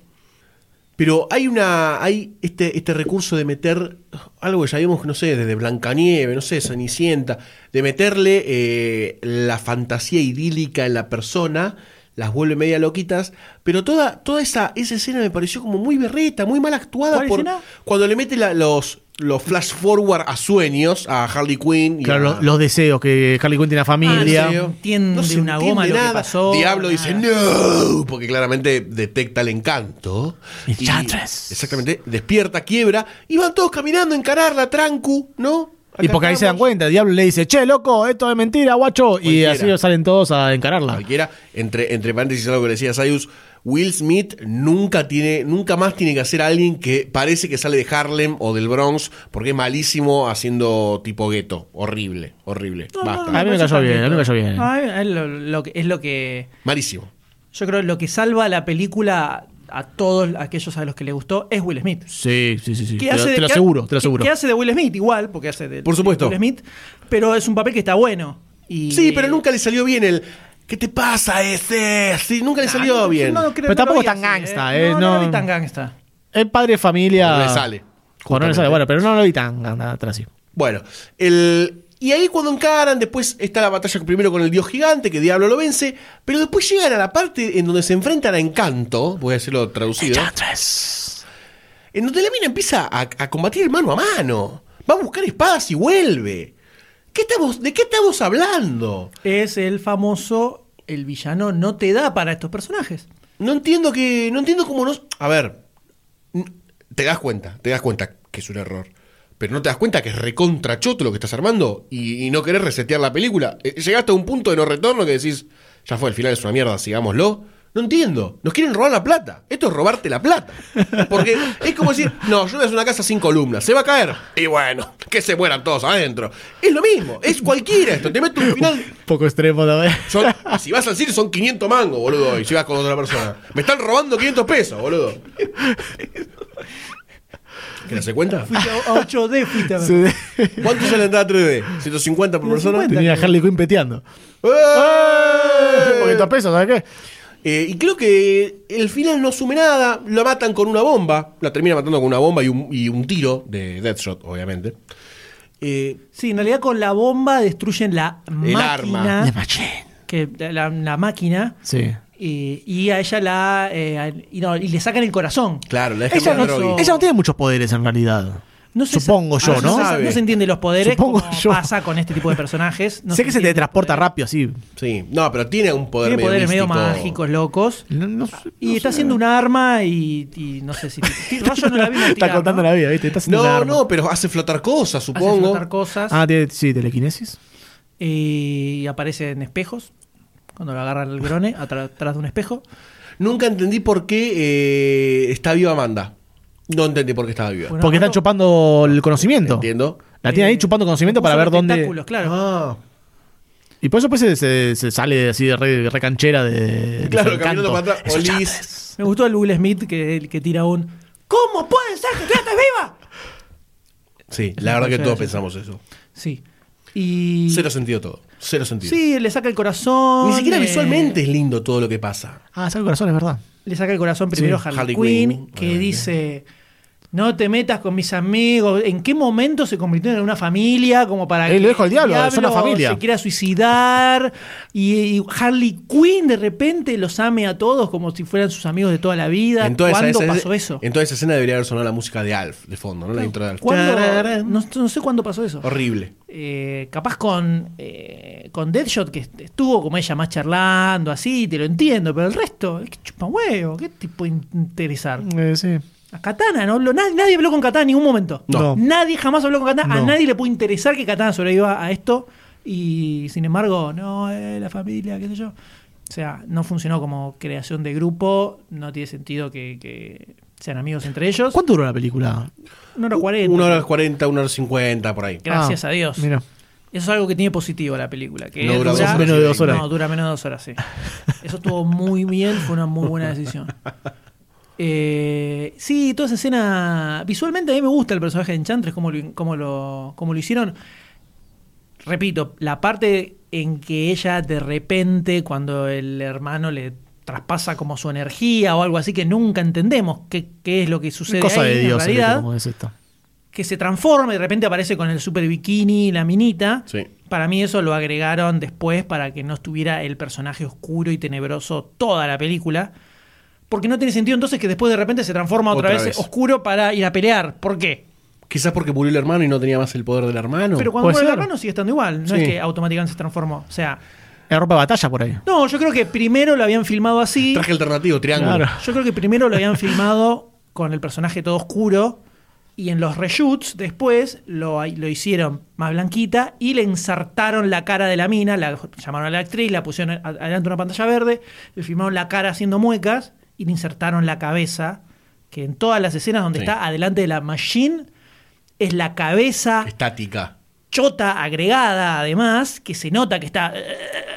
Pero hay una. hay este, este recurso de meter algo que ya vimos, no sé, desde Blancanieve, no sé, Cenicienta, de meterle eh, la fantasía idílica en la persona, las vuelve media loquitas, pero toda, toda esa, esa escena me pareció como muy berreta, muy mal actuada ¿Cuál por escena? cuando le mete la- los, los flash forward a sueños a Harley Quinn y Claro, a- los, los deseos que Harley Quinn tiene a familia. deseo. entiende No se una entiende goma lo que nada. pasó, Diablo nada. dice no, porque claramente detecta el encanto. Y- Enchantress. exactamente, despierta, quiebra, y van todos caminando a encararla, trancu, ¿no? Y porque ahí se dan cuenta, el diablo le dice, che, loco, esto es mentira, guacho. Y así salen todos a encararla. Cualquiera, entre, entre paréntesis algo que le decía Sayus, Will Smith nunca tiene, nunca más tiene que hacer a alguien que parece que sale de Harlem o del Bronx, porque es malísimo haciendo tipo gueto. Horrible, horrible. Basta. A mí me cayó bien, a mí me cayó bien. Es lo, lo que, es lo que. Malísimo. Yo creo lo que salva la película a todos aquellos a los que le gustó es Will Smith. Sí, sí, sí. sí. Que Te, lo- hace de- te lo que- aseguro, te lo aseguro. Que hace de Will Smith igual, porque hace de, Por supuesto. de Will Smith, pero es un papel que está bueno. Y, Sí, pero nunca le salió bien el. ¿Qué te pasa ese? Sí, nunca le salió no, bien. no creo- Pero no tampoco vi tan gangsta, ¿eh? eh, No, no, lo no. vi tan gangsta. Es padre de familia. No le sale. Bueno, no le sale, bueno, pero no lo vi tan tan así. Bueno, el. Y ahí cuando encaran, después está la batalla primero con el dios gigante, que Diablo lo vence, pero después llegan a la parte en donde se enfrentan a Encanto, voy a decirlo traducido, en donde la mina empieza a, a combatir mano a mano, va a buscar espadas y vuelve. ¿Qué estamos, ¿De qué estamos hablando? Es el famoso. El villano no te da para estos personajes. No entiendo que. No entiendo cómo no. A ver. Te das cuenta, te das cuenta que es un error. Pero no te das cuenta que es recontra choto lo que estás armando y, y no querés resetear la película. Eh, Llegaste a un punto de no retorno que decís, ya fue, el final es una mierda, sigámoslo. No entiendo. Nos quieren robar la plata. Esto es robarte la plata. Porque es como decir, no, yo voy a hacer una casa sin columnas. ¿Se va a caer? Y bueno, que se mueran todos adentro. Es lo mismo. Es cualquiera esto. Te meto un final Poco extremo también. son- si vas al cine son 500 mangos, boludo, y si vas con otra persona. Me están robando 500 pesos, boludo. ¿Querés se cuenta? Fuiste a a 8D, fuiste a ver. Sí. ¿Cuánto sale la entrada 3D? ¿150 por persona? 150. Tenía a Harley Quinn peteando. ¡Eh! Poquito pesos, ¿sabes qué? Eh, y creo que el final no asume nada, la matan con una bomba, la termina matando con una bomba y un, y un tiro de Deathshot, obviamente. Eh, Sí, en realidad con la bomba destruyen la El máquina. arma. Que, la máquina. Sí. Y, y a ella la. eh, a- y, no, y le sacan el corazón. Claro, la dejan Ella no, ella no tiene muchos poderes en realidad. No se Supongo yo, ah, ¿no? se. No se entiende los poderes Supongo como yo. pasa con este tipo de personajes. No sé que se entiende. teletransporta rápido, así. Sí, no, pero tiene un poder Tiene medio poderes medio mágicos, locos. No- no sé, Y no está haciendo un arma y, y no sé si. si- Rayo no la vimos Está tirar, contando ¿no? la vida, ¿viste? Está haciendo un No, arma. no, pero hace flotar cosas, Hace supongo. flotar cosas. Ah, tiene, sí, telequinesis. Y aparece en espejos. Cuando lo agarra el grone, atrás de un espejo. Nunca entendí por qué eh, está viva Amanda. No entendí por qué estaba viva. Porque están no- chupando el conocimiento. Entiendo. La tiene ahí Eh, chupando conocimiento para ver los dónde. tentáculos, claro. Ah, Y por eso pues se, se- se sale así de re, re canchera de. de claro, su caminando para atrás. Olis. Me gustó el Will Smith que, que tira un. ¿Cómo puede ser que tú estés viva? Sí, la verdad que todos pensamos eso. Sí. Y. Cero sentido todo. Cero sentido. Sí, le saca el corazón. Ni siquiera eh, visualmente es lindo todo lo que pasa. Ah, saca el corazón, es verdad. Le saca el corazón primero Sí, a Harley, Harley Quinn, Quinn. que dice. No te metas con mis amigos. ¿En qué momento se convirtió en una familia? Como para Eh, que lo dijo el diablo, el son una familia. Se quiera suicidar. Y, y Harley Quinn de repente los ame a todos como si fueran sus amigos de toda la vida. En toda, esa, ¿Cuándo esa- pasó eso? en toda esa escena debería haber sonado la música de Alf de fondo, ¿no? La intro de Alf. No, no sé cuándo pasó eso. Horrible. Eh, capaz con, eh, con Deadshot, que est- estuvo como ella más charlando, así, te lo entiendo, pero el resto, es que chupa huevo, ¿qué tipo de interesar? Eh, sí. A Katana, ¿no? Lo- nadie, nadie habló con Katana en ningún momento. No. Nadie jamás habló con Katana. A nadie le puede interesar que Katana sobreviva a esto. Y sin embargo, no, eh, la familia, qué sé yo. O sea, no funcionó como creación de grupo. No tiene sentido que, que sean amigos entre ellos. ¿Cuánto duró la película? Una hora cuarenta. Una hora cuarenta, una hora cincuenta, por ahí. Gracias Ah, a Dios. Mira. Eso es algo que tiene positivo la película. Que No dura horas Menos de dos horas. No, dura menos de dos horas, sí. Eso estuvo muy bien, fue una muy buena decisión. Eh, sí, toda esa escena. Visualmente a mí me gusta el personaje de Enchantress, como lo, cómo lo, cómo lo hicieron. Repito, la parte en que ella de repente, cuando el hermano le traspasa como su energía o algo así, que nunca entendemos qué, qué es lo que sucede Cosa ahí, de Dios, en realidad ¿cómo es esto? que se transforma y de repente aparece con el super bikini, la minita. Sí. Para mí eso lo agregaron después para que no estuviera el personaje oscuro y tenebroso toda la película. Porque no tiene sentido entonces que después de repente se transforma otra, Otra vez, vez. oscuro para ir a pelear. ¿Por qué? Quizás porque murió el hermano y no tenía más el poder del hermano. Pero cuando muere el hermano sigue estando igual. No Sí. es que automáticamente se transformó. O sea, Era ropa de batalla por ahí. no, yo creo que primero lo habían filmado así. Traje alternativo, triángulo. Claro. Yo creo que primero lo habían filmado con el personaje todo oscuro y en los reshoots después lo, lo hicieron más blanquita y le ensartaron la cara de la mina, la llamaron a la actriz, la pusieron adelante de una pantalla verde, le filmaron la cara haciendo muecas y le insertaron la cabeza, que en todas las escenas donde Sí. está adelante de la machine es la cabeza Estática. chota agregada, además, que se nota que está eh,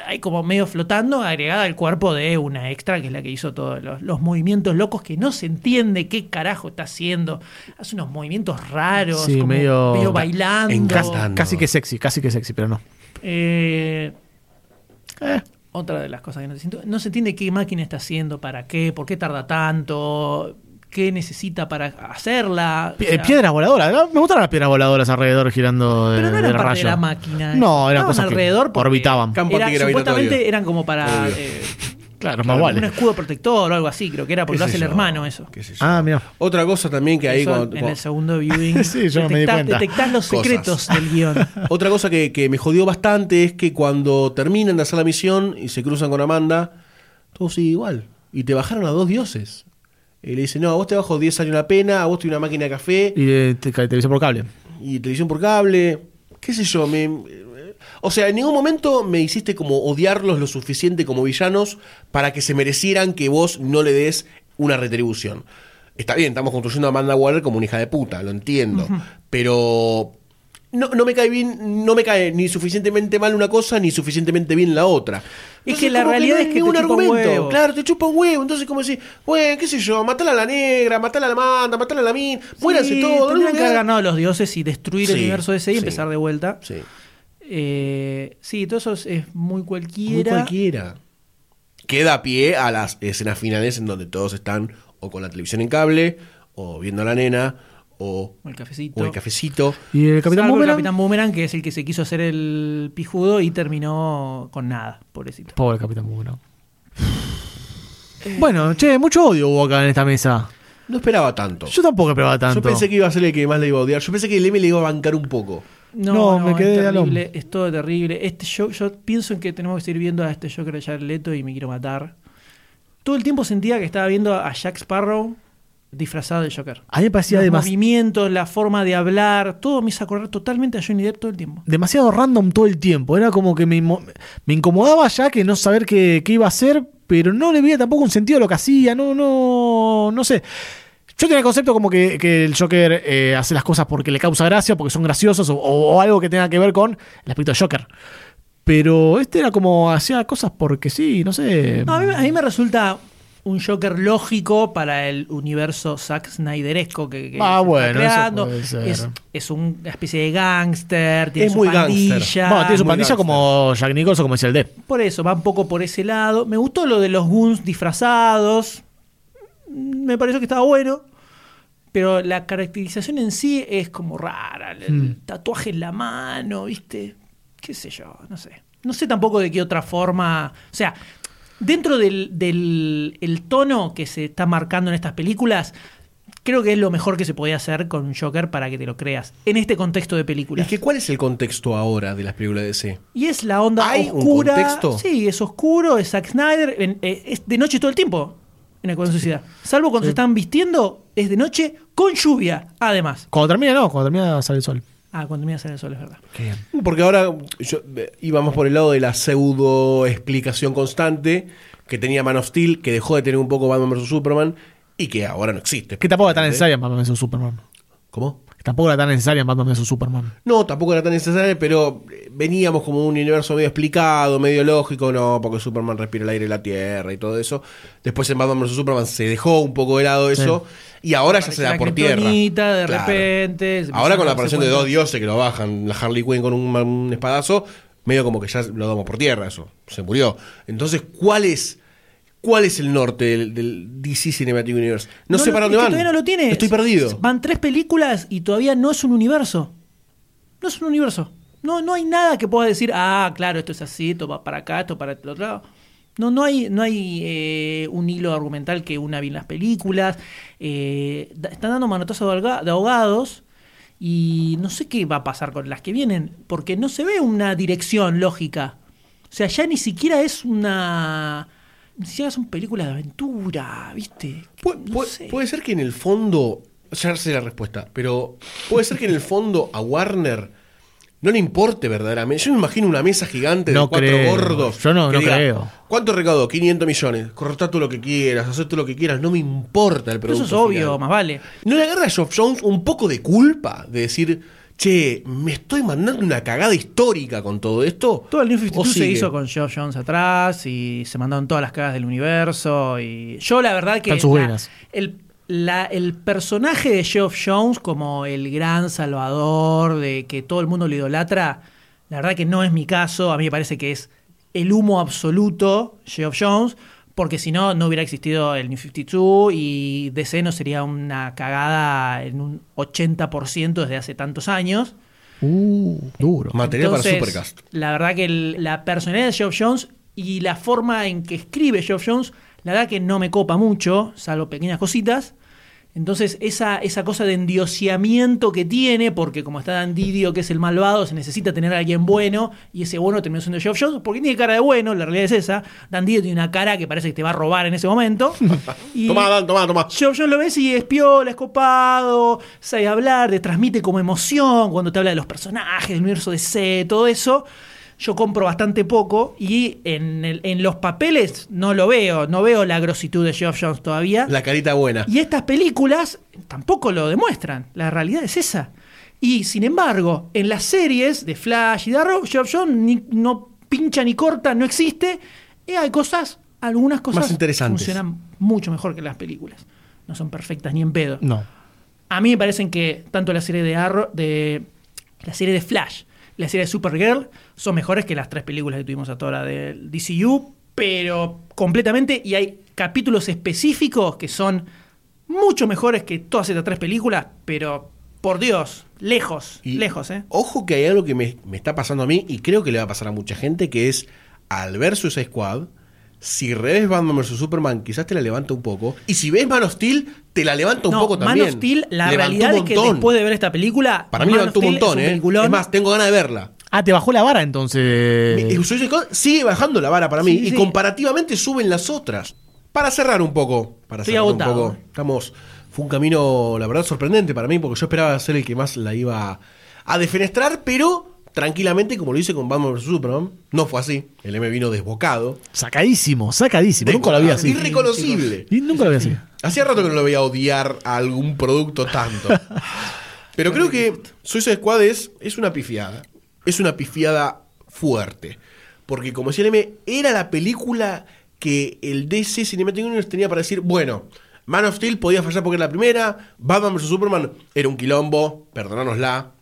ahí como medio flotando, agregada al cuerpo de una extra, que es la que hizo todos los, los movimientos locos, que no se entiende qué carajo está haciendo. Hace unos movimientos raros, Sí, como medio- medio bailando. Encantando. Casi que sexy, casi que sexy, pero no. Eh, eh, otra de las cosas que no se entiende, no se entiende qué máquina está haciendo, para qué, por qué tarda tanto, qué necesita para hacerla. O Pie- sea, piedras voladoras. ¿no? Me gustaron las piedras voladoras alrededor girando de, Pero no eran parte rayo. de la máquina. No, eran cosas alrededor que orbitaban. Campo era- antigravitatorio. supuestamente eran como para eh, Claro, más vale. un escudo protector o algo así, creo que era porque ¿Qué lo hace el hermano eso. Ah, mira. Otra cosa también que ahí Eso cuando- en cuando- el segundo viewing Sí, yo me di detectás- cuenta. detectás los Cosas. secretos del guion. Otra cosa que, que me jodió bastante es que cuando terminan de hacer la misión y se cruzan con Amanda, todo sigue igual. Y te bajaron a dos dioses. Y le dicen, no, a vos te bajo 10 años la pena, a vos te doy una máquina de café Y te- televisión por cable. y televisión por cable. ¿Qué sé yo? Me, o sea, en ningún momento me hiciste como odiarlos lo suficiente como villanos para que se merecieran que vos no le des una retribución. Está bien, estamos construyendo a Amanda Waller como una hija de puta, lo entiendo. Pero no, no me cae bien, no me cae ni suficientemente mal una cosa ni suficientemente bien la otra. Es que la realidad no es que te ningún chupa un argumento. huevo. Claro, te chupa un huevo. Entonces, como decir, bueno, qué sé yo, matala a la negra, matala a la Amanda, matala a la min, muéranse Sí, todos. Tendrían que haber ganado los dioses y destruir el universo de ese y sí. empezar de vuelta. Sí. Eh, sí, todo eso es, es muy Muy cualquiera. cualquiera. Queda pie a las escenas finales en donde todos están o con la televisión en cable, o viendo a la nena, o, O el cafecito. o el cafecito. ¿Y el Capitán el Boomerang? Capitán Boomerang, que es el que se quiso hacer el pijudo y terminó con nada, pobrecito. Pobre Capitán Boomerang. Bueno, che, mucho odio hubo acá en esta mesa. No esperaba tanto. Yo tampoco esperaba tanto. Yo pensé que iba a ser el que más le iba a odiar. Yo pensé que el M le iba a bancar un poco. No, No, no, me quedé es terrible, es todo terrible. Este show, yo pienso en que tenemos que seguir viendo a este Joker de Jared Leto y me quiero matar. Todo el tiempo sentía que estaba viendo a Jack Sparrow disfrazado de Joker. A mí me parecía Los movimientos, la forma de hablar, todo me hizo acordar totalmente a Johnny Depp todo el tiempo. demasiado random todo el tiempo. Era como que me, me incomodaba ya que no saber qué, qué iba a hacer, pero no le veía tampoco un sentido a lo que hacía. No, no, no sé. Yo tenía el concepto como que, que el Joker eh, hace las cosas porque le causa gracia, porque son graciosos, o, o algo que tenga que ver con el aspecto de Joker. Pero este era como hacía cosas porque sí, no sé. No, a, mí, a mí me resulta un Joker lógico para el universo Zack Snyderesco que, que Ah, bueno, está eso creando. puede ser. Es, es una especie de gángster, tiene Es su muy pandilla. gángster. Bueno, tiene su muy pandilla gangster. como Jack Nicholson, como decía el D. Por eso, va un poco por ese lado. Me gustó lo de los Goons disfrazados. Me pareció que estaba bueno. Pero la caracterización en sí es como rara. El, Hmm. tatuaje en la mano, ¿viste? Qué sé yo, no sé. No sé tampoco de qué otra forma. O sea, dentro del, del el tono que se está marcando en estas películas, creo que es lo mejor que se podía hacer con un Joker para que te lo creas. En este contexto de películas. Es que ¿cuál es el contexto ahora de las películas de DC? Y es la onda ¿Hay un oscura. contexto? Sí, es oscuro, es Zack Snyder. en- eh, es de noche todo el tiempo en Suicida. Salvo cuando se están vistiendo, es de noche con lluvia, además. Cuando termina, no, cuando termina sale el sol. Ah, cuando termina salir el sol, es verdad. Porque ahora yo, eh, íbamos por el lado de la pseudo explicación constante que tenía Man of Steel, que dejó de tener un poco Batman vs Superman y que ahora no existe. Que tampoco era tan necesaria Batman vs Superman. ¿Cómo? Tampoco era tan necesaria en Batman vs Superman. No, tampoco era tan necesario, pero eh, veníamos como un universo medio explicado, medio lógico, no, porque Superman respira el aire y la tierra y todo eso. Después en Batman vs Superman se dejó un poco de lado eso y ahora ya se da La por tierra. de Claro. repente. se Ahora con la aparición de dos dioses que lo bajan, la Harley Quinn con un, un espadazo, medio como que ya lo damos por tierra, eso, se murió. Entonces, ¿cuál es, cuál es el norte del, del DC Cinematic Universe? No, sé lo- para dónde van. Todavía no lo tiene. Estoy perdido. Van tres películas y todavía no es un universo. No es un universo. No, no hay nada que pueda decir, ah, claro, esto es así, esto va para acá, esto para el otro lado. No, no hay, no hay eh, un hilo argumental que una bien las películas. Eh, están dando manotazos de ahogados y no sé qué va a pasar con las que vienen, porque no se ve una dirección lógica. O sea, ya ni siquiera es una... Ni siquiera son películas de aventura, ¿viste? Pu- No pu- sé. Puede ser que en el fondo, ya sé la respuesta, pero puede ser que en el fondo a Warner no le importe verdaderamente. Yo me imagino una mesa gigante de No cuatro creo. gordos. Yo no- no diga, creo. ¿Cuánto recaudo? 500 millones. Cortá tú lo que quieras, haz tú lo que quieras. No me importa el producto. eso es obvio, final. más vale. ¿No le agarra a Geoff Jones un poco de culpa de decir, che, me estoy mandando una cagada histórica con todo esto? Todo el New ¿O 52 se hizo con Geoff Jones atrás y se mandaron todas las cagas del universo. Y yo, la verdad, que Están sus la- el, la- el personaje de Geoff Jones como el gran salvador de que todo el mundo lo idolatra, la verdad que no es mi caso. A mí me parece que es el humo absoluto, Geoff Jones. Porque si no, no hubiera existido el New 52 y DC no sería una cagada en un 80% desde hace tantos años. Uh, duro. Material Entonces, para Supercast. La verdad que el- la personalidad de Geoff Jones y la forma en que escribe Geoff Jones, la verdad que no me copa mucho, salvo pequeñas cositas. Entonces, esa, esa cosa de endioseamiento que tiene, porque como está Dan Didio, que es el malvado, se necesita tener a alguien bueno, y ese bueno terminó siendo Geoff Jones, porque tiene cara de bueno, la realidad es esa. Dan Didio tiene una cara que parece que te va a robar en ese momento. Y- Tomá, Dan, tomá, tomá. Geoff Jones lo ves y es piola, es copado, sabe hablar, te transmite como emoción cuando te habla de los personajes, del universo de C, todo eso. Yo compro bastante poco y en, el- en los papeles no lo veo, no veo la grositud de Geoff Jones todavía. La carita buena. Y estas películas tampoco lo demuestran. La realidad es esa. Y sin embargo, en las series de Flash y de Arrow, Geoff Jones ni- no pincha ni corta, no existe. Y hay cosas, algunas cosas Más interesantes. funcionan mucho mejor que las películas. No son perfectas ni en pedo. No. A mí me parecen que tanto la serie de Arrow, de la serie de Flash, la serie de Supergirl son mejores que las tres películas que tuvimos hasta ahora del DCU, pero completamente y hay capítulos específicos que son mucho mejores que todas estas tres películas, pero por Dios, lejos, Y lejos, ¿eh? Ojo que hay algo que me, me está pasando a mí y creo que le va a pasar a mucha gente, que es al ver Suicide Squad, Si revés Batman vs Superman, quizás te la levanta un poco. Y si ves Man of Steel, te la levanta un No, poco Man también. of Steel, la Levantó realidad un es que montón. después de ver esta película. Para mí Man levantó of un montón, es un ¿eh? Es más, tengo ganas de verla. Ah, te bajó la vara entonces. Eh, sigue bajando la vara para mí. Sí, y sí. comparativamente suben las otras. Para cerrar un poco. Para Estoy cerrar agotado. un poco. Estamos. Fue un camino, la verdad, sorprendente para mí, porque yo esperaba ser el que más la iba a defenestrar, pero tranquilamente, como lo hice con Batman vs Superman, no fue así. El M vino desbocado. Sacadísimo, sacadísimo. Nunca lo había así. Irreconocible. Y nunca lo había así. Hacía rato que no lo veía odiar a algún producto tanto. Pero creo que Suicide Squad es, es una pifiada. Es una pifiada fuerte. Porque como decía el M, era la película que el DC Cinematic Universe tenía para decir, bueno, Man of Steel podía fallar porque era la primera, Batman vs. Superman era un quilombo, perdonánosla.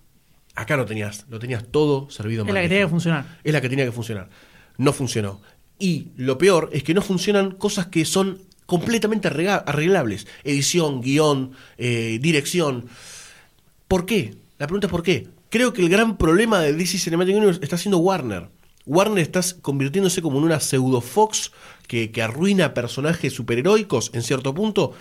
Acá no tenías, lo tenías todo servido en Es la que tenía que funcionar. Es la que tenía que funcionar. No funcionó. Y lo peor es que no funcionan cosas que son completamente arreglables. Edición, guion, eh, dirección. ¿Por qué? La pregunta es ¿por qué? Creo que el gran problema de DC Cinematic Universe está siendo Warner. Warner está convirtiéndose como en una pseudo Fox que, que arruina personajes superheroicos en cierto punto.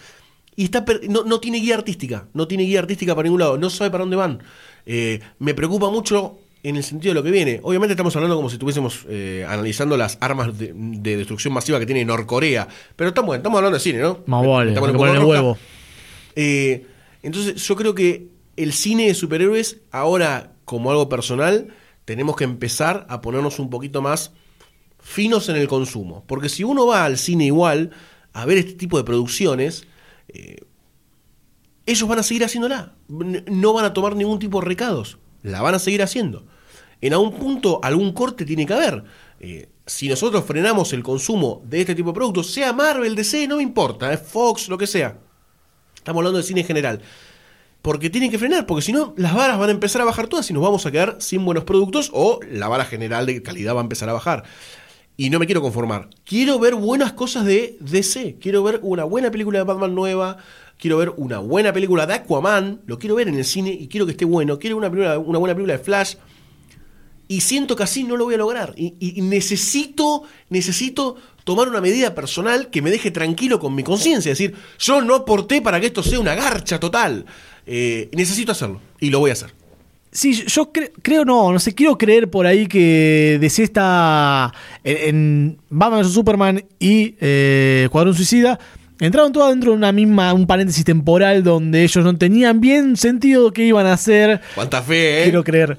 Y está no, no tiene guía artística. No tiene guía artística para ningún lado. No sabe para dónde van. Eh, me preocupa mucho en el sentido de lo que viene. Obviamente estamos hablando como si estuviésemos eh, analizando las armas de, de destrucción masiva que tiene Norcorea. Pero estamos, estamos hablando de cine, ¿no? Más vale, Estamos ponerle rosca. huevo. Eh, entonces yo creo que el cine de superhéroes ahora como algo personal tenemos que empezar a ponernos un poquito más finos en el consumo. Porque si uno va al cine igual a ver este tipo de producciones, eh, ellos van a seguir haciéndola. No van a tomar ningún tipo de recados. La van a seguir haciendo. En algún punto algún corte tiene que haber. Eh, si nosotros frenamos el consumo de este tipo de productos, sea Marvel, DC, no me importa, es Fox, lo que sea. Estamos hablando de cine en general. Porque tienen que frenar, porque si no, las varas van a empezar a bajar todas y nos vamos a quedar sin buenos productos o la vara general de calidad va a empezar a bajar. Y no me quiero conformar. Quiero ver buenas cosas de DC. Quiero ver una buena película de Batman nueva. Quiero ver una buena película de Aquaman. Lo quiero ver en el cine y quiero que esté bueno. Quiero una, película- una buena película de Flash. Y siento que así no lo voy a lograr. Y, necesito, necesito tomar una medida personal que me deje tranquilo con mi conciencia. Es decir, yo no aporté para que esto sea una garcha total. Eh, necesito hacerlo. Y lo voy a hacer. Sí, yo cre- creo no, no sé, quiero creer por ahí que DC está en, en Batman vs Superman y eh, Escuadrón Suicida. Entraron todas dentro de una misma, un paréntesis temporal donde ellos no tenían bien sentido qué iban a hacer. Cuánta fe, ¿eh? Quiero creer.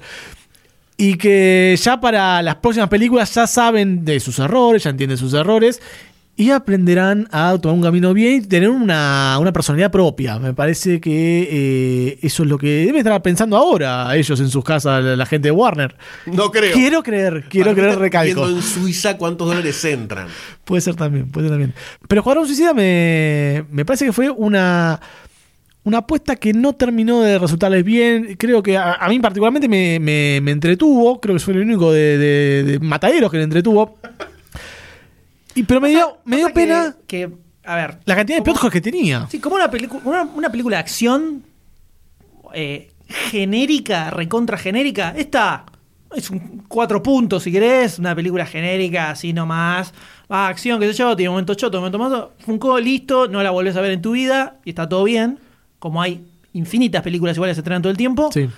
Y que ya para las próximas películas ya saben de sus errores, ya entienden sus errores. Y aprenderán a tomar un camino bien y tener una, una personalidad propia. Me parece que eh, eso es lo que deben estar pensando ahora ellos en sus casas, la, la gente de Warner. No creo. Quiero creer, quiero Para creer, recalco. en Suiza cuántos dólares entran. Puede ser también, puede ser también. Pero Escuadrón Suicida me, me parece que fue una, una apuesta que no terminó de resultarles bien. Creo que a, a mí particularmente me, me- me entretuvo. Creo que fue el único de, de- de mataderos que le entretuvo. Y, pero me dio, me dio que- pena Que, a ver. la cantidad de como- plot que tenía. Sí, como una, una, una película de acción eh, genérica, recontra genérica. Esta es un cuatro puntos, si querés. Una película genérica, así nomás. Va, acción, qué sé yo, tiene momentos choto, momentos más. Funko, listo, no la volvés a ver en tu vida y está todo bien. Como hay infinitas películas iguales que se estrenan todo el tiempo. Sí.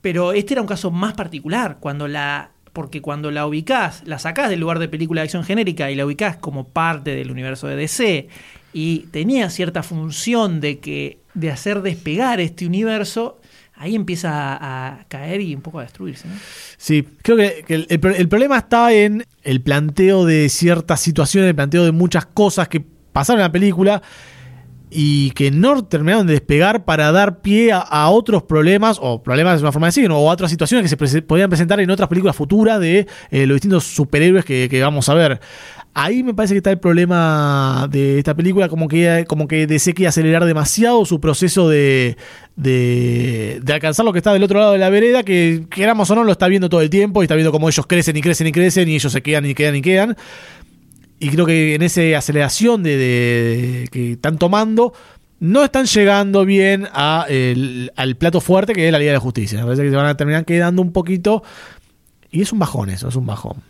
Pero este era un caso más particular, cuando la porque cuando la ubicás, la sacás del lugar de película de acción genérica y la ubicás como parte del universo de DC y tenía cierta función de que de hacer despegar este universo, ahí empieza a, caer y un poco a destruirse. Sí, creo que, el, el problema está en el planteo de ciertas situaciones, el planteo de muchas cosas que pasaron en la película y que no terminaron de despegar para dar pie a, otros problemas, o problemas es una forma de decir, o a otras situaciones que se prese- podían presentar en otras películas futuras de eh, los distintos superhéroes que, que vamos a ver. Ahí me parece que está el problema de esta película, como que, como que DC quiere acelerar demasiado su proceso de, de, de alcanzar lo que está del otro lado de la vereda, que queramos o no lo está viendo todo el tiempo y está viendo cómo ellos crecen y crecen y crecen y ellos se quedan y quedan y quedan. Y creo que en esa aceleración de, de- de- que están tomando, no están llegando bien a el- al plato fuerte que es la Liga de la Justicia. Me parece que se van a terminar quedando un poquito. Y es un bajón eso, es un bajón.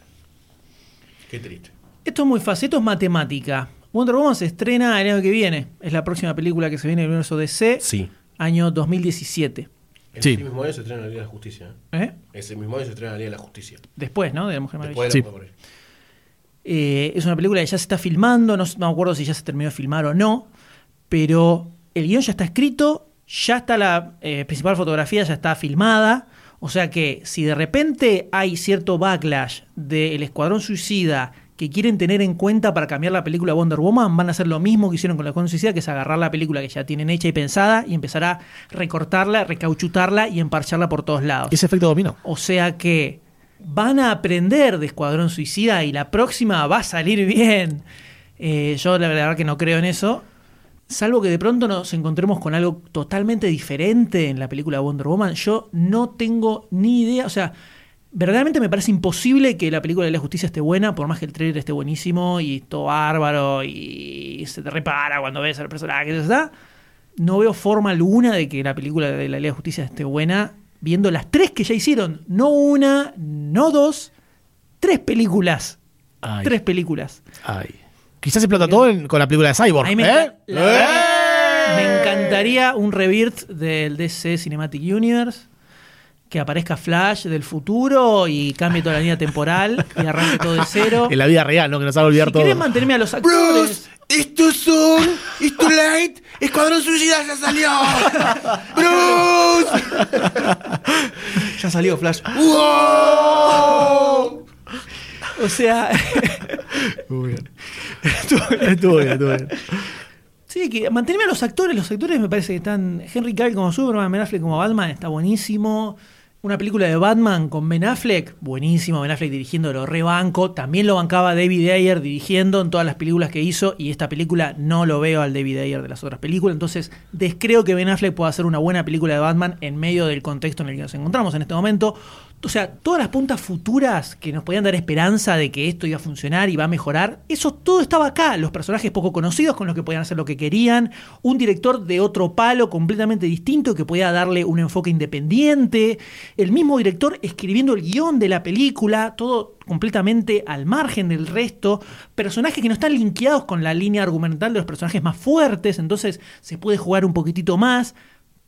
Qué triste. Esto es muy fácil, esto es matemática. Wonder Woman se estrena el año que viene. Es la próxima película que se viene en el universo DC, Sí. año 2017. Ese Sí. mismo año se estrena la Liga de la Justicia. ¿eh? ¿Eh? Ese mismo año se estrena la Liga de la Justicia. Después, ¿no? De la Mujer Maravilla. Después de la Sí. Mujer Maravilla. Eh, es una película que ya se está filmando, no, no me acuerdo si ya se terminó de filmar o no, pero el guion ya está escrito, ya está la eh, principal fotografía, ya está filmada, o sea que si de repente hay cierto backlash del Escuadrón Suicida que quieren tener en cuenta para cambiar la película Wonder Woman, van a hacer lo mismo que hicieron con el Escuadrón Suicida, que es agarrar la película que ya tienen hecha y pensada y empezar a recortarla, recauchutarla y emparcharla por todos lados. Ese efecto dominó. O sea que van a aprender de Escuadrón Suicida y la próxima va a salir bien. Eh, yo la verdad que no creo en eso. Salvo que de pronto nos encontremos con algo totalmente diferente en la película Wonder Woman. Yo no tengo ni idea. O sea, verdaderamente me parece imposible que la película de la justicia esté buena, por más que el trailer esté buenísimo y todo bárbaro y se te repara cuando ves al personaje. No veo forma alguna de que la película de la Liga de Justicia esté buena, viendo las tres que ya hicieron. No una, no dos, tres películas. Ay. Tres películas. Ay. Quizás explota todo en- con la película de Cyborg. Me, ¿eh? la me encantaría un rebirth del DC Cinematic Universe. Que aparezca Flash del futuro y cambie toda la línea temporal y arranque todo de cero. En la vida real, ¿no? Que nos haga olvidar Si todo. querés mantenerme a los Bruce, actores. estos son. It's too late. Escuadrón Suicida ya salió. Bruce. ya salió Flash. ¡Wow! O sea, Muy bien. estuvo bien, estuvo bien, estuvo bien. sí, que mantenerme a los actores. Los actores me parece que están. Henry Cavill como Superman, Ben Affleck como Batman, está buenísimo. Una película de Batman con Ben Affleck, buenísimo. Ben Affleck dirigiendo lo rebanco. También lo bancaba David Ayer dirigiendo en todas las películas que hizo. Y esta película no lo veo al David Ayer de las otras películas. Entonces, descreo que Ben Affleck pueda hacer una buena película de Batman en medio del contexto en el que nos encontramos en este momento. O sea, todas las puntas futuras que nos podían dar esperanza de que esto iba a funcionar y va a mejorar, eso todo estaba acá. Los personajes poco conocidos con los que podían hacer lo que querían, un director de otro palo completamente distinto que podía darle un enfoque independiente, el mismo director escribiendo el guion de la película, todo completamente al margen del resto, personajes que no están linkeados con la línea argumental de los personajes más fuertes, entonces se puede jugar un poquitito más.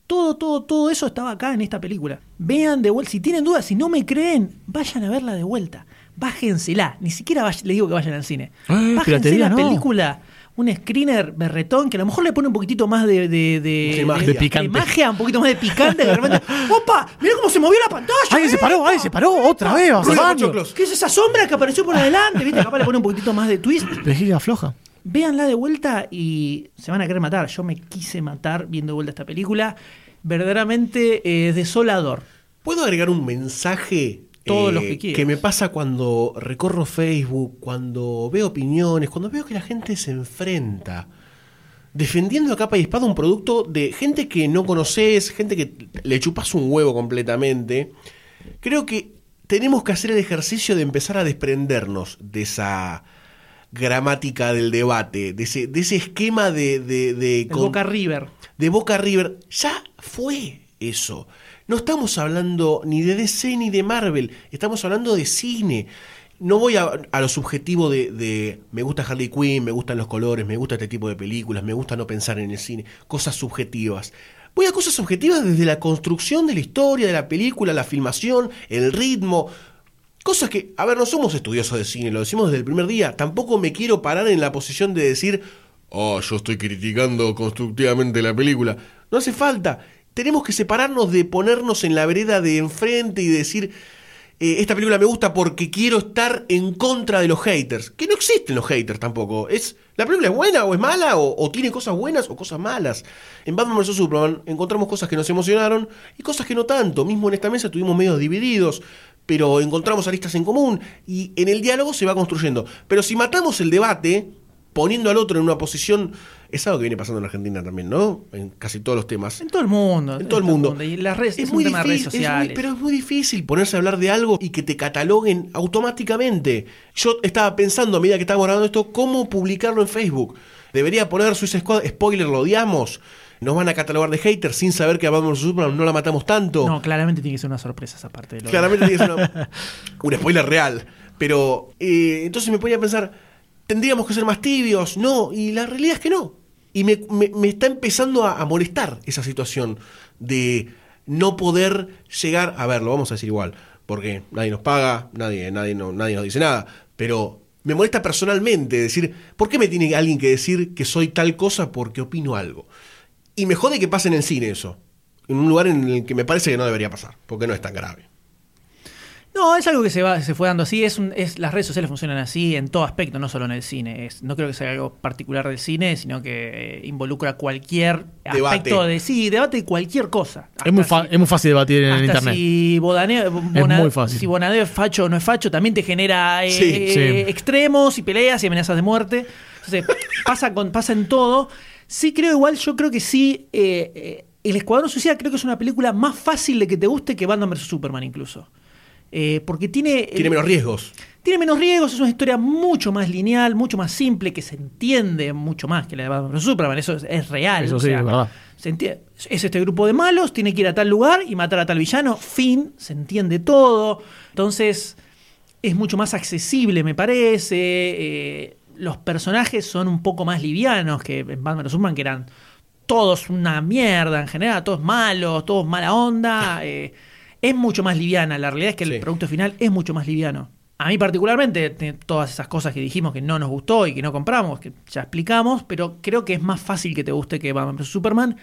Todo, todo, todo eso estaba acá en esta película. Vean de vuelta, si tienen dudas, si no me creen, vayan a verla de vuelta. Bájensela, ni siquiera vay- les digo que vayan al cine. Eh, Bájense la no. película, un screener berretón que a lo mejor le pone un poquitito más de, de, de, De magia. De picante. magia, un poquito más de picante, que de repente, ¡opa! ¡Mira cómo se movió la pantalla! ¡Ay, se paró! ¡Ay, se paró! ¡Otra vez! vamos a Ruido de baño. pochoclos. ¿Qué es esa sombra que apareció por adelante? ¿Viste? Capaz le pone un poquitito más de twist. Vejiga floja. Véanla de vuelta y se van a querer matar. Yo me quise matar viendo de vuelta esta película. Verdaderamente eh, desolador. ¿Puedo agregar un mensaje? Todos eh, los que quieras. me pasa cuando recorro Facebook, cuando veo opiniones, cuando veo que la gente se enfrenta defendiendo a capa y espada un producto de gente que no conoces, gente que le chupas un huevo completamente. Creo que tenemos que hacer el ejercicio de empezar a desprendernos de esa gramática del debate, de ese, de ese esquema de, de, de El con- Boca River. de Boca River, ya fue eso. No estamos hablando ni de DC ni de Marvel, estamos hablando de cine. No voy a, a lo subjetivo de, de me gusta Harley Quinn, me gustan los colores, me gusta este tipo de películas, me gusta no pensar en el cine, cosas subjetivas. Voy a cosas objetivas desde la construcción de la historia, de la película, la filmación, el ritmo, Cosas que, a ver, no somos estudiosos de cine, lo decimos desde el primer día. Tampoco me quiero parar en la posición de decir, oh, yo estoy criticando constructivamente la película. No hace falta. Tenemos que separarnos de ponernos en la vereda de enfrente y decir, eh, esta película me gusta porque quiero estar en contra de los haters. Que no existen los haters tampoco. Es, ¿La película es buena o es mala? O, tiene cosas buenas o cosas malas? En Batman vs. Superman encontramos cosas que nos emocionaron y cosas que no tanto. Mismo en esta mesa tuvimos medios divididos, pero encontramos aristas en común y en el diálogo se va construyendo. Pero si matamos el debate, poniendo al otro en una posición... Es algo que viene pasando en Argentina también, ¿no? En casi todos los temas. En todo el mundo. En todo el mundo. Y las redes, es, Es un muy tema de redes difícil, es muy- sociales. pero es muy difícil ponerse a hablar de algo y que te cataloguen automáticamente. Yo estaba pensando a medida que estábamos grabando esto, cómo publicarlo en Facebook. Debería poner Suicide Squad, spoiler, lo odiamos. Nos van a catalogar de haters sin saber que a Batman Superman no la matamos tanto. No, claramente tiene que ser una sorpresa esa parte de lo Claramente tiene que ser una- un spoiler real. Pero eh, entonces me ponía a pensar, tendríamos que ser más tibios. No, y la realidad es que no. Y me, me- me está empezando a, a molestar esa situación de no poder llegar. A ver, lo vamos a decir igual, porque nadie nos paga, nadie, nadie, no, nadie nos dice nada. Pero me molesta personalmente decir, ¿por qué me tiene alguien que decir que soy tal cosa porque opino algo? Y me jode que pase en el cine eso. En un lugar en el que me parece que no debería pasar, porque no es tan grave. No, es algo que se va, se fue dando así. Es, un- es las redes sociales funcionan así en todo aspecto, no solo en el cine. Es, no creo que sea algo particular del cine, sino que eh, involucra cualquier Debate. aspecto de sí, debate de cualquier cosa. Es muy, es muy fácil debatir en Hasta internet. si Bodaneo, Bona- muy fácil. si Bonadeo es facho o no es facho, también te genera eh, Sí, eh, sí. extremos y peleas y amenazas de muerte. Entonces, pasa, con, pasa en todo. Sí creo igual, yo creo que sí, eh, eh, El Escuadrón Suicida creo que es una película más fácil de que te guste que Batman vs. Superman incluso. Eh, porque tiene... Tiene menos riesgos. Tiene menos riesgos, es una historia mucho más lineal, mucho más simple, que se entiende mucho más que la de Batman vs. Superman. Eso es, es real. Eso o sí, sea, es verdad. se entiende. Es este grupo de malos, tiene que ir a tal lugar y matar a tal villano. Fin, se entiende todo. Entonces, es mucho más accesible, me parece. Eh, los personajes son un poco más livianos que en Batman vs. Superman, que eran todos una mierda en general, todos malos, todos mala onda. eh, es mucho más liviana. La realidad es que el producto final es mucho más liviano. A mí particularmente, todas esas cosas que dijimos que no nos gustó y que no compramos, que ya explicamos, pero creo que es más fácil que te guste que Batman vs. Superman.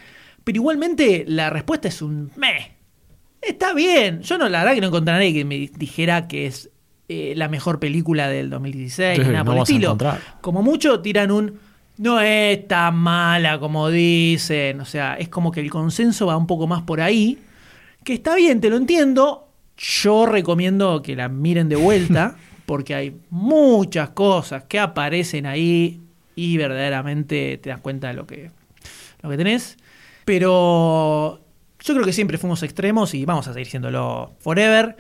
Pero igualmente la respuesta es un meh. Está bien. Yo no, la verdad que no encontré a nadie que me dijera que es eh, la mejor película del 2016, Sí, nada no por el estilo. Como mucho tiran un no es tan mala como dicen. O sea, es como que el consenso va un poco más por ahí. Que está bien, te lo entiendo. Yo recomiendo que la miren de vuelta. porque hay muchas cosas que aparecen ahí. Y verdaderamente te das cuenta de lo que, lo que tenés. Pero yo creo que siempre fuimos extremos y vamos a seguir siéndolo forever.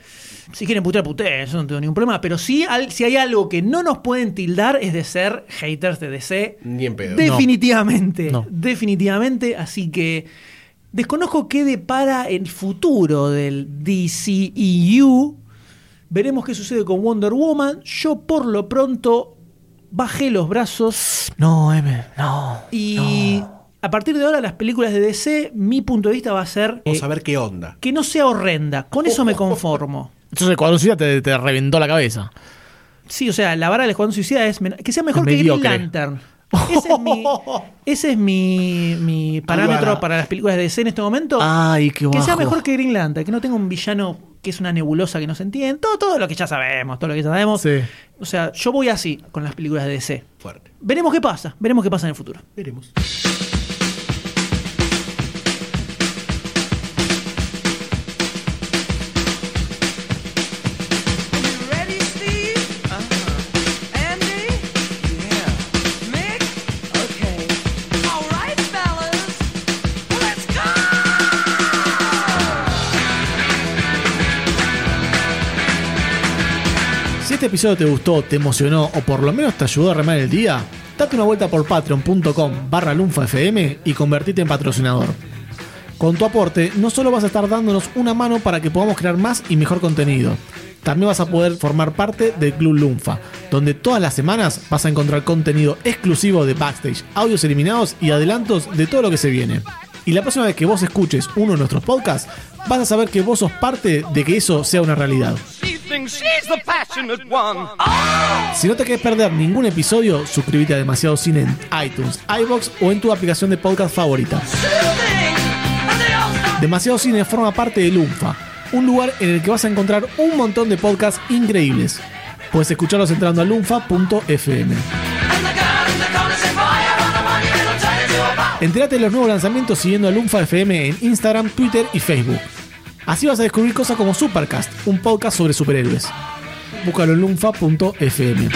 Si quieren putear, puteen, yo no tengo ningún problema. Pero sí, al- si hay algo que no nos pueden tildar es de ser haters de DC. Ni en pedo. Definitivamente. No. Definitivamente. Así que desconozco qué depara el futuro del DCEU. Veremos qué sucede con Wonder Woman. Yo por lo pronto bajé los brazos. No, M, no. Y a partir de ahora las películas de DC, mi punto de vista va a ser Vamos eh, a ver qué onda. que no sea horrenda. Con eso me conformo. Entonces el cuadrón suicida te, te reventó la cabeza. Sí, o sea, la vara del Escuadrón Suicida es que sea mejor que Green. Lantern. Ese es mi, ese es mi, mi parámetro para las películas de DC en este momento. Ay, qué que sea mejor que Green Lantern, que no tenga un villano que es una nebulosa que no se entiende. Todo, todo lo que ya sabemos, todo lo que ya sabemos. Sí. O sea, yo voy así con las películas de DC. Fuerte. Veremos qué pasa, veremos qué pasa en el futuro. Veremos. Este episodio te gustó, te emocionó o por lo menos te ayudó a remar el día, date una vuelta por patreon.com barra lunfafm y convertite en patrocinador. Con tu aporte, no solo vas a estar dándonos una mano para que podamos crear más y mejor contenido, también vas a poder formar parte del Club Lunfa, donde todas las semanas vas a encontrar contenido exclusivo de backstage, audios eliminados y adelantos de todo lo que se viene. Y la próxima vez que vos escuches uno de nuestros podcasts, vas a saber que vos sos parte de que eso sea una realidad. Si no te querés perder ningún episodio, suscríbete a Demasiado Cine en iTunes, iBox o en tu aplicación de podcast favorita. Demasiado Cine forma parte de Lunfa, un lugar en el que vas a encontrar un montón de podcasts increíbles. Puedes escucharlos entrando a lunfa.fm. Entérate de los nuevos lanzamientos siguiendo a Lunfa FM en Instagram, Twitter y Facebook. Así vas a descubrir cosas como Supercast, un podcast sobre superhéroes. Búscalo en lunfa.fm.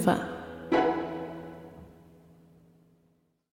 Lunfa.